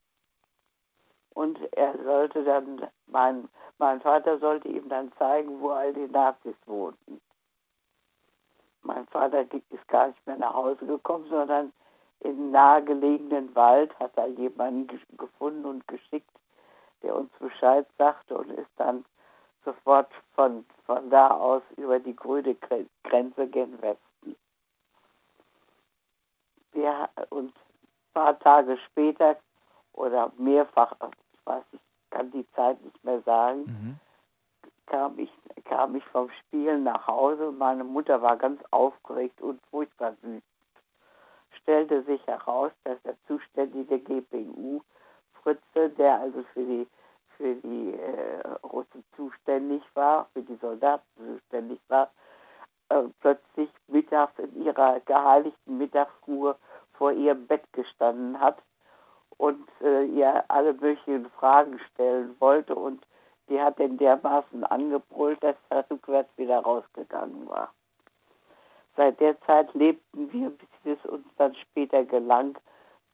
und er sollte dann, mein, mein Vater sollte ihm dann zeigen, wo all die Nazis wohnten. Mein Vater ist gar nicht mehr nach Hause gekommen, sondern im nahegelegenen Wald hat er jemanden ge gefunden und geschickt, der uns Bescheid sagte und ist dann sofort von, von da aus über die grüne Grenze gen Westen. Wir, und ein paar Tage später oder mehrfach, ich weiß, ich kann die Zeit nicht mehr sagen, Mhm. Kam ich, kam ich vom Spielen nach Hause und meine Mutter war ganz aufgeregt und furchtbar wütend. Stellte sich heraus, dass der zuständige GPU Fritze, der also für die für die äh, Russen zuständig war, für die Soldaten zuständig war, äh, plötzlich mittags in ihrer geheiligten Mittagsruhe vor ihrem Bett gestanden hat und äh, ihr alle möglichen Fragen stellen wollte und die hat den dermaßen angebrüllt, dass er rückwärts wieder rausgegangen war. Seit der Zeit lebten wir, bis es uns dann später gelang,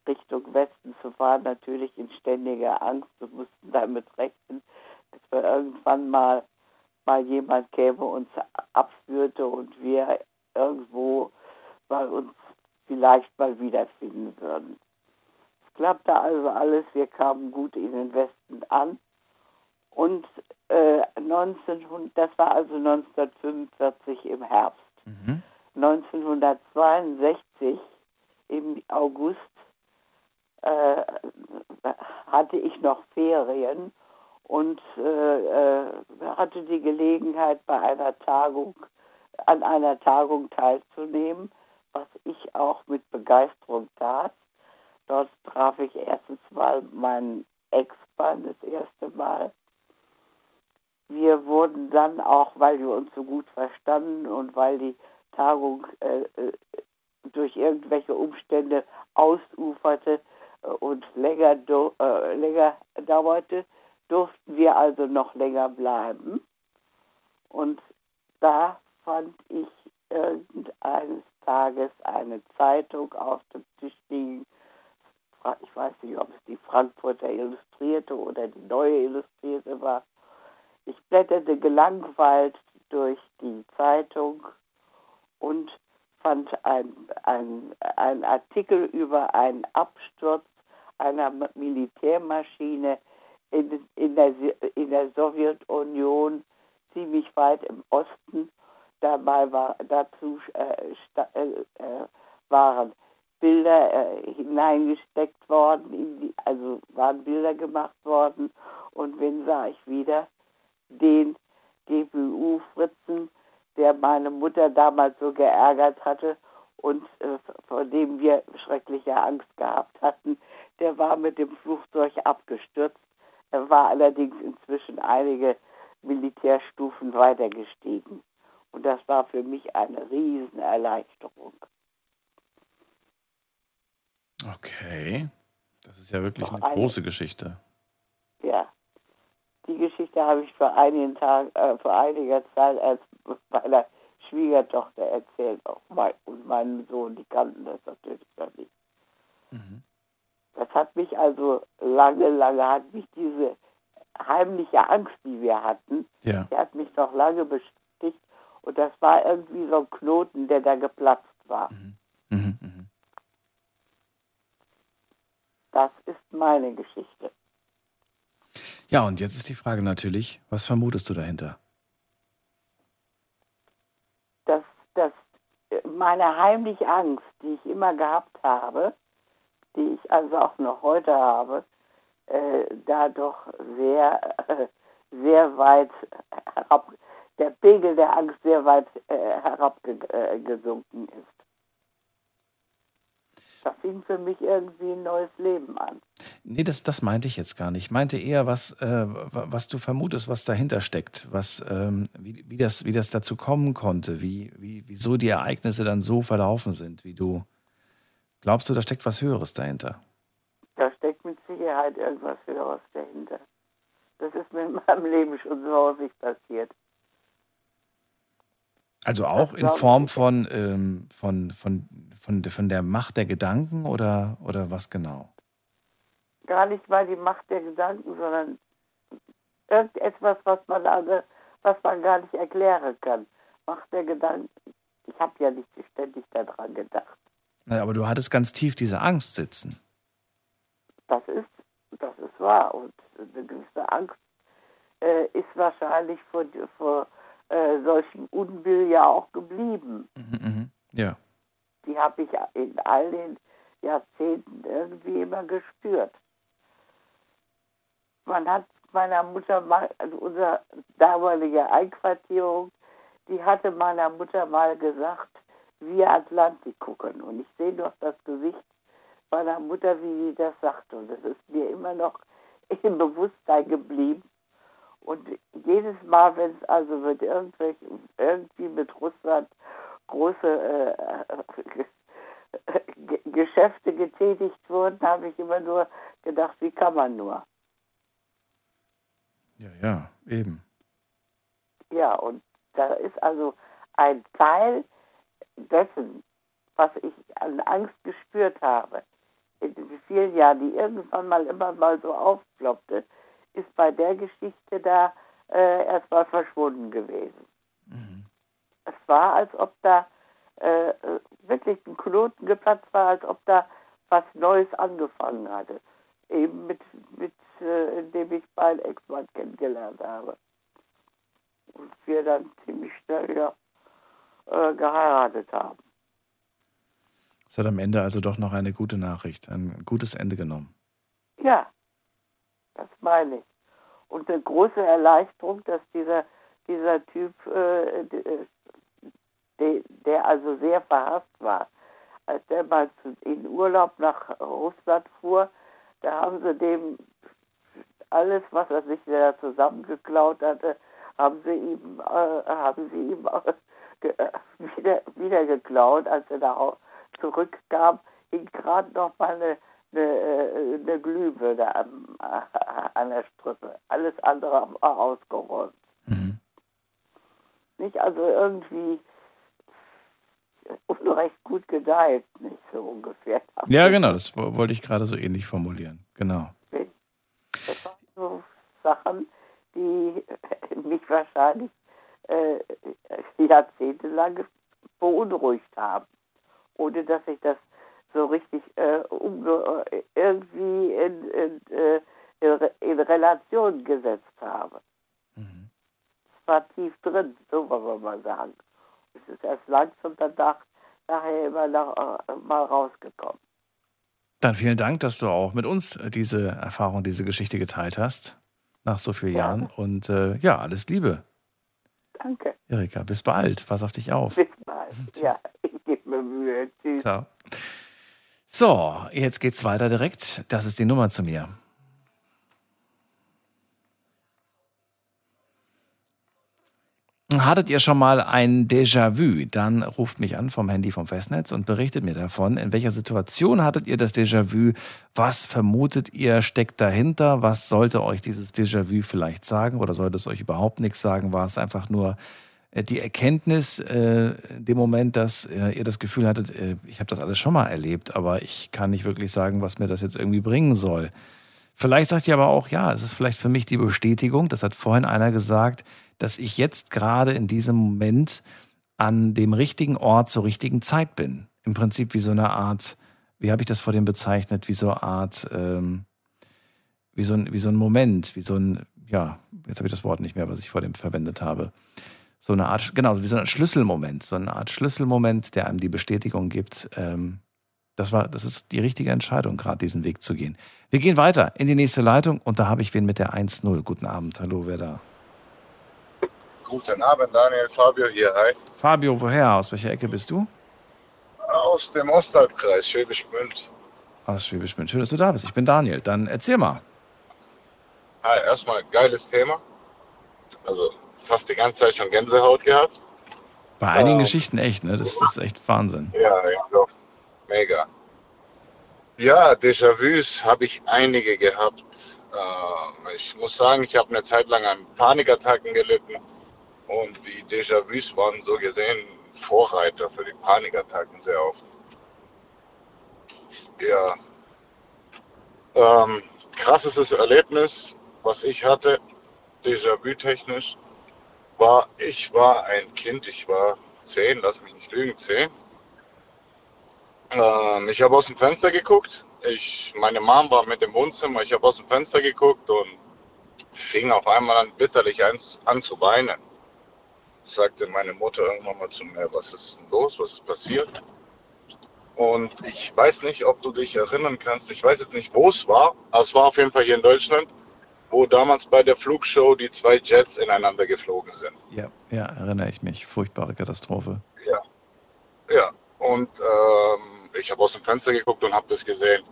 Richtung Westen zu fahren, natürlich in ständiger Angst und mussten damit rechnen, dass wir irgendwann mal, mal jemand käme, uns abführte und wir irgendwo bei uns vielleicht mal wiederfinden würden. Es klappte also alles, wir kamen gut in den Westen an und äh, 1900, das war also 1945 im Herbst. 1962 im August äh, hatte ich noch Ferien und äh, äh, hatte die Gelegenheit, bei einer Tagung, an einer Tagung teilzunehmen, was ich auch mit Begeisterung tat. Dort traf ich erstens mal meinen Ex-Mann das erste Mal. Wir wurden dann auch, weil wir uns so gut verstanden und weil die Tagung äh, äh durch irgendwelche Umstände ausuferte äh, und länger, äh, länger dauerte, durften wir also noch länger bleiben. Und da fand ich irgendeines Tages eine Zeitung auf dem Tisch liegen. Ich weiß nicht, ob es die Frankfurter Illustrierte oder die neue Illustrierte war. Ich blätterte gelangweilt durch die Zeitung und fand ein, ein, ein Artikel über einen Absturz einer Militärmaschine in, in, der, in der Sowjetunion ziemlich weit im Osten. Dabei war, dazu äh, äh, äh, waren Bilder äh, hineingesteckt worden, die, also waren Bilder gemacht worden. Und wen sah ich wieder? Den GPU-Fritzen, der meine Mutter damals so geärgert hatte und äh, vor dem wir schreckliche Angst gehabt hatten. Der war mit dem Flugzeug abgestürzt. Er war allerdings inzwischen einige Militärstufen weiter gestiegen. Und das war für mich eine Riesenerleichterung. Okay. Das ist ja wirklich Noch eine eine. große Geschichte. Die Geschichte habe ich vor einigen Tagen, äh, vor einiger Zeit als meiner Schwiegertochter erzählt. Auch mein, und meinem Sohn, die kannten das natürlich noch nicht. Das hat mich also lange, lange hat mich diese heimliche Angst, die wir hatten, Ja. die hat mich noch lange beschäftigt und das war irgendwie so ein Knoten, der da geplatzt war. Mhm, mhm. Das ist meine Geschichte. Ja, und jetzt ist die Frage natürlich, was vermutest du dahinter? Dass, dass äh, meine heimliche Angst, die ich immer gehabt habe, die ich also auch noch heute habe, äh, da doch sehr, äh, sehr weit herab, der Pegel der Angst sehr weit äh, herabgesunken ist. Da fing für mich irgendwie ein neues Leben an. Nee, das, das meinte ich jetzt gar nicht. Ich meinte eher, was, äh, wa- was du vermutest, was dahinter steckt, was, ähm, wie, wie, das, wie das dazu kommen konnte, wie, wie, wieso die Ereignisse dann so verlaufen sind, wie du. Glaubst du, da steckt was Höheres dahinter? Da steckt mit Sicherheit irgendwas Höheres dahinter. Das ist mir in meinem Leben schon so häufig passiert. Also auch in Form von, ähm, von, von, von, von der Macht der Gedanken oder, oder was genau? Gar nicht mal die Macht der Gedanken, sondern irgendetwas, was man also, was man gar nicht erklären kann. Macht der Gedanken. Ich habe ja nicht ständig daran gedacht. Na, aber du hattest ganz tief diese Angst sitzen. Das ist, das ist wahr. Und eine gewisse Angst äh, ist wahrscheinlich vor, vor äh, solchem Unbill ja auch geblieben. Mhm, ja. Die habe ich in all den Jahrzehnten irgendwie immer gespürt. Man hat meiner Mutter mal, also unsere damalige Einquartierung, die hatte meiner Mutter mal gesagt, wir Atlantik gucken. Und ich sehe noch das Gesicht meiner Mutter, wie sie das sagte. Und das ist mir immer noch [laughs] im Bewusstsein geblieben. Und jedes Mal, wenn es also mit irgendwelchen, irgendwie mit Russland große äh, [laughs] Ge- Geschäfte getätigt wurden, habe ich immer nur gedacht, wie kann man nur? Ja, ja, eben. Ja, und da ist also ein Teil dessen, was ich an Angst gespürt habe, in den vielen Jahren, die irgendwann mal immer mal so aufploppte, ist bei der Geschichte da äh, erstmal verschwunden gewesen. Es war, als ob da äh, äh, wirklich ein Knoten geplatzt war, als ob da was Neues angefangen hatte. Eben mit, mit äh, indem ich meinen Ex-Mann kennengelernt habe. Und wir dann ziemlich schnell ja, äh, geheiratet haben. Es hat am Ende also doch noch eine gute Nachricht, ein gutes Ende genommen. Ja, das meine ich. Und eine große Erleichterung, dass dieser, dieser Typ, äh, de- de, der also sehr verhasst war, als der mal in Urlaub nach Russland fuhr, da haben sie dem alles, was er sich da zusammengeklaut hatte, haben sie ihm, äh, haben sie ihm äh, äh, wieder, wieder geklaut. Als er da zurückkam, hing gerade noch mal eine, eine, äh, eine Glühbirne äh, [laughs] an der Strippe. Alles andere war ausgeräumt. Nicht also irgendwie Unrecht gut gedeiht, nicht so ungefähr. Ja, genau, das wo- wollte ich gerade so ähnlich formulieren. Genau. Das waren so Sachen, die [laughs] mich wahrscheinlich äh, jahrzehntelang beunruhigt haben, ohne dass ich das so richtig äh, umge äh, irgendwie in, in, äh, in, Re- in Relation gesetzt habe. Es war tief drin, so wollen wir mal sagen. Es ist erst langsam danach nachher immer nach, äh, mal rausgekommen. Dann vielen Dank, dass du auch mit uns diese Erfahrung, diese Geschichte geteilt hast. Nach so vielen Jahren. Und äh, ja, alles Liebe. Danke. Erika, bis bald. Pass auf dich auf. Bis bald. [laughs] Ja, ich gebe mir Mühe. Tschüss. Ciao. So, jetzt geht's weiter direkt. Das ist die Nummer zu mir. Hattet ihr schon mal ein Déjà-vu? Dann ruft mich an vom Handy vom Festnetz und berichtet mir davon. In welcher Situation hattet ihr das Déjà-vu? Was vermutet ihr steckt dahinter? Was sollte euch dieses Déjà-vu vielleicht sagen oder sollte es euch überhaupt nichts sagen? War es einfach nur die Erkenntnis äh, in dem Moment, dass äh, ihr das Gefühl hattet, äh, ich habe das alles schon mal erlebt, aber ich kann nicht wirklich sagen, was mir das jetzt irgendwie bringen soll. Vielleicht sagt ihr aber auch, ja, es ist vielleicht für mich die Bestätigung, das hat vorhin einer gesagt, dass ich jetzt gerade in diesem Moment an dem richtigen Ort zur richtigen Zeit bin. Im Prinzip wie so eine Art, wie habe ich das vor dem bezeichnet, wie so eine Art, ähm, wie, so ein, wie so ein Moment, wie so ein, ja, jetzt habe ich das Wort nicht mehr, was ich vor dem verwendet habe. So eine Art, genau, wie so ein Schlüsselmoment, so eine Art Schlüsselmoment, der einem die Bestätigung gibt, ähm, das war, das ist die richtige Entscheidung, gerade diesen Weg zu gehen. Wir gehen weiter in die nächste Leitung und da habe ich wen mit der 1-0. Guten Abend, hallo, wer da? Guten Abend, Daniel Fabio hier. Hi. Fabio, woher? Aus welcher Ecke bist du? Aus dem Ostalbkreis, Schwäbisch Gmünd. Aus Schwäbisch Gmünd. Schön, dass du da bist. Ich bin Daniel. Dann erzähl mal. Hi, erstmal geiles Thema. Also fast die ganze Zeit schon Gänsehaut gehabt. Bei einigen Ähm. Geschichten echt, ne? Das ist echt Wahnsinn. Ja, ja, doch. Mega. Ja, Déjà-vus habe ich einige gehabt. Äh, ich muss sagen, ich habe eine Zeit lang an Panikattacken gelitten. Und die Déjà-vus waren so gesehen Vorreiter für die Panikattacken sehr oft. Ja. Ähm, krassestes Erlebnis, was ich hatte, Déjà-vu technisch, war, ich war ein Kind, ich war zehn, lass mich nicht lügen, zehn. Ähm, ich habe aus dem Fenster geguckt. Ich, meine Mom war mit im Wohnzimmer. Ich habe aus dem Fenster geguckt und fing auf einmal an, bitterlich an, an zu weinen. Sagte meine Mutter irgendwann mal zu mir, was ist denn los, was ist passiert? Und ich weiß nicht, ob du dich erinnern kannst. Ich weiß jetzt nicht, wo es war, aber es war auf jeden Fall hier in Deutschland, wo damals bei der Flugshow die zwei Jets ineinander geflogen sind. Ja, ja, erinnere ich mich. Furchtbare Katastrophe. Ja. Ja. Und ähm, ich habe aus dem Fenster geguckt und habe das gesehen.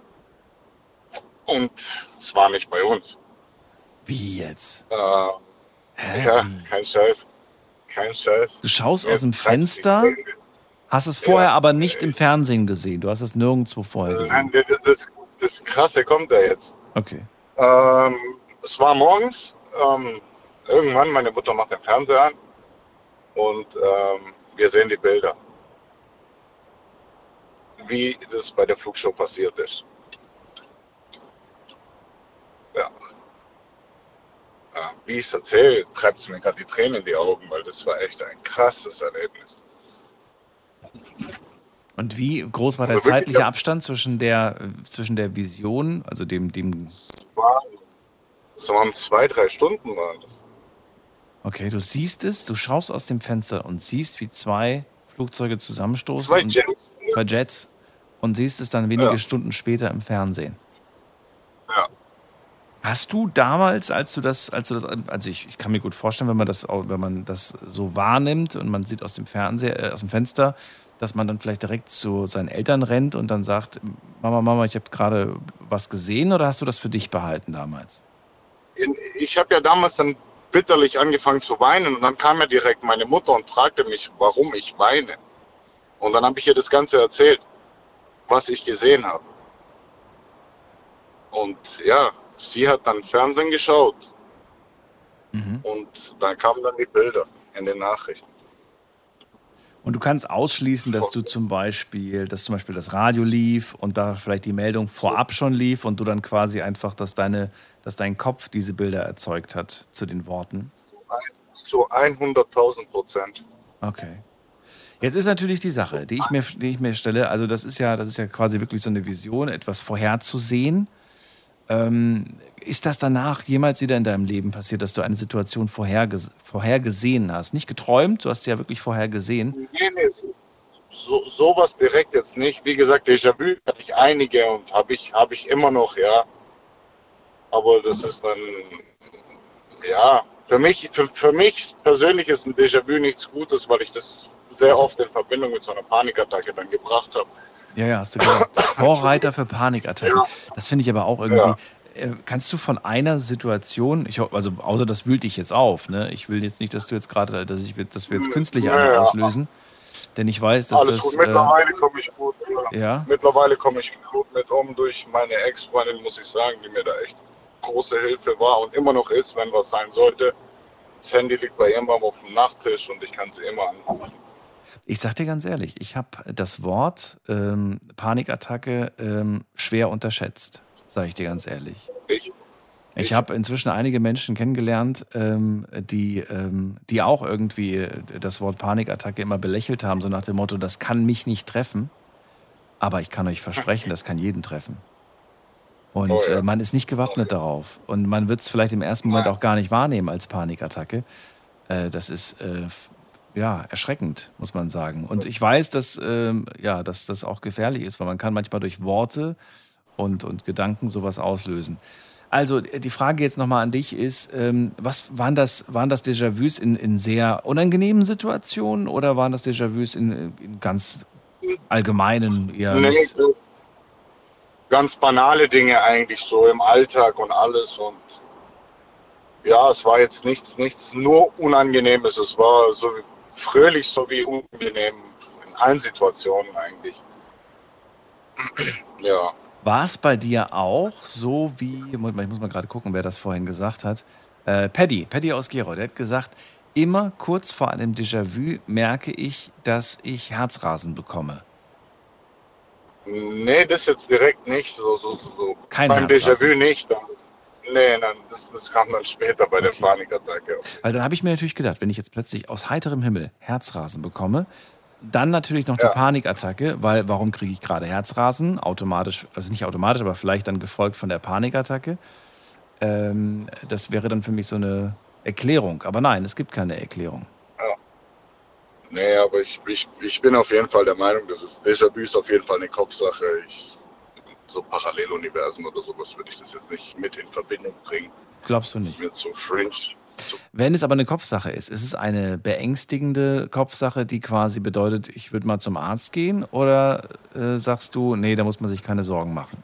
Und es war nicht bei uns. Wie jetzt? Äh, ja, kein Scheiß. Kein Scheiß. Du schaust aus Jetzt dem Fenster, hast es vorher aber nicht im Fernsehen gesehen. Du hast es nirgendwo vorher gesehen. Nein, das, das, das Krasse kommt da jetzt. Okay. Ähm, es war morgens. Ähm, irgendwann, meine Mutter macht den Fernseher an und ähm, wir sehen die Bilder. Wie das bei der Flugshow passiert ist. Ja. ja wie ich es erzähle, treibt es mir gerade die Tränen in die Augen, weil das war echt ein krasses Erlebnis. Und wie groß war der Also wirklich, zeitliche. Abstand zwischen der, äh, zwischen der Vision, also dem, dem. Es waren, es waren zwei, drei Stunden waren das. Okay, du siehst es, du schaust aus dem Fenster und siehst, wie zwei Flugzeuge zusammenstoßen. Zwei Jets. Zwei Jets. Und siehst es dann wenige Ja. Stunden später im Fernsehen. Ja. Hast du damals, als du das, als du das, also ich, ich kann mir gut vorstellen, wenn man das, wenn man das so wahrnimmt und man sieht aus dem Fernseher, äh, aus dem Fenster, dass man dann vielleicht direkt zu seinen Eltern rennt und dann sagt, Mama, Mama, ich habe gerade was gesehen, oder hast du das für dich behalten damals? Ich habe ja damals dann bitterlich angefangen zu weinen und dann kam ja direkt meine Mutter und fragte mich, warum ich weine. Und dann habe ich ihr das Ganze erzählt, was ich gesehen habe. Und ja, sie hat dann Fernsehen geschaut und dann kamen dann die Bilder in den Nachrichten. Und du kannst ausschließen, dass du zum Beispiel, dass zum Beispiel das Radio lief und da vielleicht die Meldung vorab schon lief und du dann quasi einfach, dass deine, dass dein Kopf diese Bilder erzeugt hat zu den Worten. Zu 100.000 Prozent. Okay. Jetzt ist natürlich die Sache, die ich mir, die ich mir stelle, also das ist ja, das ist ja quasi wirklich so eine Vision, etwas vorherzusehen. Ähm, ist das danach jemals wieder in deinem Leben passiert, dass du eine Situation vorherges vorhergesehen hast? Nicht geträumt, du hast sie ja wirklich vorhergesehen. Nee, nee, so, sowas direkt jetzt nicht. Wie gesagt, Déjà-vu hatte ich einige und habe ich, hab ich immer noch, ja. Aber das ist dann, ja, für mich, für, für mich persönlich ist ein Déjà-vu nichts Gutes, weil ich das sehr oft in Verbindung mit so einer Panikattacke dann gebracht habe. Ja, ja, hast du gesagt. [laughs] Vorreiter für Panikattacken. Das finde ich aber auch irgendwie. Äh, Kannst du von einer Situation, ich hoffe, also außer das wühlt dich jetzt auf, ne? Ich will jetzt nicht, dass du jetzt gerade, dass ich, dass wir jetzt künstlich Ja, ja. auslösen, denn ich weiß, dass Alles das. gut, äh, mittlerweile komme ich gut. ja? Mittlerweile komme ich gut mit um durch meine Ex-Freundin, muss ich sagen, die mir da echt große Hilfe war und immer noch ist, wenn was sein sollte. Das Handy liegt bei immer auf dem Nachttisch und ich kann sie immer anrufen. Ich sag dir ganz ehrlich, ich habe das Wort ähm, Panikattacke ähm, schwer unterschätzt, sage ich dir ganz ehrlich. Ich, Ich habe inzwischen einige Menschen kennengelernt, ähm, die, ähm, die auch irgendwie äh, das Wort Panikattacke immer belächelt haben, so nach dem Motto, das kann mich nicht treffen. Aber ich kann euch versprechen, [laughs] das kann jeden treffen. Und Oh ja. äh, man ist nicht gewappnet darauf. Und man wird es vielleicht im ersten Moment auch gar nicht wahrnehmen als Panikattacke. Äh, das ist äh, ja erschreckend, muss man sagen. Und ich weiß, dass, ähm, ja, dass das auch gefährlich ist, weil man kann manchmal durch Worte und, und Gedanken sowas auslösen. Also die Frage jetzt nochmal an dich ist, ähm, was waren das, waren das Déjà-vus in, in sehr unangenehmen Situationen oder waren das Déjà-vus in, in ganz allgemeinen, eher nee, ganz banale Dinge eigentlich so im Alltag und alles und ja, es war jetzt nichts, nichts nur Unangenehmes. Es war so fröhlich sowie unangenehm in allen Situationen eigentlich. [clears throat] Ja. War es bei dir auch so wie, ich muss mal gerade gucken, wer das vorhin gesagt hat. Äh, Paddy, Paddy aus Gero, der hat gesagt, immer kurz vor einem Déjà-vu merke ich, dass ich Herzrasen bekomme. Nee, das jetzt direkt nicht. So, so, so, so. Kein Beim. Déjà-vu nicht. Dann, nee, nein, das, das kam dann später bei der Panikattacke. Weil dann habe ich mir natürlich gedacht, wenn ich jetzt plötzlich aus heiterem Himmel Herzrasen bekomme, dann natürlich noch die Ja. Panikattacke, weil warum kriege ich gerade Herzrasen? Automatisch, also nicht automatisch, aber vielleicht dann gefolgt von der Panikattacke. Ähm, das wäre dann für mich so eine Erklärung. Aber nein, es gibt keine Erklärung. Nee, aber ich, ich, ich bin auf jeden Fall der Meinung, das ist Déjà-vu ist auf jeden Fall eine Kopfsache. Ich, so Paralleluniversen oder sowas würde ich das jetzt nicht mit in Verbindung bringen. Glaubst du Das nicht? ist mir zu fringe. Wenn es aber eine Kopfsache ist, ist es eine beängstigende Kopfsache, die quasi bedeutet, ich würde mal zum Arzt gehen? Oder äh, sagst du, nee, da muss man sich keine Sorgen machen?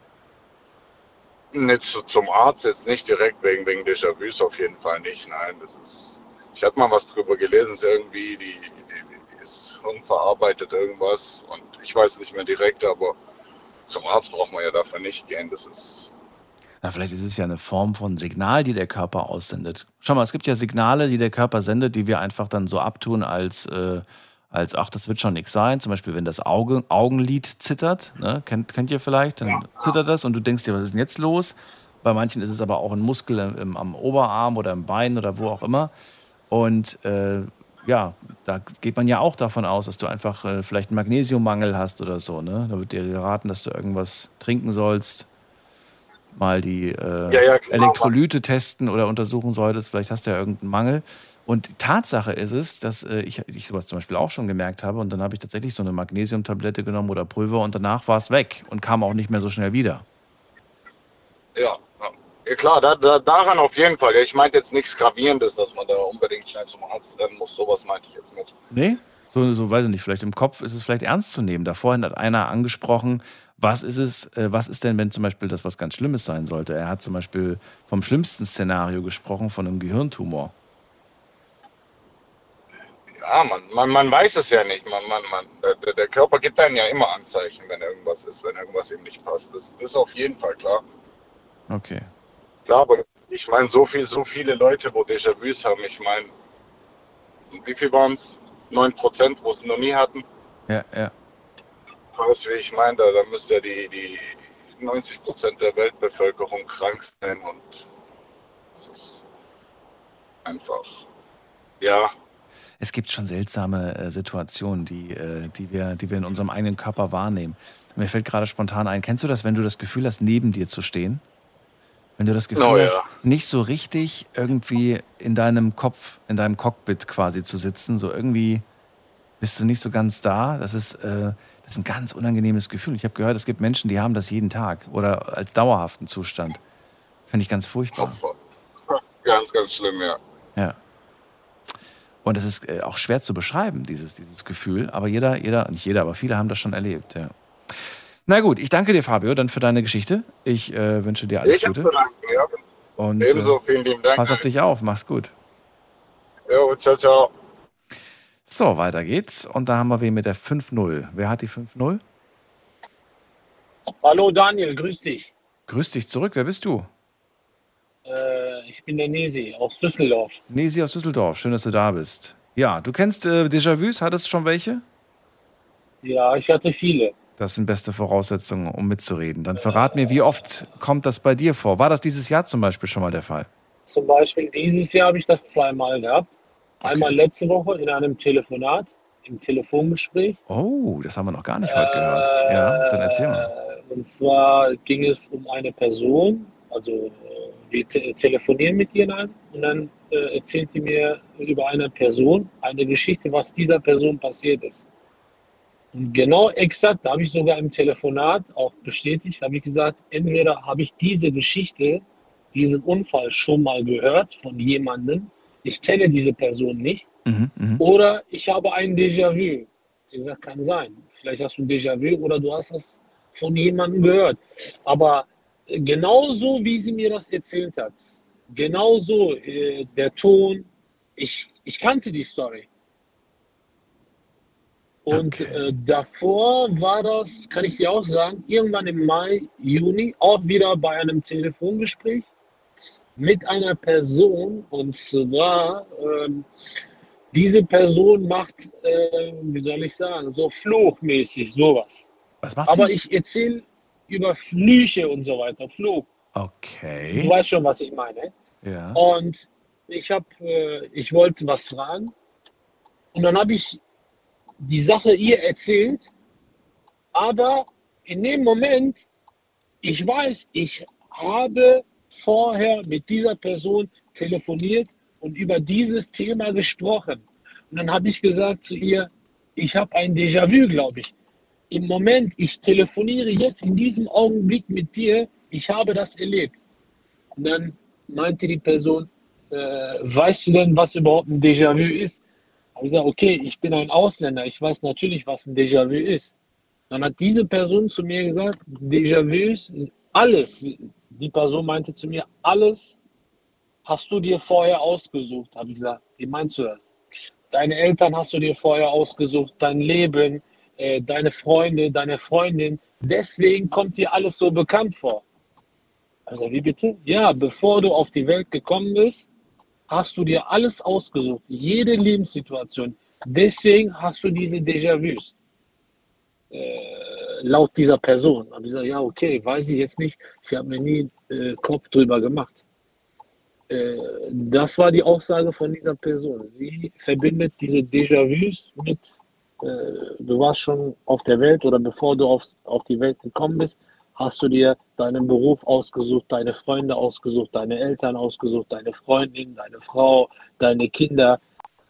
nicht zu, zum Arzt jetzt nicht direkt wegen, wegen Déjà-vus auf jeden Fall nicht. Nein, das ist. Ich hatte mal was drüber gelesen, es ist irgendwie, die, ist unverarbeitet irgendwas und ich weiß nicht mehr direkt, aber zum Arzt braucht man ja dafür nicht gehen. Das ist. Na, vielleicht ist es ja eine Form von Signal, die der Körper aussendet. Schau mal, es gibt ja Signale, die der Körper sendet, die wir einfach dann so abtun als, äh, als ach, das wird schon nichts sein. Zum Beispiel, wenn das Auge, Augenlid zittert, ne? kennt, kennt ihr vielleicht, dann zittert das und du denkst dir, was ist denn jetzt los? Bei manchen ist es aber auch ein Muskel im, am Oberarm oder im Bein oder wo auch immer. Und äh, ja, da geht man ja auch davon aus, dass du einfach äh, vielleicht einen Magnesiummangel hast oder so. Ne? Da wird dir geraten, dass du irgendwas trinken sollst, mal die äh, Ja, ja, klar. Elektrolyte testen oder untersuchen solltest. Vielleicht hast du ja irgendeinen Mangel. Und Tatsache ist es, dass äh, ich, ich sowas zum Beispiel auch schon gemerkt habe und dann habe ich tatsächlich so eine Magnesiumtablette genommen oder Pulver und danach war es weg und kam auch nicht mehr so schnell wieder. Ja, ja. klar, da, da, daran auf jeden Fall. Ich meinte jetzt nichts Gravierendes, dass man da unbedingt schnell zum Arzt rennen muss. Sowas meinte ich jetzt nicht. Nee? So, so weiß ich nicht, vielleicht im Kopf ist es vielleicht ernst zu nehmen. Da vorhin hat einer angesprochen, was ist es, äh, was ist denn, wenn zum Beispiel das was ganz Schlimmes sein sollte? Er hat zum Beispiel vom schlimmsten Szenario gesprochen, von einem Gehirntumor. Ja, man, man, man weiß es ja nicht. Man, man, man, der, der Körper gibt einem ja immer Anzeichen, wenn irgendwas ist, wenn irgendwas ihm nicht passt. Das, das ist auf jeden Fall klar. Okay. Klar, aber ich meine, so, viel, so viele Leute, wo Déjà-vus haben, ich meine, wie viel waren es? 9 Prozent, wo es noch nie hatten. Ja, ja. Weißt du, wie ich meine? Da, da müsste ja die, die 90 Prozent der Weltbevölkerung krank sein und es ist einfach, ja, Es gibt schon seltsame äh, Situationen, die, äh, die, wir, die wir in unserem eigenen Körper wahrnehmen. Mir fällt gerade spontan ein, kennst du das, wenn du das Gefühl hast, neben dir zu stehen? Wenn du das Gefühl Oh, ja. hast, nicht so richtig irgendwie in deinem Kopf, in deinem Cockpit quasi zu sitzen, so irgendwie bist du nicht so ganz da. Das ist, äh, das ist ein ganz unangenehmes Gefühl. Ich habe gehört, es gibt Menschen, die haben das jeden Tag oder als dauerhaften Zustand. Finde ich ganz furchtbar. ganz, ganz schlimm, ja. Ja. Und es ist äh, auch schwer zu beschreiben, dieses, dieses Gefühl. Aber jeder, jeder, nicht jeder, aber viele haben das schon erlebt, ja. Na gut, ich danke dir, Fabio, dann für deine Geschichte. Ich äh, wünsche dir alles ich habe Gute. zu danken, ja. Und Ebenso, äh, vielen lieben Dank. pass auf dich auf, mach's gut. Jo, ciao, ciao. So, weiter geht's. Und da haben wir wen mit der 5-0. Wer hat die 5-0? Hallo Daniel, grüß dich. Grüß dich zurück, wer bist du? Äh, ich bin der Nesi aus Düsseldorf. Nesi aus Düsseldorf, schön, dass du da bist. Ja, du kennst äh, Déjà-vus, hattest du schon welche? Ja, ich hatte viele. Das sind beste Voraussetzungen, um mitzureden. Dann verrat mir, wie oft kommt das bei dir vor? War das dieses Jahr zum Beispiel schon mal der Fall? Zum Beispiel dieses Jahr habe ich das zweimal gehabt. Einmal letzte Woche in einem Telefonat, im Telefongespräch. Oh, das haben wir noch gar nicht heute gehört. Ja, dann erzähl mal. Und zwar ging es um eine Person, also äh, wir te telefonieren mit ihr an und dann äh, erzählt die mir über eine Person eine Geschichte, was dieser Person passiert ist. Und genau exakt, da habe ich sogar im Telefonat auch bestätigt, habe ich gesagt, entweder habe ich diese Geschichte, diesen Unfall schon mal gehört von jemandem, ich kenne diese Person nicht, Mhm, mhm. oder ich habe ein Déjà-vu. Sie gesagt, kann sein. Vielleicht hast du ein Déjà-vu oder du hast das von jemandem gehört. Aber äh, genauso wie sie mir das erzählt hat, genauso äh, der Ton, ich, ich kannte die Story. Und äh, davor war das, kann ich dir auch sagen, irgendwann im Mai, Juni, auch wieder bei einem Telefongespräch mit einer Person. Und zwar, ähm, diese Person macht, äh, wie soll ich sagen, so fluchmäßig sowas. Was macht Aber sie? ich erzähle über Flüche und so weiter, Fluch. Okay. Du weißt schon, was ich meine. Ja. Und ich habe, äh, ich wollte was fragen. Und dann habe ich die Sache ihr erzählt. Aber in dem Moment, ich weiß, ich habe vorher mit dieser Person telefoniert und über dieses Thema gesprochen. Und dann habe ich gesagt zu ihr, ich habe ein Déjà-vu, glaube ich. Im Moment, ich telefoniere jetzt in diesem Augenblick mit dir, ich habe das erlebt. Und dann meinte die Person, äh, weißt du denn, was überhaupt ein Déjà-vu ist? Habe ich gesagt, okay, ich bin ein Ausländer, ich weiß natürlich, was ein Déjà-vu ist. Dann hat diese Person zu mir gesagt, Déjà-vus, alles, die Person meinte zu mir, alles hast du dir vorher ausgesucht. Habe ich gesagt, wie meinst du das? Deine Eltern hast du dir vorher ausgesucht, dein Leben, äh, deine Freunde, deine Freundin. Deswegen kommt dir alles so bekannt vor. Also wie bitte? Ja, bevor du auf die Welt gekommen bist, hast du dir alles ausgesucht, jede Lebenssituation. Deswegen hast du diese Déjà-vus. Äh, laut dieser Person. Aber ich sage, ja, okay, weiß ich jetzt nicht. Ich habe mir nie äh, Kopf drüber gemacht. Äh, das war die Aussage von dieser Person. Sie verbindet diese Déjà-vus mit, äh, du warst schon auf der Welt oder bevor du auf, auf die Welt gekommen bist, hast du dir deinen Beruf ausgesucht, deine Freunde ausgesucht, deine Eltern ausgesucht, deine Freundin, deine Frau, deine Kinder.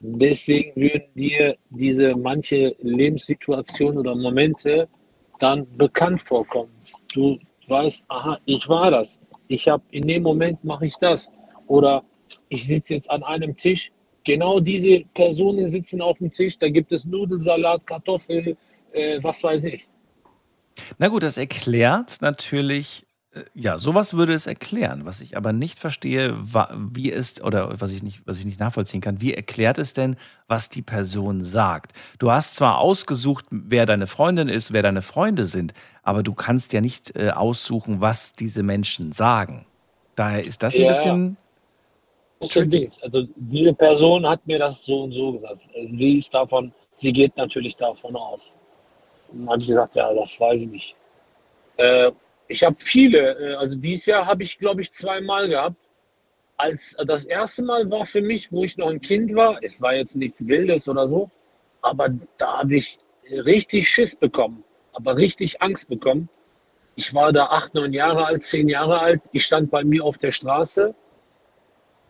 Deswegen würden dir diese manche Lebenssituationen oder Momente dann bekannt vorkommen. Du weißt, aha, ich war das. Ich habe in dem Moment mache ich das. Oder ich sitze jetzt an einem Tisch. Genau diese Personen sitzen auf dem Tisch. Da gibt es Nudelsalat, Kartoffel, äh, was weiß ich. Na gut, das erklärt natürlich, äh, ja, sowas würde es erklären. Was ich aber nicht verstehe, wie es, oder was ich nicht, was ich nicht nachvollziehen kann, wie erklärt es denn, was die Person sagt? Du hast zwar ausgesucht, wer deine Freundin ist, wer deine Freunde sind, aber du kannst ja nicht äh, aussuchen, was diese Menschen sagen. Daher ist das ein Ja. bisschen. Das ist ein. Also diese Person hat mir das so und so gesagt. Sie ist davon, sie geht natürlich davon aus. Und dann habe ich gesagt, ja, das weiß ich nicht. Äh, ich habe viele, äh, also dieses Jahr habe ich, glaube ich, zweimal gehabt. Als das erste Mal war für mich, wo ich noch ein Kind war, es war jetzt nichts Wildes oder so, aber da habe ich richtig Schiss bekommen, aber richtig Angst bekommen. Ich war da acht, neun Jahre alt, zehn Jahre alt. Ich stand bei mir auf der Straße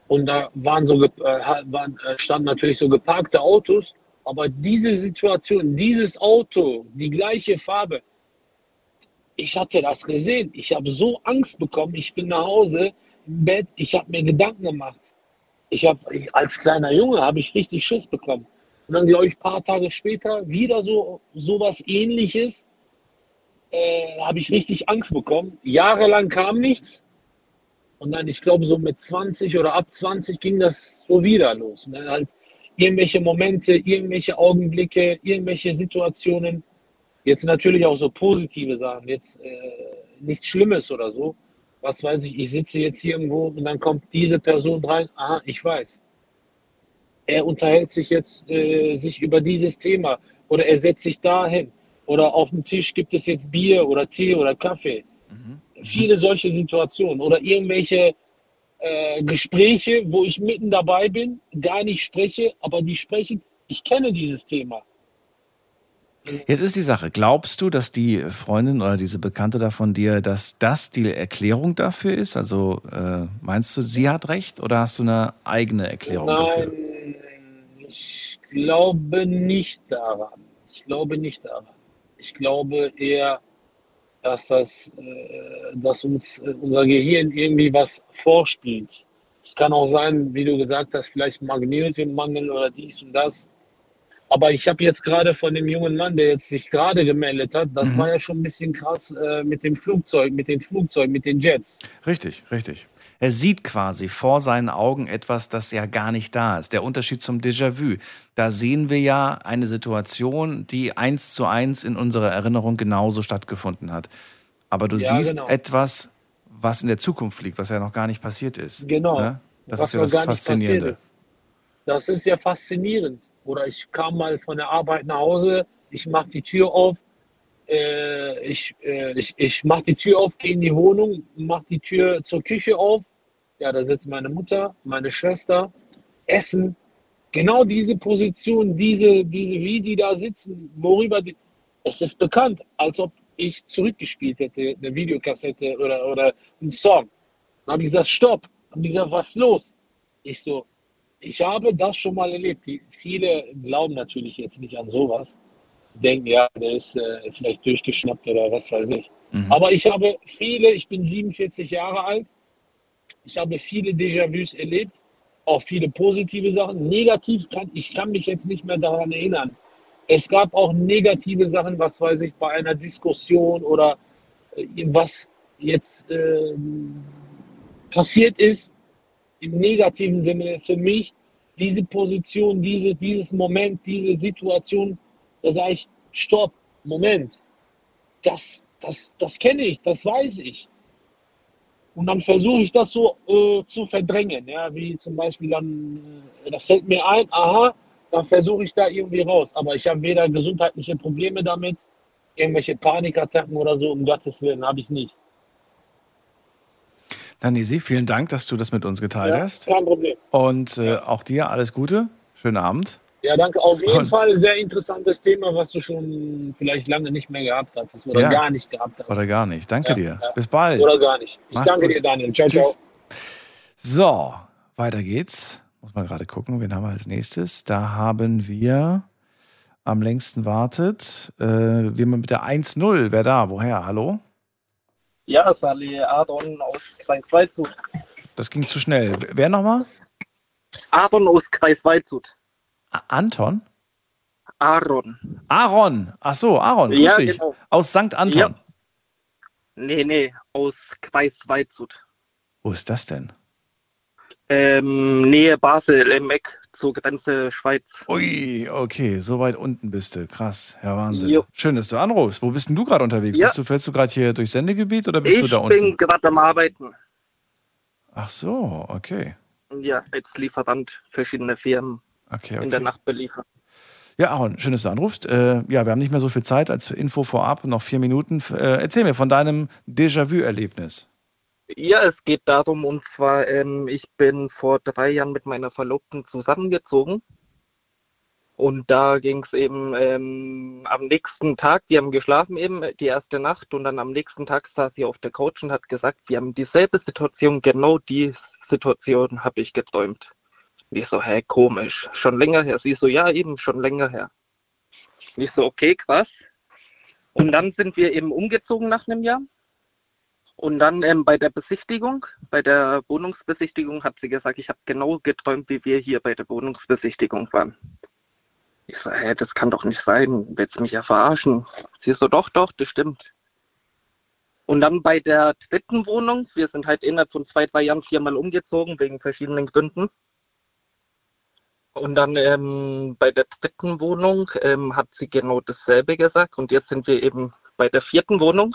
und da waren so, äh, waren, äh, standen natürlich so geparkte Autos. Aber diese Situation, dieses Auto, die gleiche Farbe, ich hatte das gesehen. Ich habe so Angst bekommen. Ich bin nach Hause im Bett. Ich habe mir Gedanken gemacht. Ich habe als kleiner Junge habe ich richtig Schiss bekommen. Und dann glaube ich ein paar Tage später wieder so sowas Ähnliches. Äh, habe ich richtig Angst bekommen. Jahrelang kam nichts. Und dann, ich glaube, so mit 20 oder ab 20 ging das so wieder los. Und dann halt irgendwelche Momente, irgendwelche Augenblicke, irgendwelche Situationen. Jetzt natürlich auch so positive Sachen, jetzt äh, nichts Schlimmes oder so. Was weiß ich, ich sitze jetzt hier irgendwo und dann kommt diese Person rein. Aha, ich weiß. Er unterhält sich jetzt äh, sich über dieses Thema oder er setzt sich dahin oder auf dem Tisch gibt es jetzt Bier oder Tee oder Kaffee. Viele solche Situationen oder irgendwelche äh, Gespräche, wo ich mitten dabei bin, gar nicht spreche, aber die sprechen. Ich kenne dieses Thema. Jetzt ist die Sache, glaubst du, dass die Freundin oder diese Bekannte da von dir, dass das die Erklärung dafür ist? Also äh, meinst du, sie hat recht oder hast du eine eigene Erklärung dafür? Nein, ich glaube nicht daran. Ich glaube nicht daran. Ich glaube eher, dass das, äh, dass uns äh, unser Gehirn irgendwie was vorspielt. Es kann auch sein, wie du gesagt hast, vielleicht Magnesiummangel oder dies und das. Aber ich habe jetzt gerade von dem jungen Mann, der jetzt sich gerade gemeldet hat, das Mhm. war ja schon ein bisschen krass äh, mit dem Flugzeug, mit den Flugzeugen, mit den Jets. Richtig, richtig. Er sieht quasi vor seinen Augen etwas, das ja gar nicht da ist. Der Unterschied zum Déjà-vu. Da sehen wir ja eine Situation, die eins zu eins in unserer Erinnerung genauso stattgefunden hat. Aber du Ja, siehst genau. etwas, was in der Zukunft liegt, was ja noch gar nicht passiert ist. Genau. Ne? Das was ist ja das gar nicht passiert Faszinierende. ist. Das ist ja faszinierend. Oder ich kam mal von der Arbeit nach Hause, ich mache die Tür auf, äh, ich, äh, ich, ich mache die Tür auf, gehe in die Wohnung, mache die Tür zur Küche auf. Ja, da sitzt meine Mutter, meine Schwester, essen. Genau diese Position, diese, diese, wie die da sitzen, worüber die, es ist bekannt, als ob ich zurückgespielt hätte, eine Videokassette oder, oder einen Song. Dann habe ich gesagt, stopp. Haben die gesagt, was ist los? Ich so, ich habe das schon mal erlebt. Die, viele glauben natürlich jetzt nicht an sowas. Denken, ja, der ist äh, vielleicht durchgeschnappt oder was weiß ich. Mhm. Aber ich habe viele, ich bin 47 Jahre alt, ich habe viele Déjà-vus erlebt, auch viele positive Sachen. Negativ kann ich kann mich jetzt nicht mehr daran erinnern. Es gab auch negative Sachen, was weiß ich, bei einer Diskussion oder äh, was jetzt äh, passiert ist, im negativen Sinne für mich, diese Position, diese, dieses Moment, diese Situation, da sage ich, stopp, Moment, das, das, das kenne ich, das weiß ich. Und dann versuche ich das so äh, zu verdrängen, ja, wie zum Beispiel dann, äh, das fällt mir ein, aha, dann versuche ich da irgendwie raus. Aber ich habe weder gesundheitliche Probleme damit, irgendwelche Panikattacken oder so, um Gottes Willen, habe ich nicht. Danisi, vielen Dank, dass du das mit uns geteilt Ja, hast. kein Problem. Und äh, auch dir alles Gute. Schönen Abend. Ja, danke. Auf jeden Und- Fall sehr interessantes Thema, was du schon vielleicht lange nicht mehr gehabt hast oder Ja. gar nicht gehabt hast. Oder gar nicht. Danke Ja, dir. ja. Bis bald. Oder gar nicht. Ich Mach's danke gut. dir, Daniel. Ciao, Tschüss. ciao. So, weiter geht's. Muss man gerade gucken, wen haben wir als nächstes? Da haben wir am längsten wartet. Äh, wir mit der 1-0. Wer da? Woher? Hallo? Ja, Sali Adon aus Kreis Waldshut. Das ging zu schnell. Wer nochmal? Adon aus Kreis Waldshut. Anton? Aaron. Aaron. Ach so, Aaron. Grüß Ja, dich. genau. Aus St. Anton. Ja. Nee, nee, aus Kreis. Wo ist das denn? Ähm, Nähe Basel im Eck zur Grenze Schweiz. Ui, okay, so weit unten bist du. Krass, ja Wahnsinn. Jo. Schön, dass du anrufst. Wo bist denn du gerade unterwegs? Ja. Bist du, fährst du gerade hier durchs Sendegebiet oder bist du Ich da bin unten? gerade am Arbeiten. Ach so, okay. Ja, als Lieferant verschiedene Firmen Okay, in der okay. Nacht beliefern. Ja, Aaron, schön, dass du anrufst. Äh, ja, wir haben nicht mehr so viel Zeit als Info vorab, noch vier Minuten. Äh, erzähl mir von deinem Déjà-vu-Erlebnis. Ja, es geht darum, und zwar, ähm, ich bin vor drei Jahren mit meiner Verlobten zusammengezogen. Und da ging es eben ähm, am nächsten Tag, die haben geschlafen eben die erste Nacht und dann am nächsten Tag saß sie auf der Couch und hat gesagt, wir haben dieselbe Situation, genau die Situation habe ich geträumt. Und ich so, hä, komisch, schon länger her. Sie so, ja, eben schon länger her. Und ich so, okay, krass. Und dann sind wir eben umgezogen nach einem Jahr. Und dann ähm, bei der Besichtigung, bei der Wohnungsbesichtigung hat sie gesagt, ich habe genau geträumt, wie wir hier bei der Wohnungsbesichtigung waren. Ich so, hä, das kann doch nicht sein, willst mich ja verarschen? Sie so, doch, doch, das stimmt. Und dann bei der dritten Wohnung, wir sind halt innerhalb von zwei, drei Jahren viermal umgezogen, wegen verschiedenen Gründen. Und dann ähm, bei der dritten Wohnung ähm, hat sie genau dasselbe gesagt. Und jetzt sind wir eben bei der vierten Wohnung.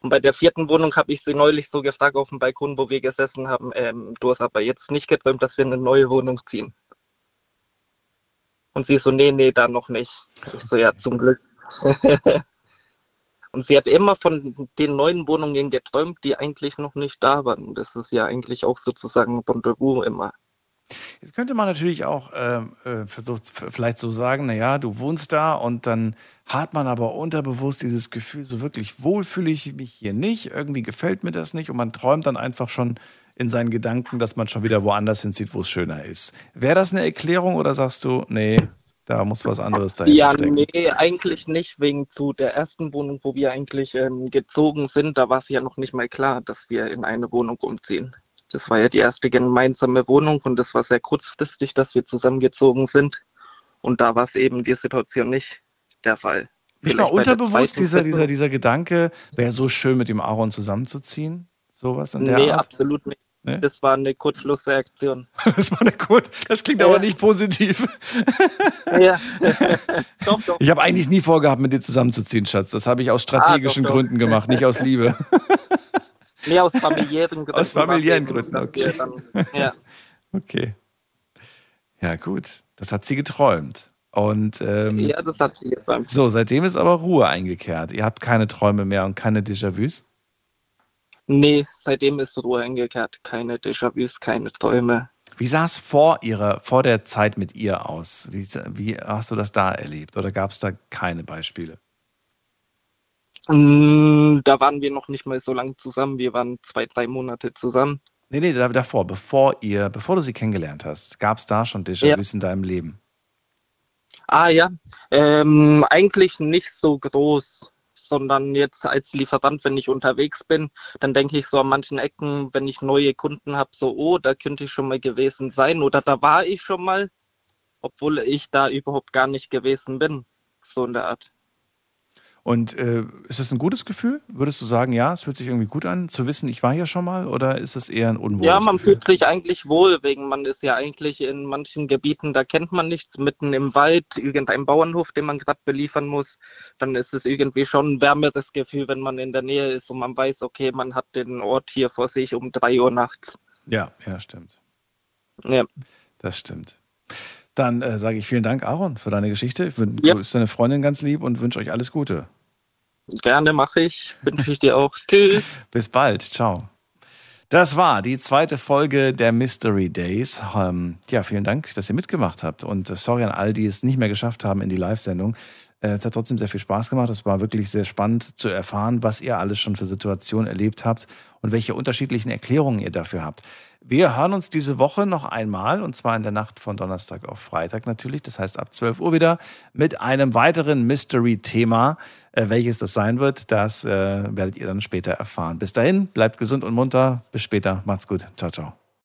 Und bei der vierten Wohnung habe ich sie neulich so gefragt auf dem Balkon, wo wir gesessen haben. Ähm, du hast aber jetzt nicht geträumt, dass wir in eine neue Wohnung ziehen. Und sie so, nee, nee, da noch nicht. Ich so, ja, zum Glück. [laughs] Und sie hat immer von den neuen Wohnungen geträumt, die eigentlich noch nicht da waren. Das ist ja eigentlich auch sozusagen ein immer. Jetzt könnte man natürlich auch ähm, äh, versucht, vielleicht so sagen, naja, du wohnst da und dann hat man aber unterbewusst dieses Gefühl, so wirklich wohl fühle ich mich hier nicht, irgendwie gefällt mir das nicht und man träumt dann einfach schon in seinen Gedanken, dass man schon wieder woanders hinzieht, wo es schöner ist. Wäre das eine Erklärung oder sagst du, nee, da muss was anderes dahinter Ja, stecken? nee, eigentlich nicht, wegen zu der ersten Wohnung, wo wir eigentlich ähm, gezogen sind, da war es ja noch nicht mal klar, dass wir in eine Wohnung umziehen. Das war ja die erste gemeinsame Wohnung und das war sehr kurzfristig, dass wir zusammengezogen sind. Und da war es eben die Situation nicht der Fall. Nicht mal unterbewusst dieser, dieser, dieser Gedanke, wäre so schön mit dem Aaron zusammenzuziehen? Sowas in der Nee, Art? absolut nicht. Nee? Das war eine Kurzschlussreaktion. [laughs] Das war eine Kur Das klingt aber nicht positiv. [laughs] Ja. [laughs] doch, doch. Ich habe eigentlich nie vorgehabt, mit dir zusammenzuziehen, Schatz. Das habe ich aus strategischen Ah, doch. Gründen gemacht, nicht aus Liebe. Nee, aus familiären Gründen. Aus familiären Gründen, okay. Dann, ja. [laughs] Okay. Ja, gut. Das hat sie geträumt. Und ähm, ja, das hat sie geträumt. so, seitdem ist aber Ruhe eingekehrt. Ihr habt keine Träume mehr und keine Déjà-vus. Nee, seitdem ist Ruhe eingekehrt. Keine Déjà-vus, keine Träume. Wie sah es vor ihrer, vor der Zeit mit ihr aus? Wie, wie hast du das da erlebt? Oder gab es da keine Beispiele? Mm, Da waren wir noch nicht mal so lange zusammen. Wir waren zwei, drei Monate zusammen. Nee, nee, da- davor, bevor ihr, bevor du sie kennengelernt hast, gab es da schon Déjà-vus in deinem Leben? Ah ja, ähm, eigentlich nicht so groß, sondern jetzt als Lieferant, wenn ich unterwegs bin, dann denke ich so an manchen Ecken, wenn ich neue Kunden habe, so, oh, da könnte ich schon mal gewesen sein oder da war ich schon mal, obwohl ich da überhaupt gar nicht gewesen bin. So in der Art. Und äh, ist es ein gutes Gefühl? Würdest du sagen, ja, es fühlt sich irgendwie gut an, zu wissen, ich war hier schon mal? Oder ist es eher ein unwohles Ja, man Gefühl? fühlt sich eigentlich wohl, wegen man ist ja eigentlich in manchen Gebieten, da kennt man nichts, mitten im Wald, irgendein Bauernhof, den man gerade beliefern muss. Dann ist es irgendwie schon ein wärmeres Gefühl, wenn man in der Nähe ist und man weiß, okay, man hat den Ort hier vor sich um drei Uhr nachts. Ja, ja, stimmt. Ja. Das stimmt. Dann äh, sage ich vielen Dank, Aaron, für deine Geschichte. Ich wün- Ja. grüße deine Freundin ganz lieb und wünsche euch alles Gute. Gerne mache ich, wünsche ich dir auch. Tschüss. [laughs] Bis bald. Ciao. Das war die zweite Folge der Mystery Days. Ähm, ja, vielen Dank, dass ihr mitgemacht habt. Und äh, sorry an all, die es nicht mehr geschafft haben in die Live-Sendung. Äh, es hat trotzdem sehr viel Spaß gemacht. Es war wirklich sehr spannend zu erfahren, was ihr alles schon für Situationen erlebt habt und welche unterschiedlichen Erklärungen ihr dafür habt. Wir hören uns diese Woche noch einmal und zwar in der Nacht von Donnerstag auf Freitag natürlich. Das heißt ab 12 Uhr wieder mit einem weiteren Mystery-Thema. Äh, welches das sein wird, das äh, werdet ihr dann später erfahren. Bis dahin, bleibt gesund und munter. Bis später. Macht's gut. Ciao, ciao.